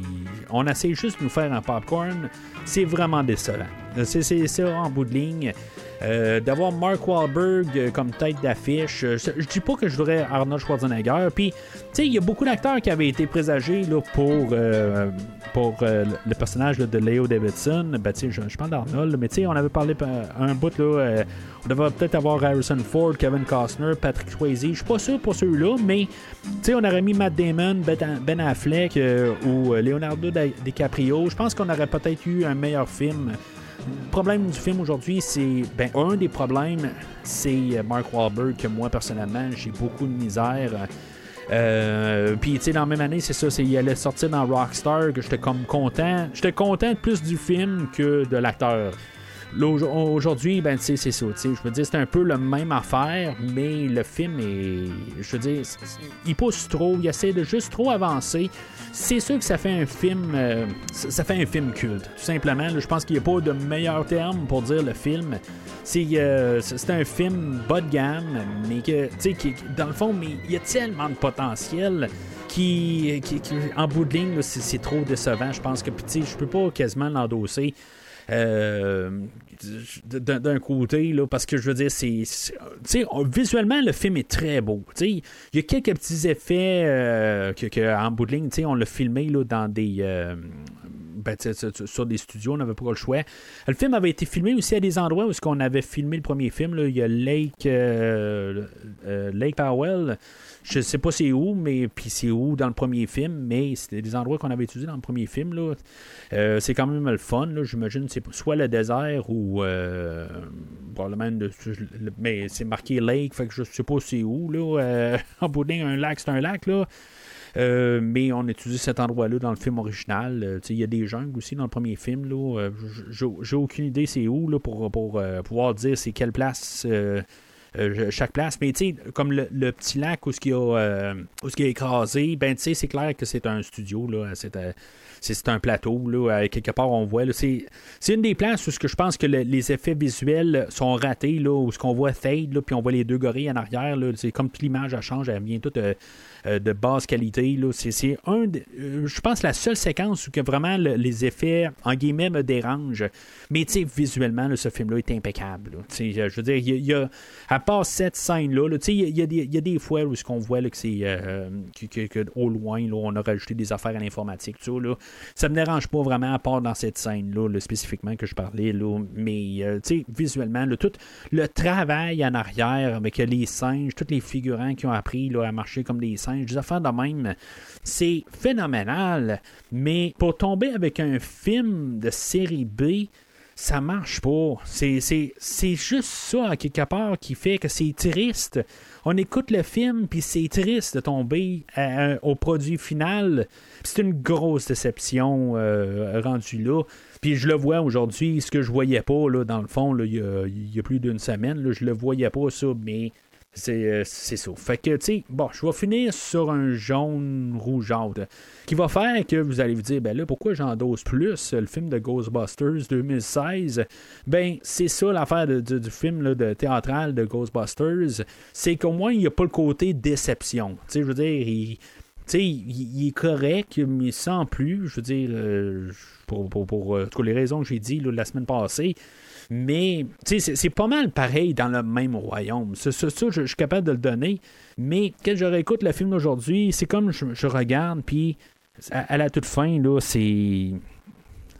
on essaie juste de nous faire un popcorn. C'est vraiment décevant. C'est c'est ça en bout de ligne. Euh, D'avoir Mark Wahlberg euh, comme tête d'affiche, euh, je dis pas que je voudrais Arnold Schwarzenegger. Puis, tu sais, il y a beaucoup d'acteurs qui avaient été présagés là, pour, euh, pour euh, le personnage de Leo Davidson. Ben, tu sais, je, je parle d'Arnold, mais tu sais, on avait parlé euh, un bout là. euh, on devrait peut-être avoir Harrison Ford, Kevin Costner, Patrick Swayze. Je suis pas sûr pour ceux-là, mais tu sais, on aurait mis Matt Damon, Ben, Ben Affleck euh, ou euh, Leonardo DiCaprio. Je pense qu'on aurait peut-être eu un meilleur film. Le problème du film aujourd'hui, c'est. Ben, un des problèmes, c'est euh, Mark Wahlberg, que moi, personnellement, j'ai beaucoup de misère. Euh, Puis, tu sais, dans la même année, c'est ça, c'est, il allait sortir dans Rockstar, que j'étais comme content. J'étais content plus du film que de l'acteur. Aujourd'hui, ben, c'est ça. Je veux dire, c'est un peu la même affaire, mais le film est. Je veux dire, il pousse trop, il essaie de juste trop avancer. C'est sûr que ça fait un film. euh, ça fait un film culte, tout simplement. Je pense qu'il n'y a pas de meilleur terme pour dire le film. C'est euh, un film bas de gamme, mais que, qui- dans le fond, mais il y a tellement de potentiel qui, qui- en bout de ligne, c'est trop décevant. Je pense que, je peux pas quasiment l'endosser. Euh, d'un côté, là, parce que je veux dire, c'est. visuellement, le film est très beau. Il y a quelques petits effets euh, que, en bout de ligne, on l'a filmé là, dans des. euh, ben, tu sais, sur- des studios, on n'avait pas le choix. Le film avait été filmé aussi à des endroits où on avait filmé le premier film. là. Il y a Lake, Lake Powell. Je sais pas c'est où, mais puis c'est où dans le premier film, mais c'était des endroits qu'on avait étudiés dans le premier film. Euh, c'est quand même le fun. là. J'imagine c'est soit le désert ou euh, probablement de- mais c'est marqué lake, fait que je sais pas c'est où. Là. Euh, <laughs> en ligne, un lac, c'est un lac. là. Euh, mais on étudie cet endroit-là dans le film original. Il y a des jungles aussi dans le premier film. là. J'ai- aucune idée c'est où pour, pour pouvoir dire c'est quelle place. Euh, euh, chaque place, mais tu sais, comme le, petit lac où ce qui a, euh, a écrasé, ben tu sais, c'est clair que c'est un studio là, c'est euh, c'est un plateau là, euh, quelque part on voit c'est une des places où ce que je pense que le- les effets visuels sont ratés là, où ce qu'on voit Thade là, puis on voit les deux gorilles en arrière c'est comme toute l'image change, elle vient toute euh, euh, de basse qualité c'est un, euh, je pense la seule séquence où que vraiment le- les effets en guillemets me dérangent, mais tu sais visuellement ce film là est impeccable, euh, je veux dire a- à part cette scène-là, là, il y, y a des- fois où ce qu'on voit là, que c'est euh, que, que- au loin, là, on a rajouté des affaires à l'informatique, là. ça me dérange pas vraiment à part dans cette scène-là, là, spécifiquement que je parlais, là, mais euh, tu sais, visuellement, tout le travail en arrière avec les singes, tous les figurants qui ont appris là, à marcher comme des singes, des affaires de même, c'est phénoménal, mais pour tomber avec un film de série B, ça marche pas. C'est, juste ça, à quelque part, qui fait que c'est triste. On écoute le film, puis c'est triste de tomber à- au produit final. C'est une grosse déception euh, rendue là. Puis je le vois aujourd'hui, ce que je voyais pas, là, dans le fond, il y, a, plus d'une semaine, je le voyais pas, ça, mais c'est, euh, c'est ça. Fait que, tu sais, bon, je vais finir sur un jaune rougeâtre qui va faire que vous allez vous dire, ben là, pourquoi j'endosse plus le film de Ghostbusters 2016? Ben, c'est ça l'affaire du film de théâtral de Ghostbusters, c'est qu'au moins, il n'y a pas le côté déception. Tu sais, je veux dire, il, il, est correct, mais sans plus. Je veux dire, euh, pour, pour, pour, euh, toutes les raisons que j'ai dit la semaine passée. Mais, c'est- pas mal pareil dans le même royaume. Ça, je, suis capable de le donner. Mais quand je réécoute le film d'aujourd'hui, c'est comme je, regarde, puis à, la toute fin, là, c'est.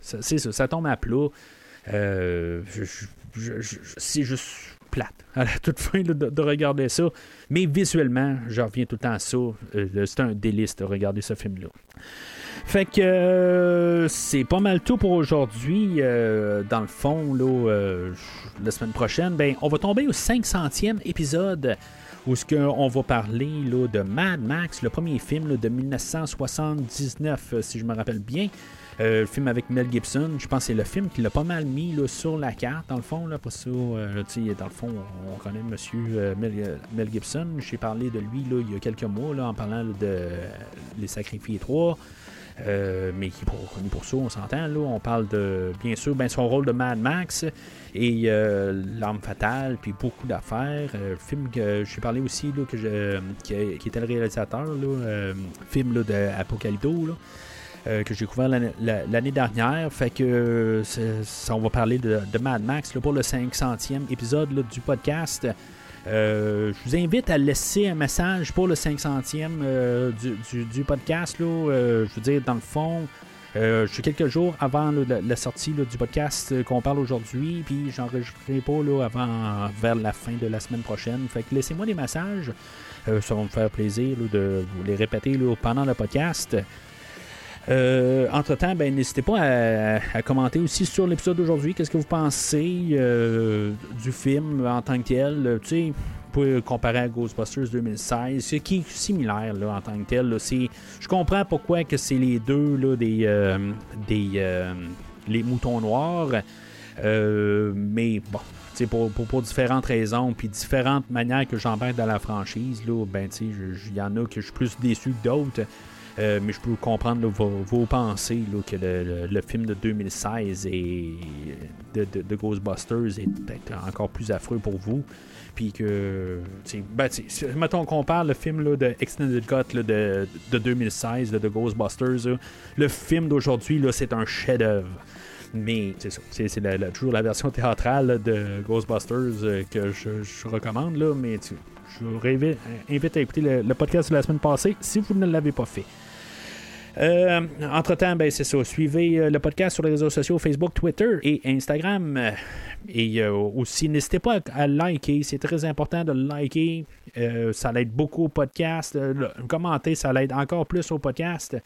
C'est ça, ça tombe à plat. Euh, je- c'est juste plate <laughs> à la toute fin de, de regarder ça. Mais visuellement, je reviens tout le temps à ça. Euh, c'est un délice de regarder ce film-là. Fait que euh, c'est pas mal tout pour aujourd'hui. Euh, dans le fond, la semaine prochaine, ben, on va tomber au 500e épisode où ce on va parler là, de Mad Max, le premier film de 1979, euh, si je me rappelle bien. Euh, le film avec Mel Gibson, je pense que c'est le film qui l'a pas mal mis là, sur la carte, dans le fond. Là, pour ça, euh, dans le fond, on connaît Monsieur euh, Mel, Gibson. J'ai parlé de lui là, il y a quelques mois là, en parlant de Les Sacrifiés 3. Euh, mais qui est pour, connu pour ça, on s'entend. Là, on parle de, bien sûr, ben, son rôle de Mad Max et euh, L'arme fatale, puis beaucoup d'affaires. Euh, film que j'ai parlé aussi, là, que qui, était le réalisateur, là, film là, de Apocalypto. Euh, que j'ai découvert l'année, la- l'année dernière. Fait que euh, ça, on va parler de, Mad Max là, pour le 500e épisode du podcast. Euh, je vous invite à laisser un message pour le 500e euh, du, du- podcast. Là, je veux dire, dans le fond, je suis quelques jours avant la, sortie du podcast qu'on parle aujourd'hui, puis j'enregistrerai pas là, avant vers la fin de la semaine prochaine. Fait que laissez-moi des messages. Ça va me faire plaisir de vous les répéter pendant le podcast. Euh, entre-temps, ben, n'hésitez pas à, commenter aussi sur l'épisode d'aujourd'hui. Qu'est-ce que vous pensez euh, du film en tant que tel? Euh, Tu sais, pouvez comparer à Ghostbusters 2016, ce qui est similaire là, en tant que tel. Je comprends pourquoi que c'est les deux là, des, des les moutons noirs. Mais bon, pour, pour, pour différentes raisons, puis différentes manières que j'embarque dans la franchise, là, ben, il y en a que je suis plus déçu que d'autres. Euh, mais je peux comprendre vos, pensées là, que le, film de 2016 et de, Ghostbusters est peut-être encore plus affreux pour vous. Puis que, tu sais, ben, mettons qu'on parle le film là, de Extended Cut là, de, de 2016, là, de Ghostbusters, le film d'aujourd'hui, c'est un chef-d'œuvre. Mais c'est ça, c'est, toujours la version théâtrale de Ghostbusters euh, que je, recommande, là, mais je vous invite, invite à écouter le podcast de la semaine passée si vous ne l'avez pas fait. Euh, entre-temps, ben, c'est ça. Suivez euh, le podcast sur les réseaux sociaux Facebook, Twitter et Instagram. Euh, Et aussi, n'hésitez pas à, liker. C'est très important de liker. Ça l'aide beaucoup au podcast. Commenter, ça l'aide encore plus au podcast.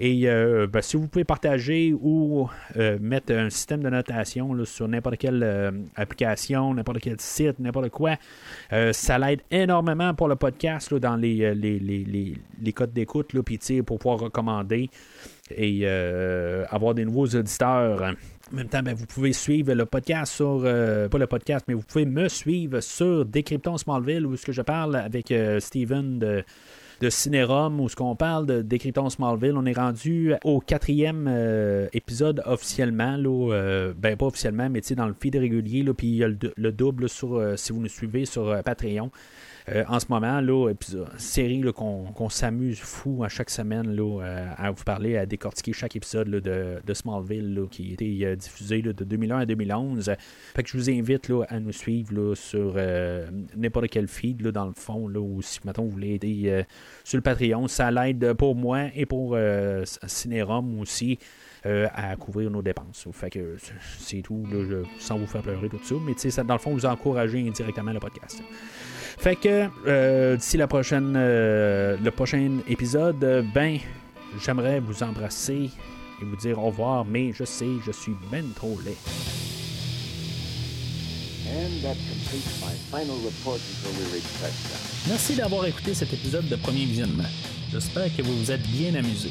Et euh, ben, si vous pouvez partager ou euh, mettre un système de notation sur n'importe quelle euh, application, n'importe quel site, n'importe quoi, ça l'aide énormément pour le podcast là, dans les, les, les, les, les codes d'écoute, puis pour pouvoir recommander et avoir des nouveaux auditeurs. En même temps, ben, vous pouvez suivre le podcast sur, pas le podcast, mais vous pouvez me suivre sur Décryptons Smallville, où ce que je parle avec Steven de, de Cinérum, où ce qu'on parle de Décryptons Smallville. On est rendu au quatrième euh, épisode officiellement, là, euh, ben pas officiellement, mais dans le feed régulier, puis il y a le, le double sur, euh, si vous nous suivez sur Patreon. Euh, en ce moment, là, épisode- série qu'on s'amuse fou à chaque semaine là, euh, à vous parler, à décortiquer chaque épisode de, Smallville là, qui a été euh, diffusé de 2001 à 2011. Fait que je vous invite à nous suivre sur n'importe quel feed dans le fond, ou si maintenant vous voulez aider sur le Patreon, ça l'aide pour moi et pour Cinérum aussi. Euh, à couvrir nos dépenses. Fait que c'est- tout, là, je- sans vous faire pleurer tout ça, mais tu sais, ça, dans le fond, vous encouragez indirectement le podcast. Fait que euh, d'ici la prochaine, euh, le prochain épisode, euh, ben, j'aimerais vous embrasser et vous dire au revoir, mais je sais, je suis ben trop laid. And that completes my final report until we reach touchdown. Merci d'avoir écouté cet épisode de Premier Visionnement. J'espère que vous vous êtes bien amusé.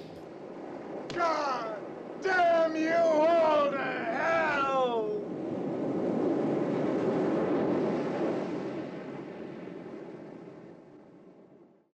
God damn you all to hell!